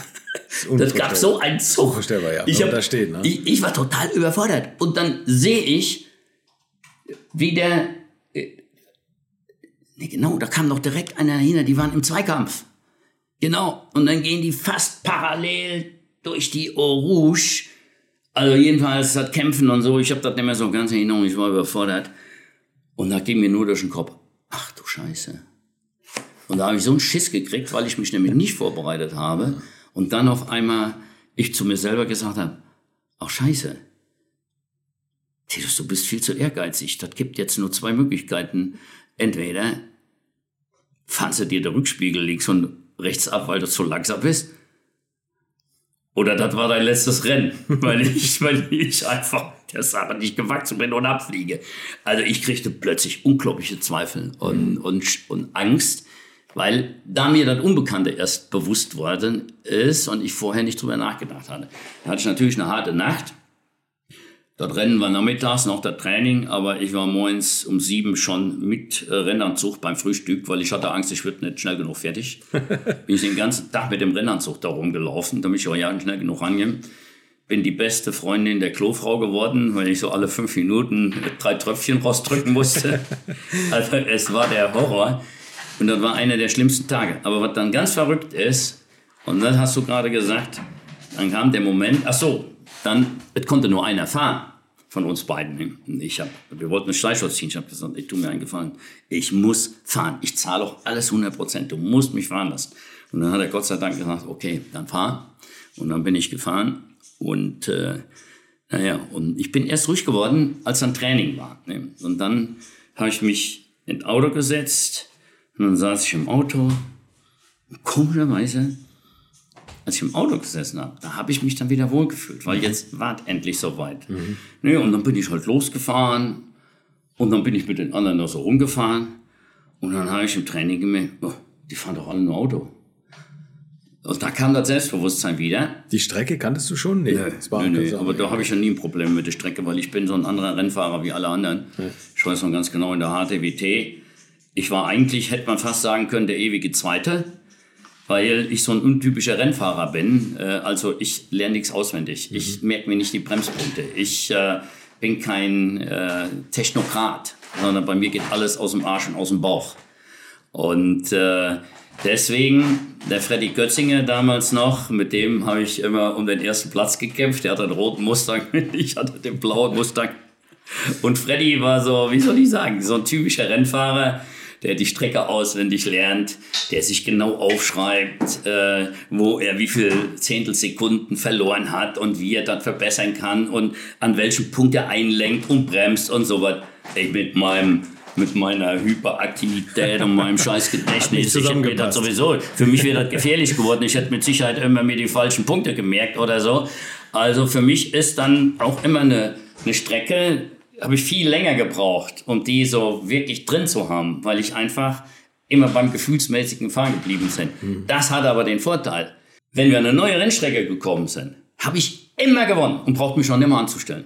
Das gab so einen Zug. Unvorstellbar, ja. Ich, hab, da steht, ne? ich, ich war total überfordert. Und dann sehe ich, wie der. Nee, genau, da kam doch direkt einer dahinter, die waren im Zweikampf. Genau. Und dann gehen die fast parallel durch die Eau. Also jedenfalls das Kämpfen und so, ich habe das nicht mehr so ganz in Erinnerung, ich war überfordert. Und da ging mir nur durch den Kopf, ach du Scheiße. Und da habe ich so einen Schiss gekriegt, weil ich mich nämlich nicht vorbereitet habe. Und dann auf einmal ich zu mir selber gesagt habe, ach Scheiße, du bist viel zu ehrgeizig. Das gibt jetzt nur zwei Möglichkeiten. Entweder fahren sie dir der Rückspiegel links und rechts ab, weil du zu langsam bist. Oder das war dein letztes Rennen, *laughs* weil ich, weil ich einfach der Sache nicht gewachsen bin und abfliege. Also ich kriegte plötzlich unglaubliche Zweifel und, und, und Angst, Weil da mir das Unbekannte erst bewusst worden ist und ich vorher nicht drüber nachgedacht hatte. Da hatte ich natürlich eine harte Nacht. Das Rennen war nachmittags noch das Training, aber ich war morgens um sieben schon mit äh, Rennanzug beim Frühstück, weil ich hatte Angst, ich würde nicht schnell genug fertig. *laughs* Bin ich den ganzen Tag mit dem Rennanzug da rumgelaufen, damit ich auch ja schnell genug rangehe. Bin die beste Freundin der Klofrau geworden, weil ich so alle fünf Minuten drei Tröpfchen rausdrücken musste. *laughs* also es war der Horror. Und das war einer der schlimmsten Tage. Aber was dann ganz verrückt ist, und das hast du gerade gesagt, dann kam der Moment, ach so, dann, es konnte nur einer fahren von uns beiden. Ich hab, wir wollten einen Streichholz ziehen. Ich habe gesagt, ich tu mir einen Gefallen. Ich muss fahren. Ich zahle auch alles 100 Prozent. Du musst mich fahren lassen. Und dann hat er Gott sei Dank gesagt, okay, dann fahr. Und dann bin ich gefahren. Und äh, naja, und ich bin erst ruhig geworden, als dann Training war. Ne? Und dann habe ich mich ins Auto gesetzt und dann saß ich im Auto. Komischerweise, als ich im Auto gesessen habe, da habe ich mich dann wieder wohlgefühlt, weil jetzt war es endlich soweit. Mhm. Nee, und dann bin ich halt losgefahren und dann bin ich mit den anderen noch so rumgefahren und dann habe ich im Training gemerkt, oh, die fahren doch alle nur Auto. Und da kam das Selbstbewusstsein wieder. Die Strecke kanntest du schon? Nee, nee, nee, nee. aber da habe ich ja nie ein Problem mit der Strecke, weil ich bin so ein anderer Rennfahrer wie alle anderen. Ja. Ich weiß noch ganz genau in der HTWT ich war eigentlich, hätte man fast sagen können, der ewige Zweite, weil ich so ein untypischer Rennfahrer bin. Äh, also ich lerne nichts auswendig. Mhm. Ich merke mir nicht die Bremspunkte. Ich äh, bin kein äh, Technokrat, sondern bei mir geht alles aus dem Arsch und aus dem Bauch. Und äh, deswegen, der Freddy Götzinger damals noch, mit dem habe ich immer um den ersten Platz gekämpft. Der hatte einen roten Mustang, *laughs* ich hatte den blauen Mustang. Und Freddy war so, wie soll ich sagen, so ein typischer Rennfahrer der die Strecke auswendig lernt, der sich genau aufschreibt, äh, wo er wie viel Zehntelsekunden verloren hat und wie er das verbessern kann und an welchem Punkt er einlenkt und bremst und so was. Ich mit meinem mit meiner Hyperaktivität und meinem *laughs* scheiß Gedächtnis. Ich hätte mir das sowieso, für mich wäre das gefährlich geworden. Ich hätte mit Sicherheit immer mir die falschen Punkte gemerkt oder so. Also für mich ist dann auch immer eine, eine Strecke, habe ich viel länger gebraucht, um die so wirklich drin zu haben, weil ich einfach immer beim gefühlsmäßigen Fahren geblieben bin. Mhm. Das hat aber den Vorteil, wenn wir an eine neue Rennstrecke gekommen sind, habe ich immer gewonnen und braucht mich schon immer anzustellen.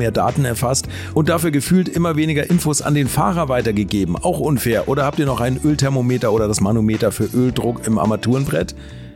mehr Daten erfasst und dafür gefühlt immer weniger Infos an den Fahrer weitergegeben. Auch unfair. Oder habt ihr noch ein Ölthermometer oder das Manometer für Öldruck im Armaturenbrett?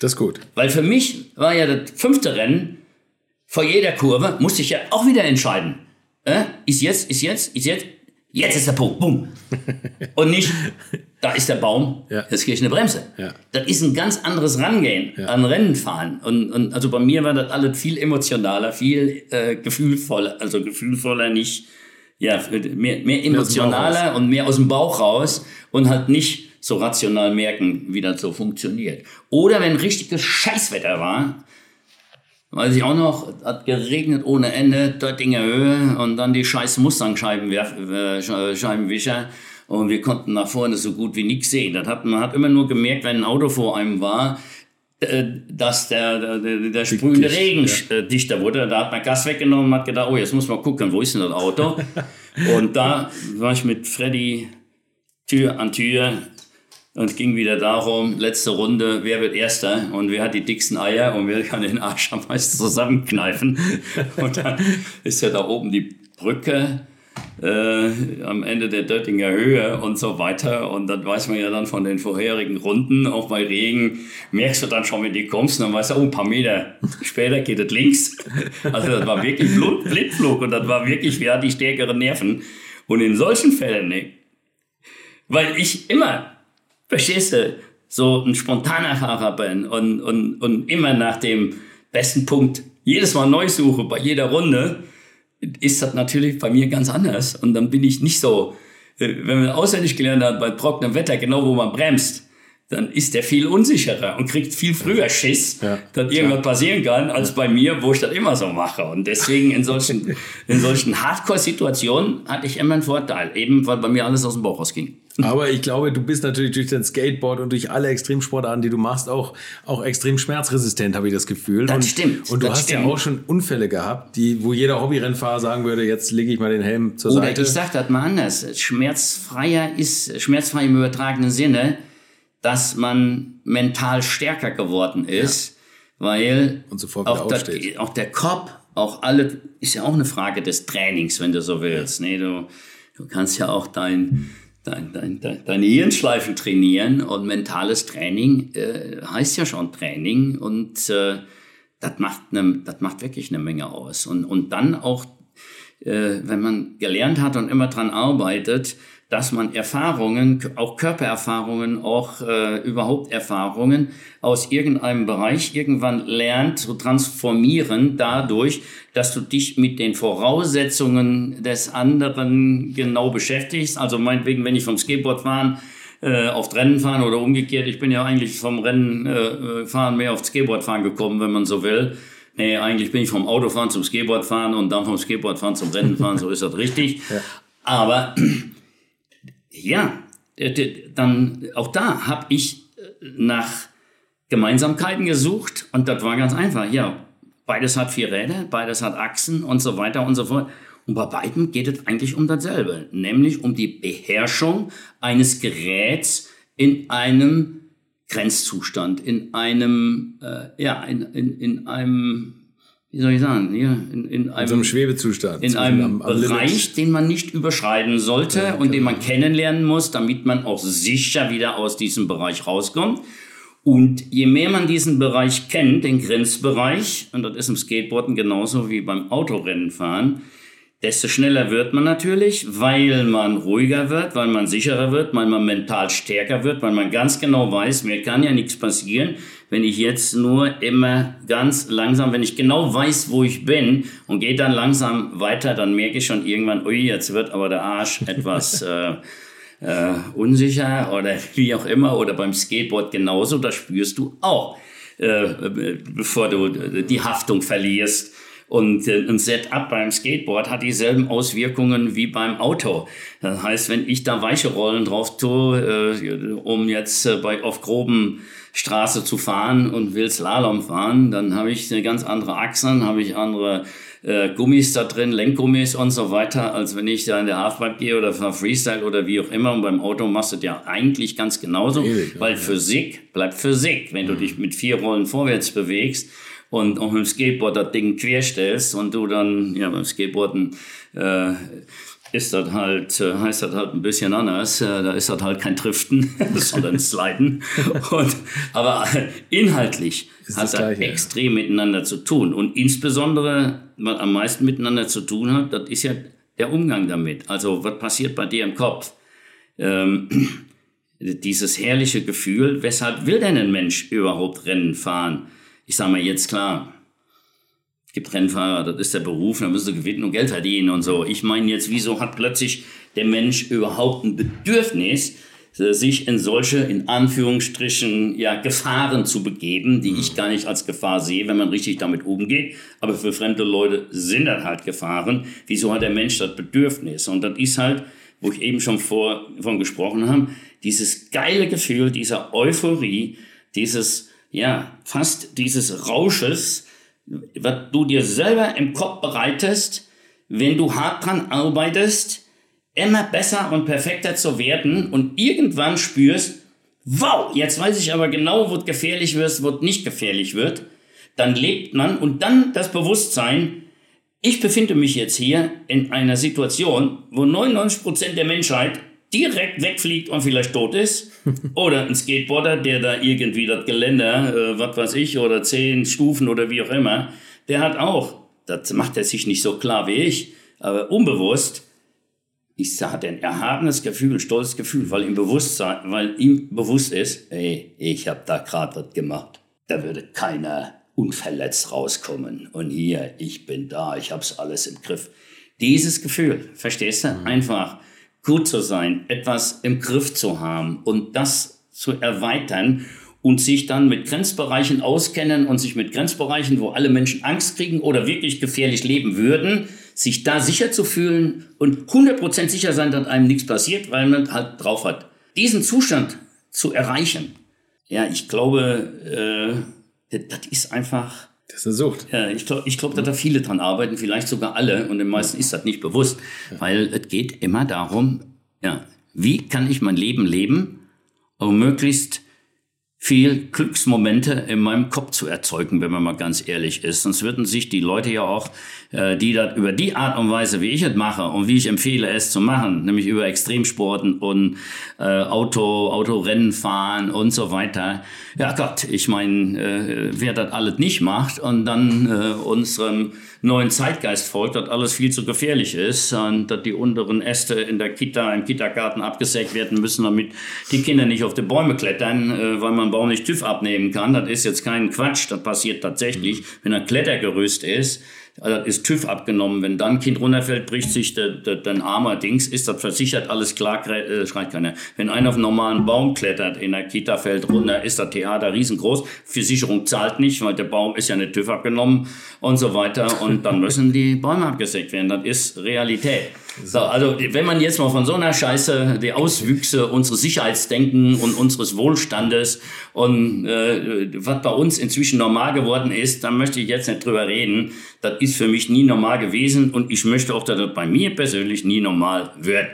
Das ist gut. Weil für mich war ja das fünfte Rennen, vor jeder Kurve musste ich ja auch wieder entscheiden. Äh, ist jetzt, ist jetzt, ist jetzt, jetzt ist der Punkt, boom. *laughs* Und nicht, da ist der Baum, Ja. jetzt gehe ich eine Bremse. Ja. Das ist ein ganz anderes Rangehen an Rennenfahren. Und, und also bei mir war das alles viel emotionaler, viel äh, gefühlvoller, also gefühlvoller nicht, ja, mehr, mehr emotionaler und mehr aus dem Bauch raus und halt nicht so rational merken, wie das so funktioniert. Oder wenn richtiges Scheißwetter war, Weiß ich auch noch, hat geregnet ohne Ende, Döttinger Höhe und dann die scheiß Mustang-Scheibenwischer. Und wir konnten nach vorne so gut wie nichts sehen. Das hat, man hat immer nur gemerkt, wenn ein Auto vor einem war, äh, dass der, der, der sprühende dicht, Regen äh, dichter wurde. Da hat man Gas weggenommen und hat gedacht, oh, jetzt muss man gucken, wo ist denn das Auto? *laughs* und da war ich mit Freddy Tür an Tür und ging wieder darum, letzte Runde, wer wird Erster und wer hat die dicksten Eier und wer kann den Arsch am meisten zusammenkneifen. *laughs* Und dann ist ja da oben die Brücke äh, am Ende der Döttinger Höhe und so weiter. Und dann weiß man ja dann von den vorherigen Runden, auch bei Regen, merkst du dann schon, wenn die kommst, dann weißt du, oh, ein paar Meter später geht es links. Also das war wirklich Blindflug und das war wirklich, wer hat die stärkeren Nerven. Und in solchen Fällen, ne, weil ich immer, verstehst du, so ein spontaner Fahrer bin und, und, und immer nach dem besten Punkt jedes Mal neu suche bei jeder Runde, ist das natürlich bei mir ganz anders. Und dann bin ich nicht so, äh, wenn man auswendig gelernt hat, bei trockenem Wetter, genau wo man bremst, dann ist der viel unsicherer und kriegt viel früher Schiss, Ja, dass irgendwas passieren kann, als bei mir, wo ich das immer so mache. Und deswegen in solchen, *laughs* in solchen Hardcore-Situationen hatte ich immer einen Vorteil, eben weil bei mir alles aus dem Bauch rausging. Aber ich glaube, du bist natürlich durch dein Skateboard und durch alle Extremsportarten, die du machst, auch, auch extrem schmerzresistent, habe ich das Gefühl. Das und, stimmt, Und du hast ja stimmt. auch schon Unfälle gehabt, die, wo jeder Hobbyrennfahrer sagen würde, jetzt lege ich mal den Helm zur Oder Seite. ich sag das mal anders. Schmerzfreier ist, schmerzfrei im übertragenen Sinne, dass man mental stärker geworden ist, weil Und sofort auch, aufsteht. auch der Kopf, auch alle, ist ja auch eine Frage des Trainings, wenn du so willst. Nee, du, du kannst ja auch dein, dein, dein, dein, deine Hirnschleifen trainieren und mentales Training äh, heißt ja schon Training und äh, das macht, ne, das macht wirklich eine Menge aus. Und, und dann auch äh, wenn man gelernt hat und immer dran arbeitet, dass man Erfahrungen, auch Körpererfahrungen, auch äh, überhaupt Erfahrungen aus irgendeinem Bereich irgendwann lernt zu transformieren dadurch, dass du dich mit den Voraussetzungen des anderen genau beschäftigst. Also meinetwegen, wenn ich vom Skateboard fahren äh, auf Rennen fahren oder umgekehrt. Ich bin ja eigentlich vom Rennen äh, fahren mehr aufs Skateboard fahren gekommen, wenn man so will. Nee, eigentlich bin ich vom Autofahren zum Skateboard fahren und dann vom Skateboard fahren zum Rennen fahren, so ist das richtig. Aber ja, dann auch da habe ich äh, nach Gemeinsamkeiten gesucht und das war ganz einfach. Ja, beides hat vier Räder, beides hat Achsen und so weiter und so fort. Und bei beiden geht es eigentlich um dasselbe, nämlich um die Beherrschung eines Geräts in einem Grenzzustand, in einem, äh, ja, in, in, in einem, wie soll ich sagen, ja, in, in einem in so einem Schwebezustand. in einem. Bereich, den man nicht überschreiten sollte und den man kennenlernen muss, damit man auch sicher wieder aus diesem Bereich rauskommt. Und je mehr man diesen Bereich kennt, den Grenzbereich, und das ist im Skateboarden genauso wie beim Autorennenfahren, desto schneller wird man natürlich, weil man ruhiger wird, weil man sicherer wird, weil man mental stärker wird, weil man ganz genau weiß, mir kann ja nichts passieren, wenn ich jetzt nur immer ganz langsam, wenn ich genau weiß, wo ich bin und gehe dann langsam weiter, dann merke ich schon irgendwann, ui, jetzt wird aber der Arsch *laughs* etwas äh, äh, unsicher oder *laughs* wie auch immer oder beim Skateboard genauso, das spürst du auch, äh, bevor du die Haftung verlierst. Und äh, ein Setup beim Skateboard hat dieselben Auswirkungen wie beim Auto. Das heißt, wenn ich da weiche Rollen drauf tue, äh, um jetzt äh, bei auf groben Straße zu fahren und will Slalom fahren, dann habe ich eine ganz andere Achsen, habe ich andere äh, Gummis da drin, Lenkgummis und so weiter, als wenn ich da in der Halfpipe gehe oder fahr Freestyle oder wie auch immer. Und beim Auto machst du das ja eigentlich ganz genauso, Ewig, ja, weil Physik bleibt Physik. Wenn du dich mit vier Rollen vorwärts bewegst und auch mit dem Skateboard das Ding querstellst und du dann, ja, beim Skateboarden äh, ist das halt, äh, heißt das halt ein bisschen anders. Äh, Da ist das halt kein Driften, *laughs* sondern Sliden. Und, aber inhaltlich Ist hat das das Gleiche, ja. extrem miteinander zu tun. Und insbesondere, was am meisten miteinander zu tun hat, das ist ja der Umgang damit. Also, was passiert bei dir im Kopf? Ähm, *clears throat* dieses herrliche Gefühl, weshalb will denn ein Mensch überhaupt Rennen fahren? Ich sage mal jetzt klar, gibt Rennfahrer, das ist der Beruf, da müssen sie gewinnen und Geld verdienen und so. Ich meine jetzt, wieso hat plötzlich der Mensch überhaupt ein Bedürfnis, sich in solche, in Anführungsstrichen, ja, Gefahren zu begeben, die ich gar nicht als Gefahr sehe, wenn man richtig damit umgeht. Aber für fremde Leute sind das halt Gefahren. Wieso hat der Mensch das Bedürfnis? Und das ist halt, wo ich eben schon vor, von gesprochen habe, dieses geile Gefühl, dieser Euphorie, dieses, ja, fast dieses Rausches, was du dir selber im Kopf bereitest, wenn du hart dran arbeitest, immer besser und perfekter zu werden und irgendwann spürst, wow, jetzt weiß ich aber genau, wo gefährlich wird, wo nicht gefährlich wird, dann lebt man und dann das Bewusstsein, ich befinde mich jetzt hier in einer Situation, wo 99 Prozent der Menschheit direkt wegfliegt und vielleicht tot ist. *laughs* Oder ein Skateboarder, der da irgendwie das Geländer, äh, was weiß ich, oder zehn Stufen oder wie auch immer, der hat auch, das macht er sich nicht so klar wie ich, aber unbewusst ich hatte ein erhabenes Gefühl, ein stolzes Gefühl, weil ihm Bewusstsein, weil ihm bewusst ist, ey, ich habe da gerade was gemacht. Da würde keiner unverletzt rauskommen. Und hier, ich bin da, ich hab's alles im Griff. Dieses Gefühl, verstehst du? Mhm. Einfach gut zu sein, etwas im Griff zu haben und das zu erweitern und sich dann mit Grenzbereichen auskennen und sich mit Grenzbereichen, wo alle Menschen Angst kriegen oder wirklich gefährlich leben würden, sich da sicher zu fühlen und 100% sicher sein, dass einem nichts passiert, weil man halt drauf hat. Diesen Zustand zu erreichen, ja, ich glaube, äh, das ist einfach... Das ist eine Sucht. Ja, ich glaube, ich glaub, dass da viele dran arbeiten, vielleicht sogar alle, und den meisten ist das nicht bewusst, weil es geht immer darum, ja, wie kann ich mein Leben leben, um möglichst viel Glücksmomente in meinem Kopf zu erzeugen, wenn man mal ganz ehrlich ist. Sonst würden sich die Leute ja auch, äh, die das über die Art und Weise, wie ich es mache und wie ich empfehle es zu machen, nämlich über Extremsporten und äh, Auto, Autorennen fahren und so weiter. Ja Gott, ich meine, äh, wer das alles nicht macht und dann äh, unserem neuen Zeitgeist folgt, dass alles viel zu gefährlich ist und dass die unteren Äste in der Kita, im Kitagarten abgesägt werden müssen, damit die Kinder nicht auf die Bäume klettern, äh, weil man Baum nicht TÜV abnehmen kann. Das ist jetzt kein Quatsch, das passiert tatsächlich, wenn ein Klettergerüst ist also ist TÜV abgenommen. Wenn dann ein Kind runterfällt, bricht sich der, der, der armer Dings, ist das versichert, alles klar, äh, schreit keiner. Wenn einer auf einen normalen Baum klettert, in der Kita fällt runter, ist das Theater riesengroß. Versicherung zahlt nicht, weil der Baum ist ja nicht TÜV abgenommen und so weiter. Und dann müssen die Bäume abgesägt werden. Das ist Realität. So, also wenn man jetzt mal von so einer Scheiße die Auswüchse unseres Sicherheitsdenken und unseres Wohlstandes und äh, was bei uns inzwischen normal geworden ist, dann möchte ich jetzt nicht drüber reden. Das ist für mich nie normal gewesen und ich möchte auch, dass das bei mir persönlich nie normal wird.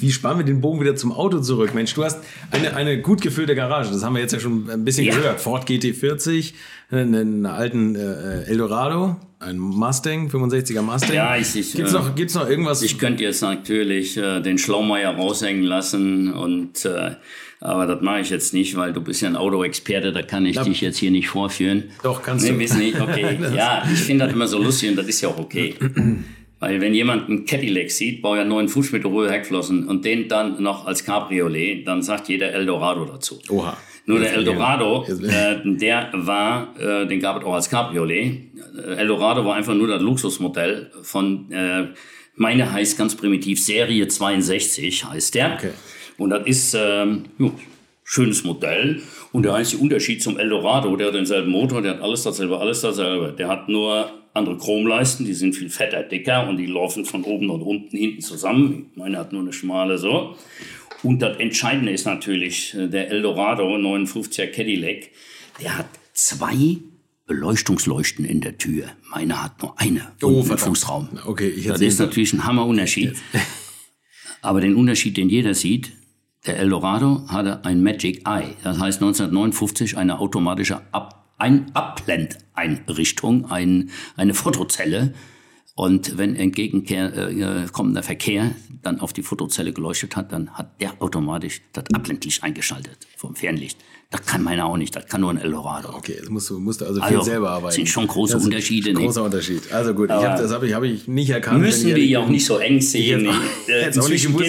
Wie sparen wir den Bogen wieder zum Auto zurück? Mensch, du hast eine, eine gut gefüllte Garage. Das haben wir jetzt ja schon ein bisschen ja. gehört. Ford GT40, einen alten äh, Eldorado, ein Mustang, 65er Mustang. Ja, ich, ich gibt's noch, gibt's noch irgendwas? Ich könnte jetzt natürlich äh, den Schlaumeier raushängen lassen und äh, aber das mache ich jetzt nicht, weil du bist ja ein Autoexperte, da kann ich ja. dich jetzt hier nicht vorführen. Doch, kannst nee, du. Wissen nicht, okay. *laughs* ja, ich finde das immer so lustig und das ist ja auch okay. Weil wenn jemand einen Cadillac sieht, baut neun Fuß mit hohe Heckflossen und den dann noch als Cabriolet, dann sagt jeder Eldorado dazu. Oha. Nur der Eldorado, äh, der war, äh, den gab es auch als Cabriolet. Äh, Eldorado war einfach nur das Luxusmodell von, äh, meine heißt ganz primitiv, Serie 62 heißt der. Okay. Und das ist, ähm, jo, schönes Modell. Und der einzige Unterschied zum Eldorado, der hat denselben Motor, der hat alles dasselbe, alles dasselbe. Der hat nur andere Chromleisten, die sind viel fetter, dicker und die laufen von oben und unten hinten zusammen. Meine hat nur eine schmale so. Und das Entscheidende ist natürlich äh, der Eldorado 59er Cadillac. Der hat zwei Beleuchtungsleuchten in der Tür. Meine hat nur eine oh, im Fußraum. Okay, ich das ist natürlich ein Hammerunterschied. *laughs* Aber den Unterschied, den jeder sieht, der Eldorado hatte ein Magic Eye. Das heißt 1959 eine automatische Ab ein Abblendeinrichtung, ein, eine Fotozelle Und wenn entgegenkommender äh, Verkehr dann auf die Fotozelle geleuchtet hat, dann hat der automatisch das Abblendlicht eingeschaltet vom Fernlicht. Das kann meiner auch nicht, das kann nur ein Eldorado. Okay, das musst du, musst du also viel also, selber arbeiten. Das sind schon große das Unterschiede. Ein großer Unterschied. Also gut, ich hab, das habe ich, hab ich nicht erkannt. Müssen wir ja auch nicht so eng sehen. *laughs* Jetzt, inzwischen habe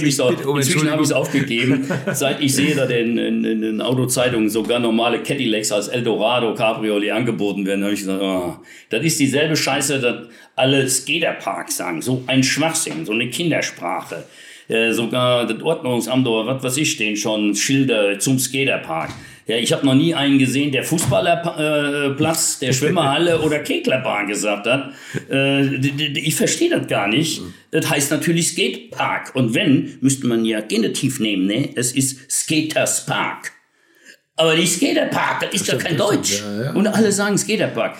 ich es aufgegeben, *laughs* seit ich sehe, dass in, in, in den Autozeitungen sogar normale Cadillacs als Eldorado Cabriolet angeboten werden. Habe ich gesagt, oh, das ist dieselbe Scheiße, dass alle Skaterparks sagen. So ein Schwachsinn, so eine Kindersprache. Äh, sogar das Ordnungsamt oder was weiß ich stehen schon Schilder zum Skaterpark. Ja, ich habe noch nie einen gesehen, der Fußballerplatz, der Schwimmerhalle *laughs* oder Keglerbahn gesagt hat. Äh, ich verstehe das gar nicht. Das heißt natürlich Skatepark. Und wenn, müsste man ja Genitiv nehmen, ne? Es ist Skaters Park. Aber nicht Skaterpark, das ist das ja kein Deutsch. Ja, ja. Und alle sagen Skaterpark.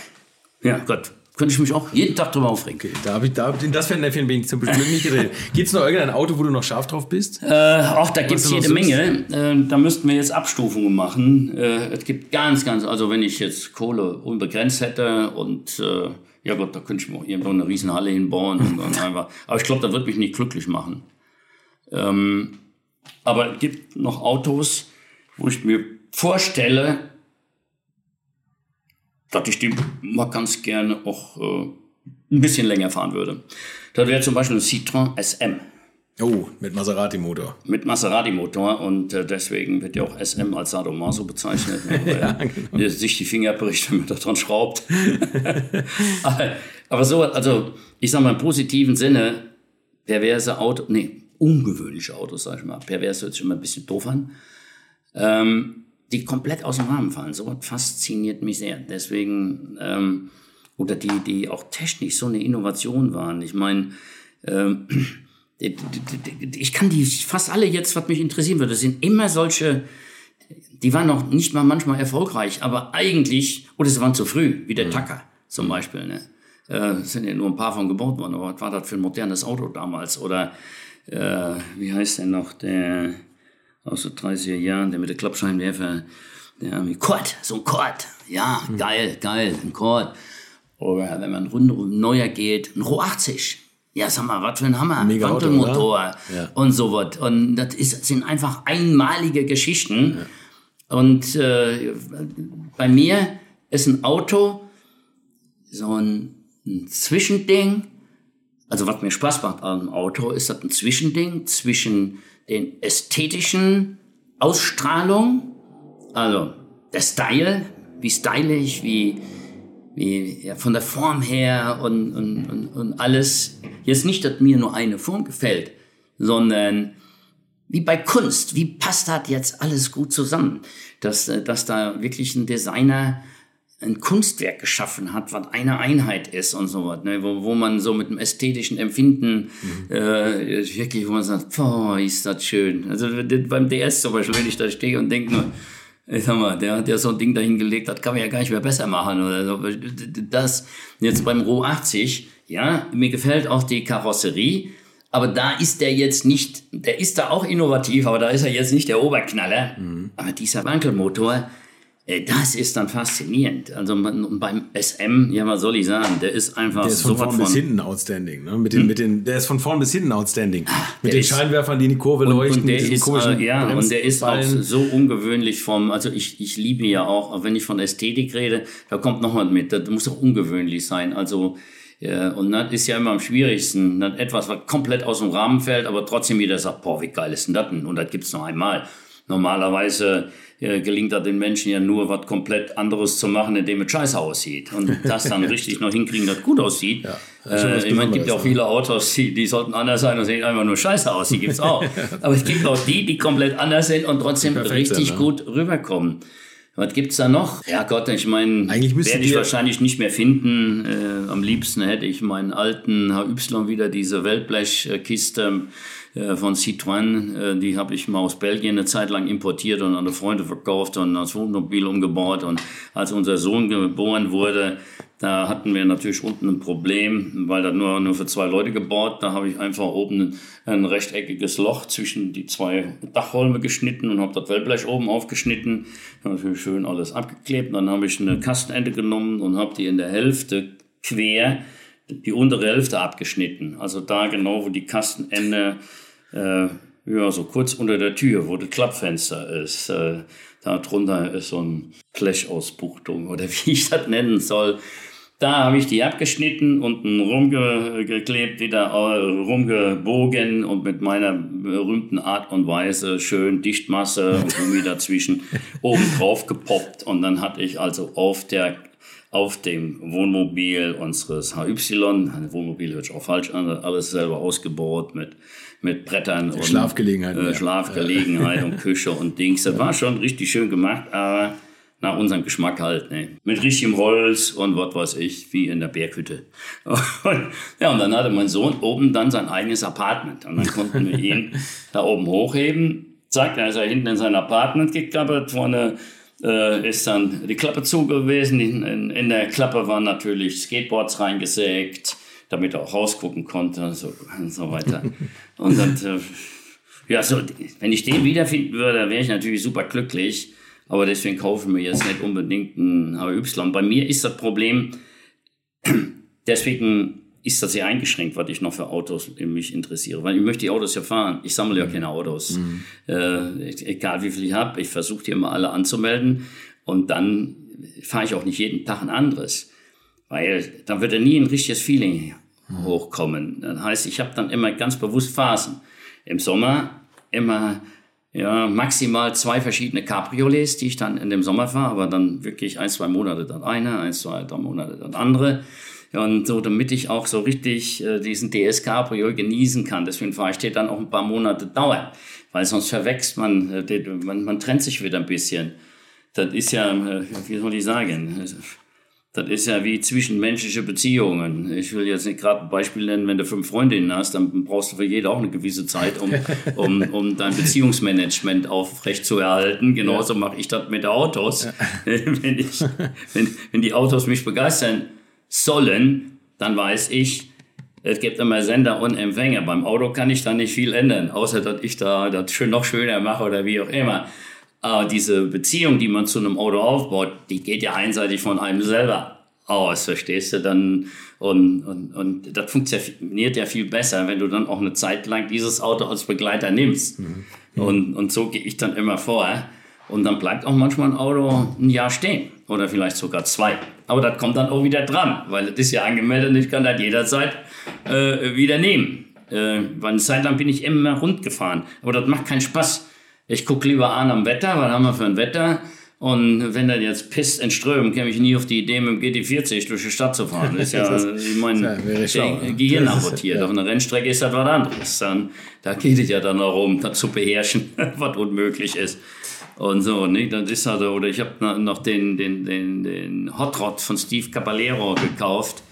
Ja, Gott könnte ich mich auch jeden Tag drüber aufregen. Okay, da habe ich, da, in das Fettnäpfchen bin ich zum Beispiel nicht geredet. *laughs* Gibt es noch irgendein Auto, wo du noch scharf drauf bist? Äh, auch da gibt es jede Menge. Äh, da müssten wir jetzt Abstufungen machen. Äh, es gibt ganz, ganz, also wenn ich jetzt Kohle unbegrenzt hätte und äh, ja Gott, da könnte ich mir auch irgendwo eine Riesenhalle hinbauen und dann *laughs* einfach. Aber ich glaube, das wird mich nicht glücklich machen. Ähm, aber es gibt noch Autos, wo ich mir vorstelle, dass ich die mal ganz gerne auch äh, ein bisschen länger fahren würde. Das wäre zum Beispiel ein Citroën SM. Oh, mit Maserati-Motor. Mit Maserati-Motor und äh, deswegen wird ja auch SM als Sadomaso bezeichnet, ne, weil *laughs* ja, genau. sich die Finger bricht, wenn man da dran schraubt. *laughs* aber, aber so, also ich sage mal im positiven Sinne, perverse Autos, nee, ungewöhnliche Autos, sag ich mal. Pervers hört sich immer ein bisschen doof an. Ähm, die komplett aus dem Rahmen fallen. So fasziniert mich sehr. Deswegen, ähm, oder die, die auch technisch so eine Innovation waren. Ich meine, ähm, *clears throat* ich kann die fast alle jetzt, was mich interessieren würde, sind immer solche, die waren noch nicht mal manchmal erfolgreich, aber eigentlich, oder sie waren zu früh, wie der mhm. Tacker zum Beispiel. Ne? Äh, sind ja nur ein paar von gebaut worden, aber was war das für ein modernes Auto damals? Oder äh, wie heißt denn noch der aus den 30er Jahren, der mit der Klappscheinwerfer, der mit Kord, so ein Kord, ja, mhm. geil, geil, ein Kord. Oder wenn man rund neuer geht, ein Roh 80. Ja, sag mal, was für ein Hammer. Mega Wandelmotor ja. und so was. Und das ist, sind einfach einmalige Geschichten. Ja. Und äh, bei mir ist ein Auto so ein, ein Zwischending. Also was mir Spaß macht am Auto, ist das ein Zwischending zwischen den ästhetischen Ausstrahlung, also der Style, wie stylisch, wie, wie ja, von der Form her und, und, und, und alles. Jetzt nicht, dass mir nur eine Form gefällt, sondern wie bei Kunst, wie passt das jetzt alles gut zusammen? Dass, äh, dass da wirklich ein Designer ein Kunstwerk geschaffen hat, was eine Einheit ist und so was, ne? wo, wo man so mit dem ästhetischen Empfinden mhm. äh, wirklich, wo man sagt, boah, ist das schön. Also beim DS zum Beispiel, wenn ich da stehe und denke nur, ich sag mal, der, der so ein Ding dahingelegt hat, kann man ja gar nicht mehr besser machen oder so. Das jetzt beim Ro 80, ja, mir gefällt auch die Karosserie, aber da ist der jetzt nicht, der ist da auch innovativ, aber da ist er jetzt nicht der Oberknaller. Mhm. Aber dieser Wankelmotor, das ist dann faszinierend. Also beim SM, ja, was soll ich sagen, der ist einfach der ist von vorn bis hinten outstanding. Ne? Mit den, hm? mit den, der ist von vorn bis hinten outstanding. Ach, mit den ist, Scheinwerfern, die in die Kurve und, leuchten. Und der, ist, äh, ja, und der ist auch so ungewöhnlich vom, also ich, ich liebe ja auch, wenn ich von Ästhetik rede, da kommt noch mal mit, das muss auch ungewöhnlich sein. Also ja, und das ist ja immer am schwierigsten. Das etwas, was komplett aus dem Rahmen fällt, aber trotzdem jeder sagt, boah, wie geil ist denn das denn? Und das gibt's noch einmal. Normalerweise äh, gelingt da den Menschen ja nur, was komplett anderes zu machen, indem es scheiße aussieht. Und *laughs* das dann richtig noch hinkriegen, dass gut aussieht. Ja, äh, ich meine, es gibt ja auch viele Autos, die, die sollten anders sein und sehen einfach nur scheiße aus. Die gibt's auch. *laughs* Aber es gibt auch die, die komplett anders sind und trotzdem richtig sind, ne? gut rüberkommen. Was gibt's da noch? Ja Gott, ich meine, werde ich wahrscheinlich nicht mehr finden. Äh, am liebsten hätte ich meinen alten HY wieder, diese Weltblechkiste von Citroën, äh, die habe ich mal aus Belgien eine Zeit lang importiert und an Freunde verkauft und als Wohnmobil umgebaut. Und als unser Sohn geboren wurde, da hatten wir natürlich unten ein Problem, weil das nur, nur für zwei Leute gebaut. Da habe ich einfach oben ein rechteckiges Loch zwischen die zwei Dachholme geschnitten und habe das Wellblech oben aufgeschnitten. Natürlich schön alles abgeklebt. Dann habe ich eine Kastenende genommen und habe die in der Hälfte quer die untere Hälfte abgeschnitten. Also da genau, wo die Kastenende, äh, ja, so kurz unter der Tür, wo das Klappfenster ist. Äh, da drunter ist so ein Blechausbuchtung oder *laughs* wie ich das nennen soll. Da habe ich die abgeschnitten, unten rumgeklebt, wieder rumgebogen und mit meiner berühmten Art und Weise schön Dichtmasse *laughs* und Gummi dazwischen oben drauf gepoppt. Und dann hatte ich also auf der auf dem Wohnmobil unseres HY, ein Wohnmobil hört sich auch falsch an, alles selber ausgebaut mit, mit Brettern und Schlafgelegenheit, äh, Schlafgelegenheit und Küche und Dings. Das war schon richtig schön gemacht, aber nach unserem Geschmack halt, ne? Mit richtigem Holz und was weiß ich, wie in der Berghütte. *laughs* Und, ja, und dann hatte mein Sohn oben dann sein eigenes Apartment. Und dann konnten wir ihn *laughs* da oben hochheben. Zack, da ist er hinten in sein Apartment geklappert. Vorne äh, ist dann die Klappe zu gewesen. In, in, in, der Klappe waren natürlich Skateboards reingesägt, damit er auch rausgucken konnte und so, und so weiter. *laughs* Und dann, äh, ja, so, wenn ich den wiederfinden würde, wäre ich natürlich super glücklich. Aber deswegen kaufen wir jetzt nicht unbedingt ein HY. Bei mir ist das Problem, *clears throat* deswegen ist das sehr eingeschränkt, was ich noch für Autos mich interessiere. Weil ich möchte die Autos ja fahren. Ich sammle ja keine Autos. Mhm. Äh, egal wie viel ich habe, ich versuche die immer alle anzumelden. Und dann fahre ich auch nicht jeden Tag ein anderes. Weil dann wird ja nie ein richtiges Feeling hochkommen. Das heißt, ich habe dann immer ganz bewusst Phasen. Im Sommer immer ja, maximal zwei verschiedene Cabriolets, die ich dann in dem Sommer fahre, aber dann wirklich ein, zwei Monate dann eine, ein, zwei, drei Monate dann andere. Und so, damit ich auch so richtig äh, diesen DS Cabrio genießen kann. Deswegen fahre ich den dann auch ein paar Monate dauern, weil sonst verwächst man, äh, man, man trennt sich wieder ein bisschen. Das ist ja, äh, wie soll ich sagen, das ist ja wie zwischenmenschliche Beziehungen. Ich will jetzt nicht gerade ein Beispiel nennen, wenn du fünf Freundinnen hast, dann brauchst du für jede auch eine gewisse Zeit, um, *laughs* um, um dein Beziehungsmanagement aufrechtzuerhalten. Genauso ja. mache ich das mit Autos. Ja. *laughs* Wenn, ich, wenn, wenn die Autos mich begeistern sollen, dann weiß ich, es gibt immer Sender und Empfänger. Beim Auto kann ich da nicht viel ändern, außer dass ich da das schön noch schöner mache oder wie auch immer. Aber diese Beziehung, die man zu einem Auto aufbaut, die geht ja einseitig von einem selber aus, verstehst du? Dann, und, und, und das funktioniert ja viel besser, wenn du dann auch eine Zeit lang dieses Auto als Begleiter nimmst. Mhm. Und, und so gehe ich dann immer vor. Und dann bleibt auch manchmal ein Auto ein Jahr stehen oder vielleicht sogar zwei. Aber das kommt dann auch wieder dran, weil das ist ja angemeldet und ich kann das jederzeit äh, wieder nehmen. Äh, weil eine Zeit lang bin ich immer rund gefahren. Aber das macht keinen Spaß ich gucke lieber an am Wetter, was haben wir für ein Wetter? Und wenn das jetzt pisst in Strömen, käme ich nie auf die Idee, mit dem GT40 durch die Stadt zu fahren. Das ist ja, *laughs* ich meine, ja, Gehirn abortiert. Ja. Auf einer Rennstrecke ist das was anderes. Dann, da geht es ja dann darum, das zu beherrschen, *laughs* was unmöglich ist. Und so, ne? Das ist also, oder ich habe noch den, den, den, den Hot Rod von Steve Caballero gekauft.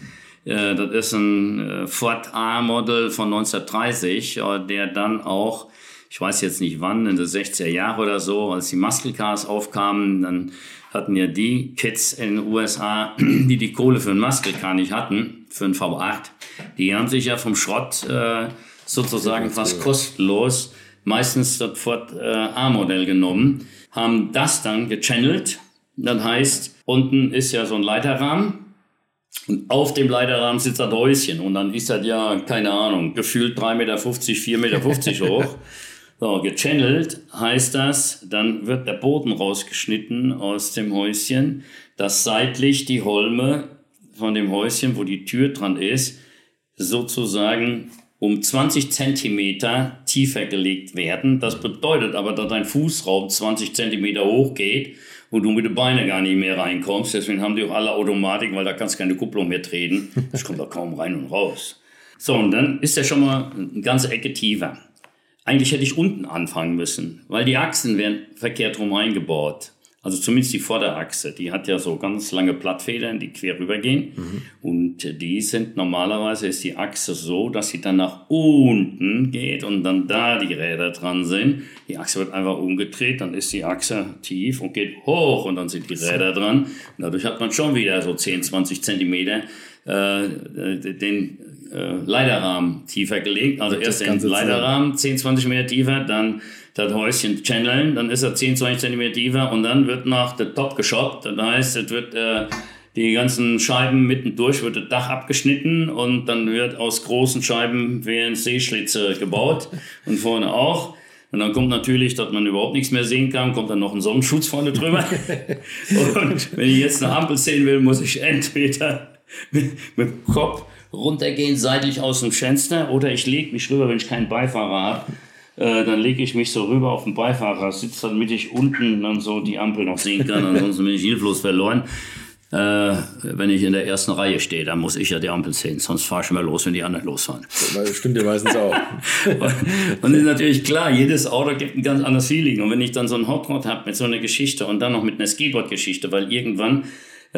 Äh, das ist ein äh, Ford A-Model von 1930, äh, der dann auch ich weiß jetzt nicht wann, in den 60er Jahren oder so, als die Muscle Cars aufkamen, dann hatten ja die Kids in den USA, *clears throat* die die Kohle für einen Muscle Car nicht hatten, für einen V8, die haben sich ja vom Schrott äh, sozusagen fast kostenlos meistens das Ford äh, A-Modell genommen, haben das dann gechannelt. Das heißt, unten ist ja so ein Leiterrahmen und auf dem Leiterrahmen sitzt ein Häuschen und dann ist das ja, keine Ahnung, gefühlt 3,50 Meter, 4,50 Meter *laughs* hoch. So, gechannelt heißt das, dann wird der Boden rausgeschnitten aus dem Häuschen, dass seitlich die Holme von dem Häuschen, wo die Tür dran ist, sozusagen um 20 Zentimeter tiefer gelegt werden. Das bedeutet aber, dass dein Fußraum 20 Zentimeter hoch geht und du mit den Beinen gar nicht mehr reinkommst. Deswegen haben die auch alle Automatik, weil da kannst du keine Kupplung mehr treten. Das kommt da kaum rein und raus. So, und dann ist der schon mal eine ganze Ecke tiefer. Eigentlich hätte ich unten anfangen müssen, weil die Achsen werden verkehrt rum eingebaut. Also zumindest die Vorderachse, die hat ja so ganz lange Plattfedern, die quer rübergehen. Mhm. Und die sind normalerweise ist die Achse so, dass sie dann nach unten geht und dann da die Räder dran sind. Die Achse wird einfach umgedreht, dann ist die Achse tief und geht hoch und dann sind die Räder dran. Und dadurch hat man schon wieder so 10, 20 Zentimeter äh, den äh, Leiterrahmen tiefer gelegt. Also erst den Leiterrahmen 10, 20 Meter tiefer, dann das Häuschen channeln, dann ist er 10, 20 Zentimeter tiefer und dann wird nach der Top geshoppt. Das heißt, es wird äh, die ganzen Scheiben mittendurch wird das Dach abgeschnitten und dann wird aus großen Scheiben WNC-Schlitze gebaut *laughs* und vorne auch. Und dann kommt natürlich, dass man überhaupt nichts mehr sehen kann, kommt dann noch ein Sonnenschutz vorne drüber. *laughs* und wenn ich jetzt eine Ampel sehen will, muss ich entweder mit, mit dem Kopf runtergehen, seitlich aus dem Fenster, oder ich lege mich rüber, wenn ich keinen Beifahrer habe. Äh, dann lege ich mich so rüber auf den Beifahrer, sitze dann mittig unten, dann so die Ampel noch sehen kann, ansonsten bin ich hilflos verloren. Äh, wenn ich in der ersten Reihe stehe, dann muss ich ja die Ampel sehen, sonst fahre ich immer los, wenn die anderen losfahren. Das stimmt ja meistens auch. *laughs* und ist natürlich klar, jedes Auto gibt ein ganz anderes Feeling. Und wenn ich dann so ein Hot Rod habe mit so einer Geschichte und dann noch mit einer Skateboard-Geschichte, weil irgendwann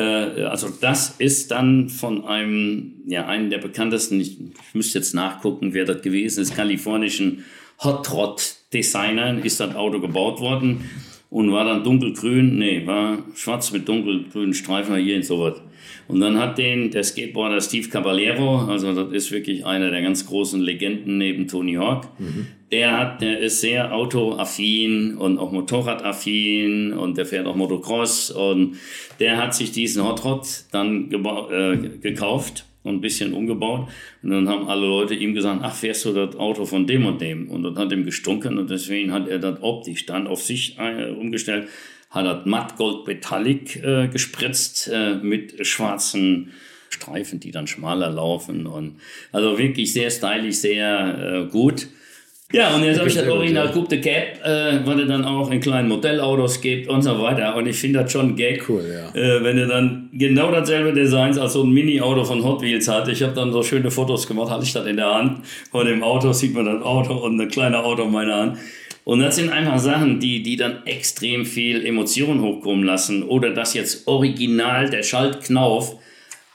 also das ist dann von einem, ja, einem der bekanntesten, ich, müsste jetzt nachgucken, wer das gewesen ist, kalifornischen Hot Rod Designern ist das Auto gebaut worden und war dann dunkelgrün, nee, war schwarz mit dunkelgrünen Streifen hier in sowas. Und dann hat den der Skateboarder Steve Caballero, also das ist wirklich einer der ganz großen Legenden neben Tony Hawk. Mhm. Der hat, der ist sehr autoaffin und auch Motorradaffin und der fährt auch Motocross und der hat sich diesen Hot Rod dann äh, gekauft und ein bisschen umgebaut. Und dann haben alle Leute ihm gesagt, ach, fährst du das Auto von dem und dem? Und das hat ihm gestunken und deswegen hat er das optisch dann auf sich äh, umgestellt, hat das Mattgold Metallic äh, gespritzt äh, mit schwarzen Streifen, die dann schmaler laufen und also wirklich sehr stylisch, sehr äh, gut. Ja, und jetzt habe ich das Original Coupe de Cap, äh, was es dann auch in kleinen Modellautos gibt und so weiter. Und ich finde das schon gag, cool, ja. äh, wenn du dann genau dasselbe Designs als so ein Mini-Auto von Hot Wheels hat. Ich habe dann so schöne Fotos gemacht, hatte ich das in der Hand. Vor dem Auto sieht man das Auto und ein kleiner Auto in meiner Hand. Und das sind einfach Sachen, die, die dann extrem viel Emotion hochkommen lassen. Oder dass jetzt original der Schaltknauf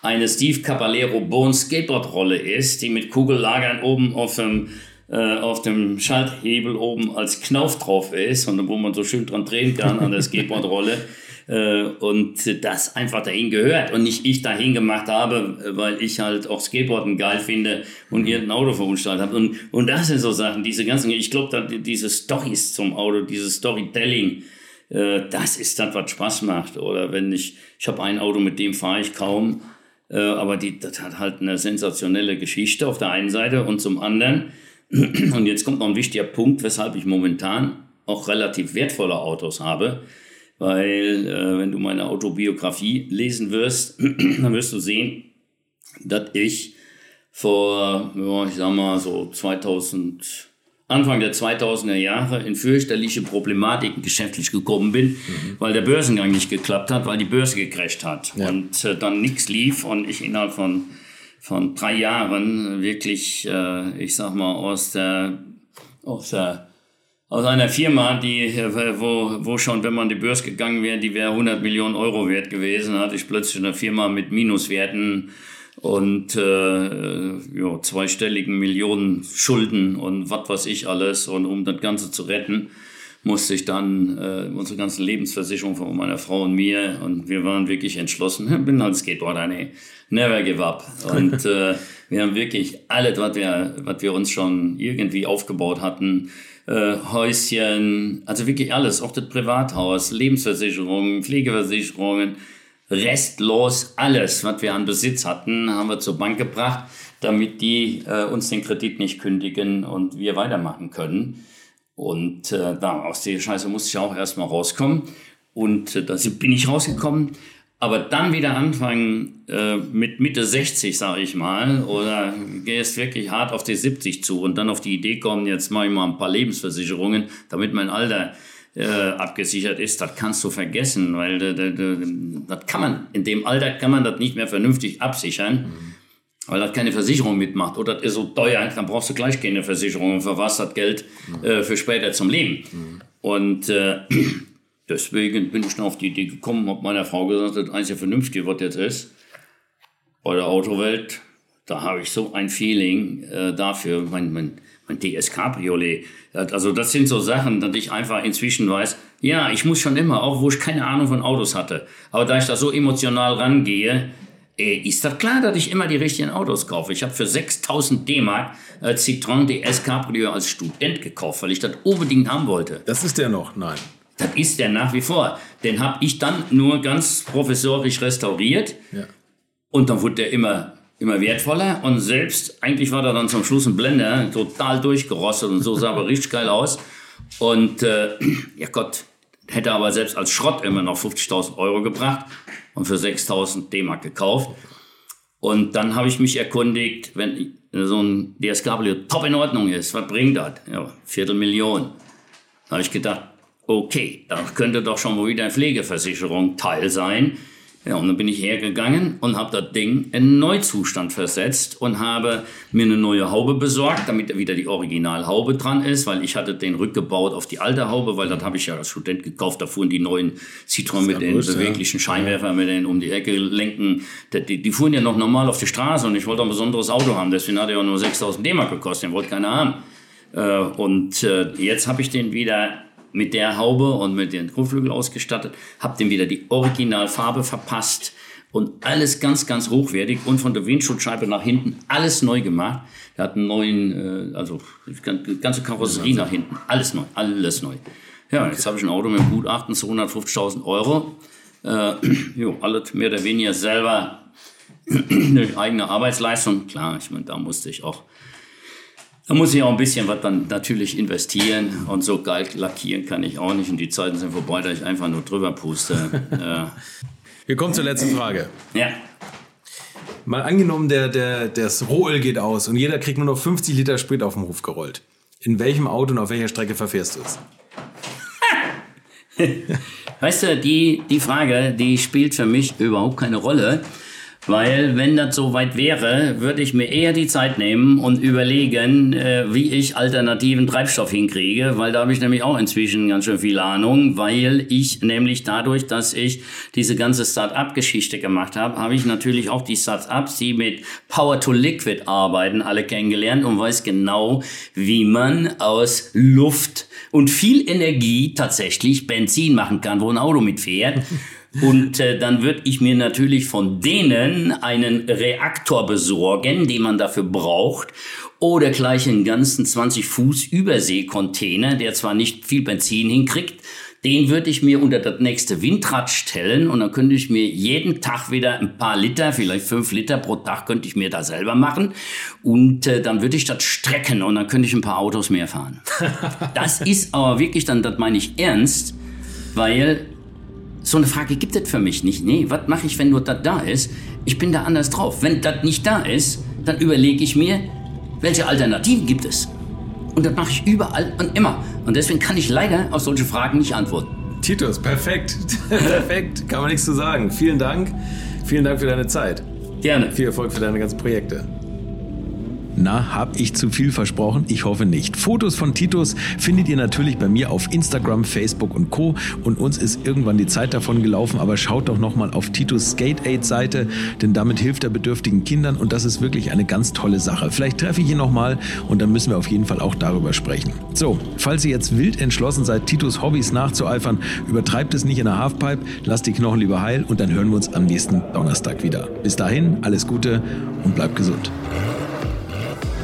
eine Steve Caballero Bone Skateboard-Rolle ist, die mit Kugellagern oben auf dem äh, auf dem Schalthebel oben als Knauf drauf ist und wo man so schön dran drehen kann an der *laughs* Skateboardrolle. äh, und das einfach dahin gehört und nicht ich dahin gemacht habe, weil ich halt auch Skateboarden geil finde und hier ein Auto verunstaltet habe. Und, und das sind so Sachen, diese ganzen, ich glaube, diese Stories zum Auto, dieses Storytelling, äh, das ist das, was Spaß macht. Oder wenn ich, ich habe ein Auto, mit dem fahre ich kaum, äh, aber die, das hat halt eine sensationelle Geschichte auf der einen Seite und zum anderen, Und jetzt kommt noch ein wichtiger Punkt, weshalb ich momentan auch relativ wertvolle Autos habe. Weil, äh, wenn du meine Autobiografie lesen wirst, *clears throat* dann wirst du sehen, dass ich vor, ja, ich sag mal, so 2000, Anfang der 2000er Jahre in fürchterliche Problematiken geschäftlich gekommen bin, mhm. weil der Börsengang nicht geklappt hat, weil die Börse gecrasht hat ja. und äh, dann nichts lief und ich innerhalb von von drei Jahren wirklich, äh, ich sag mal, aus der, aus der aus einer Firma, die, äh, wo, wo schon, wenn man die Börse gegangen wäre, die wäre 100 Millionen Euro wert gewesen, hatte ich plötzlich eine Firma mit Minuswerten und äh, ja, zweistelligen Millionen Schulden und was weiß ich alles. Und um das Ganze zu retten, musste ich dann äh, unsere ganzen Lebensversicherung von meiner Frau und mir und wir waren wirklich entschlossen. *laughs* Bin halt Skateboarder, nee never give up. Und *laughs* äh, wir haben wirklich alles, was wir, was wir uns schon irgendwie aufgebaut hatten, äh, Häuschen, also wirklich alles, auch das Privathaus, Lebensversicherungen, Pflegeversicherungen, restlos alles, was wir an Besitz hatten, haben wir zur Bank gebracht, damit die äh, uns den Kredit nicht kündigen und wir weitermachen können. Und äh, da, aus der Scheiße musste ich auch erstmal rauskommen. Und äh, da bin ich rausgekommen, aber dann wieder anfangen äh, mit Mitte 60, sage ich mal, oder gehst wirklich hart auf die 70 zu und dann auf die Idee kommen, jetzt mache ich mal ein paar Lebensversicherungen, damit mein Alter äh, abgesichert ist, das kannst du vergessen, weil das kann man, in dem Alter kann man das nicht mehr vernünftig absichern, mhm. Weil das keine Versicherung mitmacht. Oder das ist so teuer, dann brauchst du gleich keine Versicherung, für was das Geld äh, für später zum Leben. Mhm. Und äh, *clears throat* Deswegen bin ich dann auf die Idee gekommen, habe meiner Frau gesagt, das einzige Vernünftige, was jetzt ist, bei der Autowelt, da habe ich so ein Feeling äh, dafür, mein, mein, mein DS Cabriolet. Also das sind so Sachen, dass ich einfach inzwischen weiß, ja, ich muss schon immer, auch wo ich keine Ahnung von Autos hatte. Aber da ich da so emotional rangehe, ist das klar, dass ich immer die richtigen Autos kaufe. Ich habe für 6000 D-Mark äh, Citroën DS Cabrio als Student gekauft, weil ich das unbedingt haben wollte. Das ist der noch? Nein. Das ist der nach wie vor. Den habe ich dann nur ganz professorisch restauriert. Ja. Und dann wurde der immer, immer wertvoller. Und selbst, eigentlich war da dann zum Schluss ein Blender, total durchgerostet und so sah aber *laughs* richtig geil aus. Und äh, *clears throat* ja Gott, hätte aber selbst als Schrott immer noch 50.000 Euro gebracht und für 6.000 D-Mark gekauft. Und dann habe ich mich erkundigt, wenn so ein DS-Cabrio top in Ordnung ist, was bringt das? Ja, Viertelmillion. Da habe ich gedacht, okay, da könnte doch schon mal wieder eine Pflegeversicherung Teil sein. Ja, und dann bin ich hergegangen und habe das Ding in Neuzustand versetzt und habe mir eine neue Haube besorgt, damit wieder die Originalhaube dran ist, weil ich hatte den rückgebaut auf die alte Haube, weil das habe ich ja als Student gekauft. Da fuhren die neuen Citroën mit den Größte, beweglichen ja. Scheinwerfer mit den um die Ecke lenken. Die, die, fuhren ja noch normal auf die Straße und ich wollte ein besonderes Auto haben. Deswegen hat er ja nur 6000 D-Mark gekostet. Den wollte keiner haben. Äh, und äh, jetzt habe ich den wieder mit der Haube und mit den Kotflügel ausgestattet, habe dem wieder die Originalfarbe verpasst und alles ganz, ganz hochwertig und von der Windschutzscheibe nach hinten alles neu gemacht. Er hat einen neuen, äh, also ganze Karosserie nach hinten, alles neu, alles neu. Ja, jetzt habe ich ein Auto mit einem Gutachten zu 150.000 Euro. Äh, *clears throat* jo, alles mehr oder weniger selber *clears throat* eine eigene Arbeitsleistung. Klar, ich meine, da musste ich auch da muss ich auch ein bisschen was dann natürlich investieren und so geil lackieren kann ich auch nicht und die Zeiten sind vorbei, da ich einfach nur drüber puste. *laughs* Wir kommen zur letzten Frage. Ja. Mal angenommen, der, der, das Rohöl geht aus und jeder kriegt nur noch 50 Liter Sprit auf den Hof gerollt. In welchem Auto und auf welcher Strecke verfährst du es? *laughs* weißt du, die, die Frage, die spielt für mich überhaupt keine Rolle. Weil wenn das so weit wäre, würde ich mir eher die Zeit nehmen und überlegen, äh, wie ich alternativen Treibstoff hinkriege, weil da habe ich nämlich auch inzwischen ganz schön viel Ahnung, weil ich nämlich dadurch, dass ich diese ganze Start-up-Geschichte gemacht habe, habe ich natürlich auch die Start-ups, die mit Power to Liquid arbeiten, alle kennengelernt und weiß genau, wie man aus Luft und viel Energie tatsächlich Benzin machen kann, wo ein Auto mitfährt. Und äh, dann würde ich mir natürlich von denen einen Reaktor besorgen, den man dafür braucht. Oder gleich einen ganzen 20 Fuß Überseekontainer, der zwar nicht viel Benzin hinkriegt, den würde ich mir unter das nächste Windrad stellen und dann könnte ich mir jeden Tag wieder ein paar Liter, vielleicht fünf Liter pro Tag könnte ich mir da selber machen und äh, dann würde ich das strecken und dann könnte ich ein paar Autos mehr fahren. *laughs* das ist aber wirklich dann, das meine ich ernst, weil so eine Frage gibt es für mich nicht. Nee, was mache ich, wenn nur das da ist? Ich bin da anders drauf. Wenn das nicht da ist, dann überlege ich mir, welche Alternativen gibt es? Und das mache ich überall und immer. Und deswegen kann ich leider auf solche Fragen nicht antworten. Titus, perfekt. *laughs* perfekt. Kann man nichts zu sagen. Vielen Dank. Vielen Dank für deine Zeit. Gerne. Viel Erfolg für deine ganzen Projekte. Na, hab ich zu viel versprochen? Ich hoffe nicht. Fotos von Titus findet ihr natürlich bei mir auf Instagram, Facebook und Co. Und uns ist irgendwann die Zeit davon gelaufen, aber schaut doch nochmal auf Titus Skate Aid Seite, denn damit hilft er bedürftigen Kindern und das ist wirklich eine ganz tolle Sache. Vielleicht treffe ich ihn nochmal und dann müssen wir auf jeden Fall auch darüber sprechen. So, falls ihr jetzt wild entschlossen seid, Titus Hobbys nachzueifern, übertreibt es nicht in der Halfpipe, lasst die Knochen lieber heil und dann hören wir uns am nächsten Donnerstag wieder. Bis dahin, alles Gute und bleibt gesund.